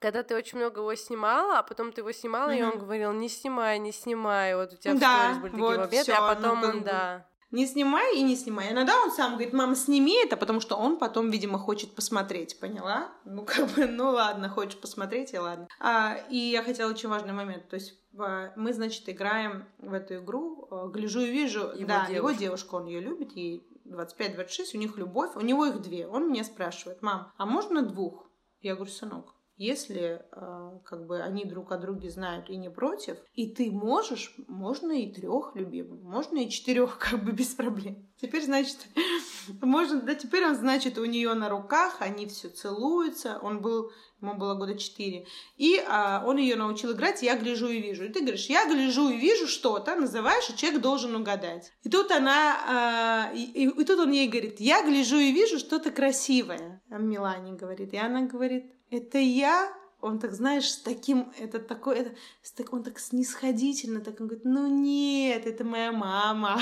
когда ты очень много его снимала, а потом ты его снимала, mm-hmm. и он говорил, не снимай, не снимай, вот у тебя да, в сторис были вот такие моменты, а потом ну, он, да. Не снимай и не снимай. Иногда он сам говорит, мама, сними это, потому что он потом, видимо, хочет посмотреть, поняла? Ну, как бы, ну ладно, хочешь посмотреть, и ладно. А, и я хотела очень важный момент, то есть мы, значит, играем в эту игру, э, гляжу и вижу, его да, девушка. его девушка, он ее любит, ей 25-26, у них любовь, у него их две. Он меня спрашивает, мам, а можно двух? Я говорю, сынок, если э, как бы они друг о друге знают и не против, и ты можешь, можно и трех любимых, можно и четырех, как бы без проблем. Теперь, значит, можно, да, теперь он, значит, у нее на руках, они все целуются. Он был, ему было года четыре. И а, он ее научил играть, я гляжу и вижу. И ты говоришь, я гляжу и вижу что-то, называешь, и человек должен угадать. И тут она, а, и, и, и тут он ей говорит, я гляжу и вижу что-то красивое. А Милане говорит. И она говорит, это я? Он так, знаешь, с таким, это такой, это, с так, он так снисходительно, так он говорит, ну нет, это моя мама.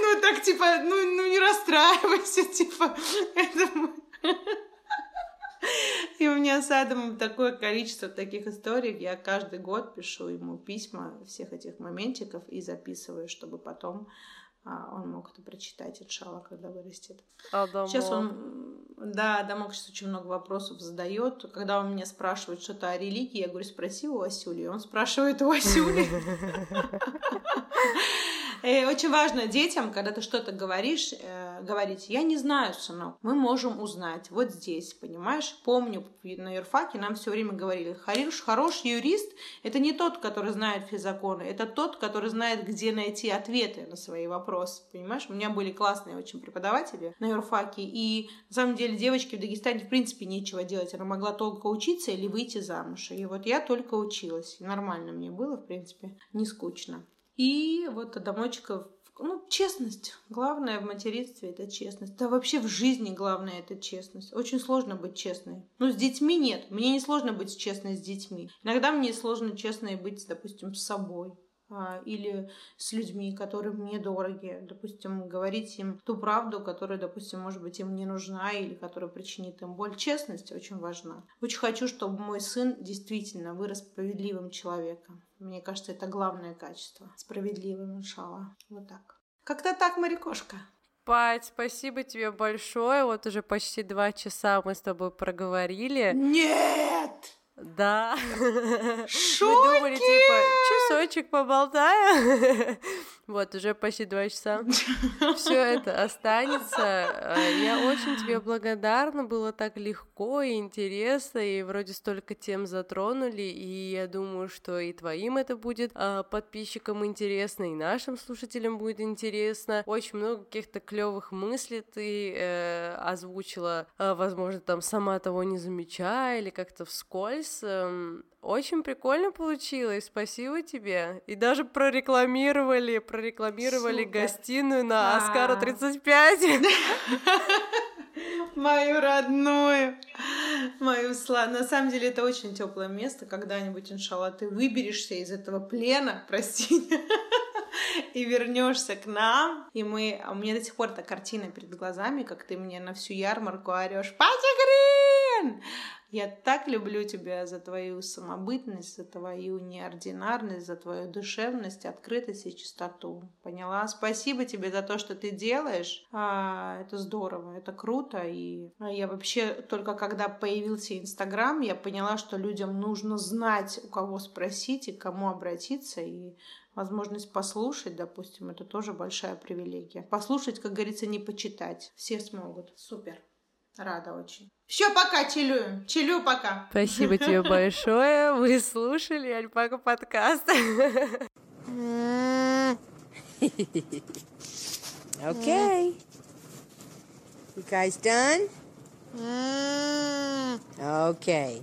Ну так, типа, ну, ну не расстраивайся, типа, это И у меня с Адамом такое количество таких историй. Я каждый год пишу ему письма всех этих моментиков и записываю, чтобы потом он мог это прочитать, иншалла, когда вырастет. Адамок. Сейчас он, да, Адамок сейчас очень много вопросов задает. Когда он меня спрашивает что-то о религии, я говорю, спроси у Васюли. Он спрашивает у Васюли. Очень важно детям, когда ты что-то говоришь, э, говорить, я не знаю, сынок, мы можем узнать вот здесь, понимаешь? Помню, на юрфаке нам все время говорили, хороший, хороший юрист – это не тот, который знает все законы, это тот, который знает, где найти ответы на свои вопросы, понимаешь? У меня были классные очень преподаватели на юрфаке, и на самом деле девочке в Дагестане в принципе нечего делать, она могла только учиться или выйти замуж, и вот я только училась, и нормально мне было, в принципе, не скучно. И вот Адамочка ну, честность. Главное в материнстве это честность. Да вообще в жизни главное это честность. Очень сложно быть честной. Ну, с детьми нет. Мне не сложно быть честной с детьми. Иногда мне сложно честной быть, допустим, с собой или с людьми, которые мне дороги, допустим, говорить им ту правду, которая, допустим, может быть, им не нужна или которая причинит им боль. Честность очень важна. Очень хочу, чтобы мой сын действительно вырос справедливым человеком. Мне кажется, это главное качество. Справедливым, иншалла. Вот так. Как-то так, Марикошка. Пать, спасибо тебе большое. Вот уже почти два часа мы с тобой проговорили. Нет! Да. Шутки! Мы думали, типа, часочек поболтаем. Вот, уже почти два часа. Все это останется. Э, я очень тебе благодарна. Было так легко и интересно, и вроде столько тем затронули, и я думаю, что и твоим это будет э, подписчикам интересно, и нашим слушателям будет интересно. Очень много каких-то клевых мыслей ты э, озвучила, э, возможно, там сама того не замечая или как-то вскользь. Э, очень прикольно получилось, спасибо тебе. И даже прорекламировали, прорекламировали Супер. гостиную на А. Оскара 35. Мою родную, мою славу. На самом деле это очень теплое место. Когда-нибудь, иншалла, ты выберешься из этого плена, прости, и вернешься к нам. И мы, а у меня до сих пор эта картина перед глазами, как ты мне на всю ярмарку орешь, Пати Грин! Я так люблю тебя за твою самобытность, за твою неординарность, за твою душевность, открытость и чистоту. Поняла? Спасибо тебе за то, что ты делаешь. А, это здорово, это круто. И я вообще только когда появился Инстаграм, я поняла, что людям нужно знать, у кого спросить и к кому обратиться. И возможность послушать, допустим, это тоже большая привилегия. Послушать, как говорится, не почитать. Все смогут. Супер. Рада очень. Все, пока, челюем. Челю пока. Спасибо тебе большое. Вы слушали Альпака подкаст. Okay. You guys done? Okay.